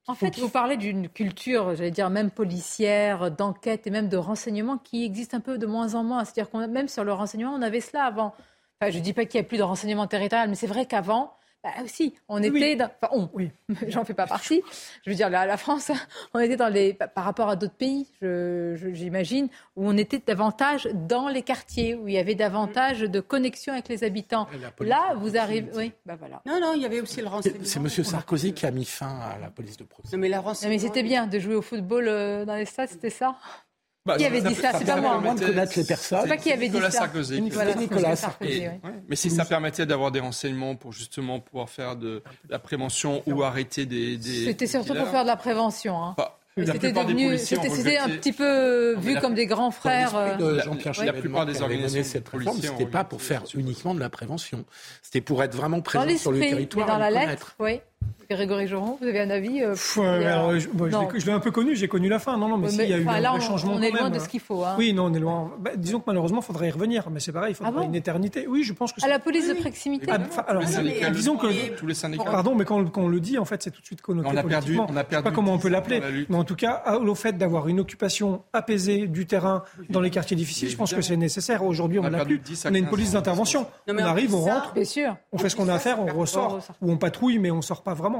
En fait, vous parlez d'une culture, j'allais dire même policière, d'enquête et même de renseignement qui existe un peu de moins en moins. C'est-à-dire qu'on même sur le renseignement, on avait cela avant je ne dis pas qu'il n'y a plus de renseignement territorial, mais c'est vrai qu'avant, bah aussi, on était dans, enfin on, oui, j'en fais pas partie. Je veux dire, la, la France, on était dans les, par rapport à d'autres pays, j'imagine, où on était davantage dans les quartiers, où il y avait davantage de connexion avec les habitants. Là, vous arrivez, oui, bah voilà. Non, non, il y avait aussi le renseignement. C'est Monsieur Sarkozy qui a mis fin à la police de proximité. Non, mais la renseignement. mais c'était bien de jouer au football euh, dans les stades, c'était ça. Bah, qui avait dit ça, C'est pas moi. Moins de connaître les personnes. C'est pas qui avait dit ça. Sarkozy. Nicolas, Sarkozy. Mais si ça permettait d'avoir des renseignements pour justement pouvoir faire de la prévention ou arrêter des. C'était surtout pour faire de la prévention. Hein. C'était devenu, c'était un petit peu vu comme des grands frères. Euh, la, plupart des organisations cette réforme, c'était pas pour faire uniquement de la prévention. C'était pour être vraiment présent sur le territoire. dans la lettre, oui. Grégory Joron, vous avez un avis euh, Je l'ai un peu connu, j'ai connu la fin. Non, non, mais, il y a eu un changement. On est loin de ce qu'il faut. Hein. Oui, non, on est loin. Bah, disons que malheureusement, il faudrait y revenir. Mais c'est pareil, il faudrait ah une éternité. Oui, je pense que. À la police de proximité. Ah, alors, disons que. Tous les syndicats. Pardon, mais quand, on le dit, en fait, c'est tout de suite connoté. On a perdu. On a perdu. Je sais pas comment on peut l'appeler. Mais en tout cas, au fait d'avoir une occupation apaisée du terrain dans les quartiers difficiles, je pense que c'est nécessaire. Aujourd'hui, on n'a plus. On a une police d'intervention. On arrive, on rentre. On fait ce qu'on a à faire, on ressort. Ou on patrouille, mais on sort pas vraiment.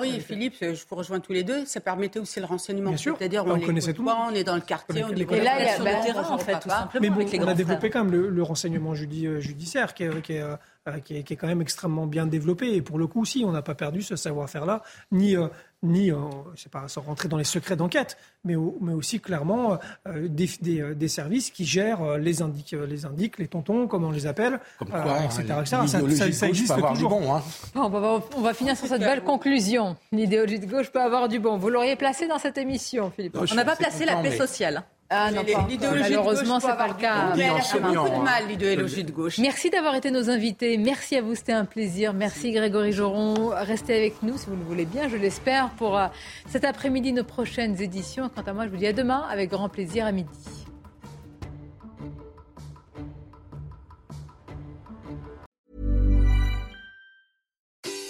Oui, et Philippe, je vous rejoins tous les deux, ça permettait aussi le renseignement. C'est-à-dire, on, on connaissait tout. on est dans le quartier, on est Et là, il y a sur le terrain, en fait, tout simplement. Mais on a développé quand même le, renseignement euh, judiciaire, qui est, qui est euh, qui est, quand même extrêmement bien développé. Et pour le coup, aussi, on n'a pas perdu ce savoir-faire-là, ni, euh, ni pas sans rentrer dans les secrets d'enquête, mais, mais aussi clairement des, des, services qui gèrent les indiques, les indiques, les tontons, comme on les appelle, etc. Ça, ça, existe toujours. Bon, hein. on, va, on, va, finir sur cette belle conclusion. L'idéologie de gauche peut avoir du bon. Vous l'auriez placé dans cette émission, Philippe. on n'a pas placé la paix sociale. Ah non, Malheureusement, c'est pas le cas. Mais elle a fait beaucoup de mal, l'idéologie de gauche. Merci d'avoir été nos invités. Merci à vous, c'était un plaisir. Merci Grégory Joron. Restez avec nous, si vous le voulez bien, je l'espère, pour euh, cet après-midi, nos prochaines éditions. Quant à moi, je vous dis à demain, avec grand plaisir, à midi.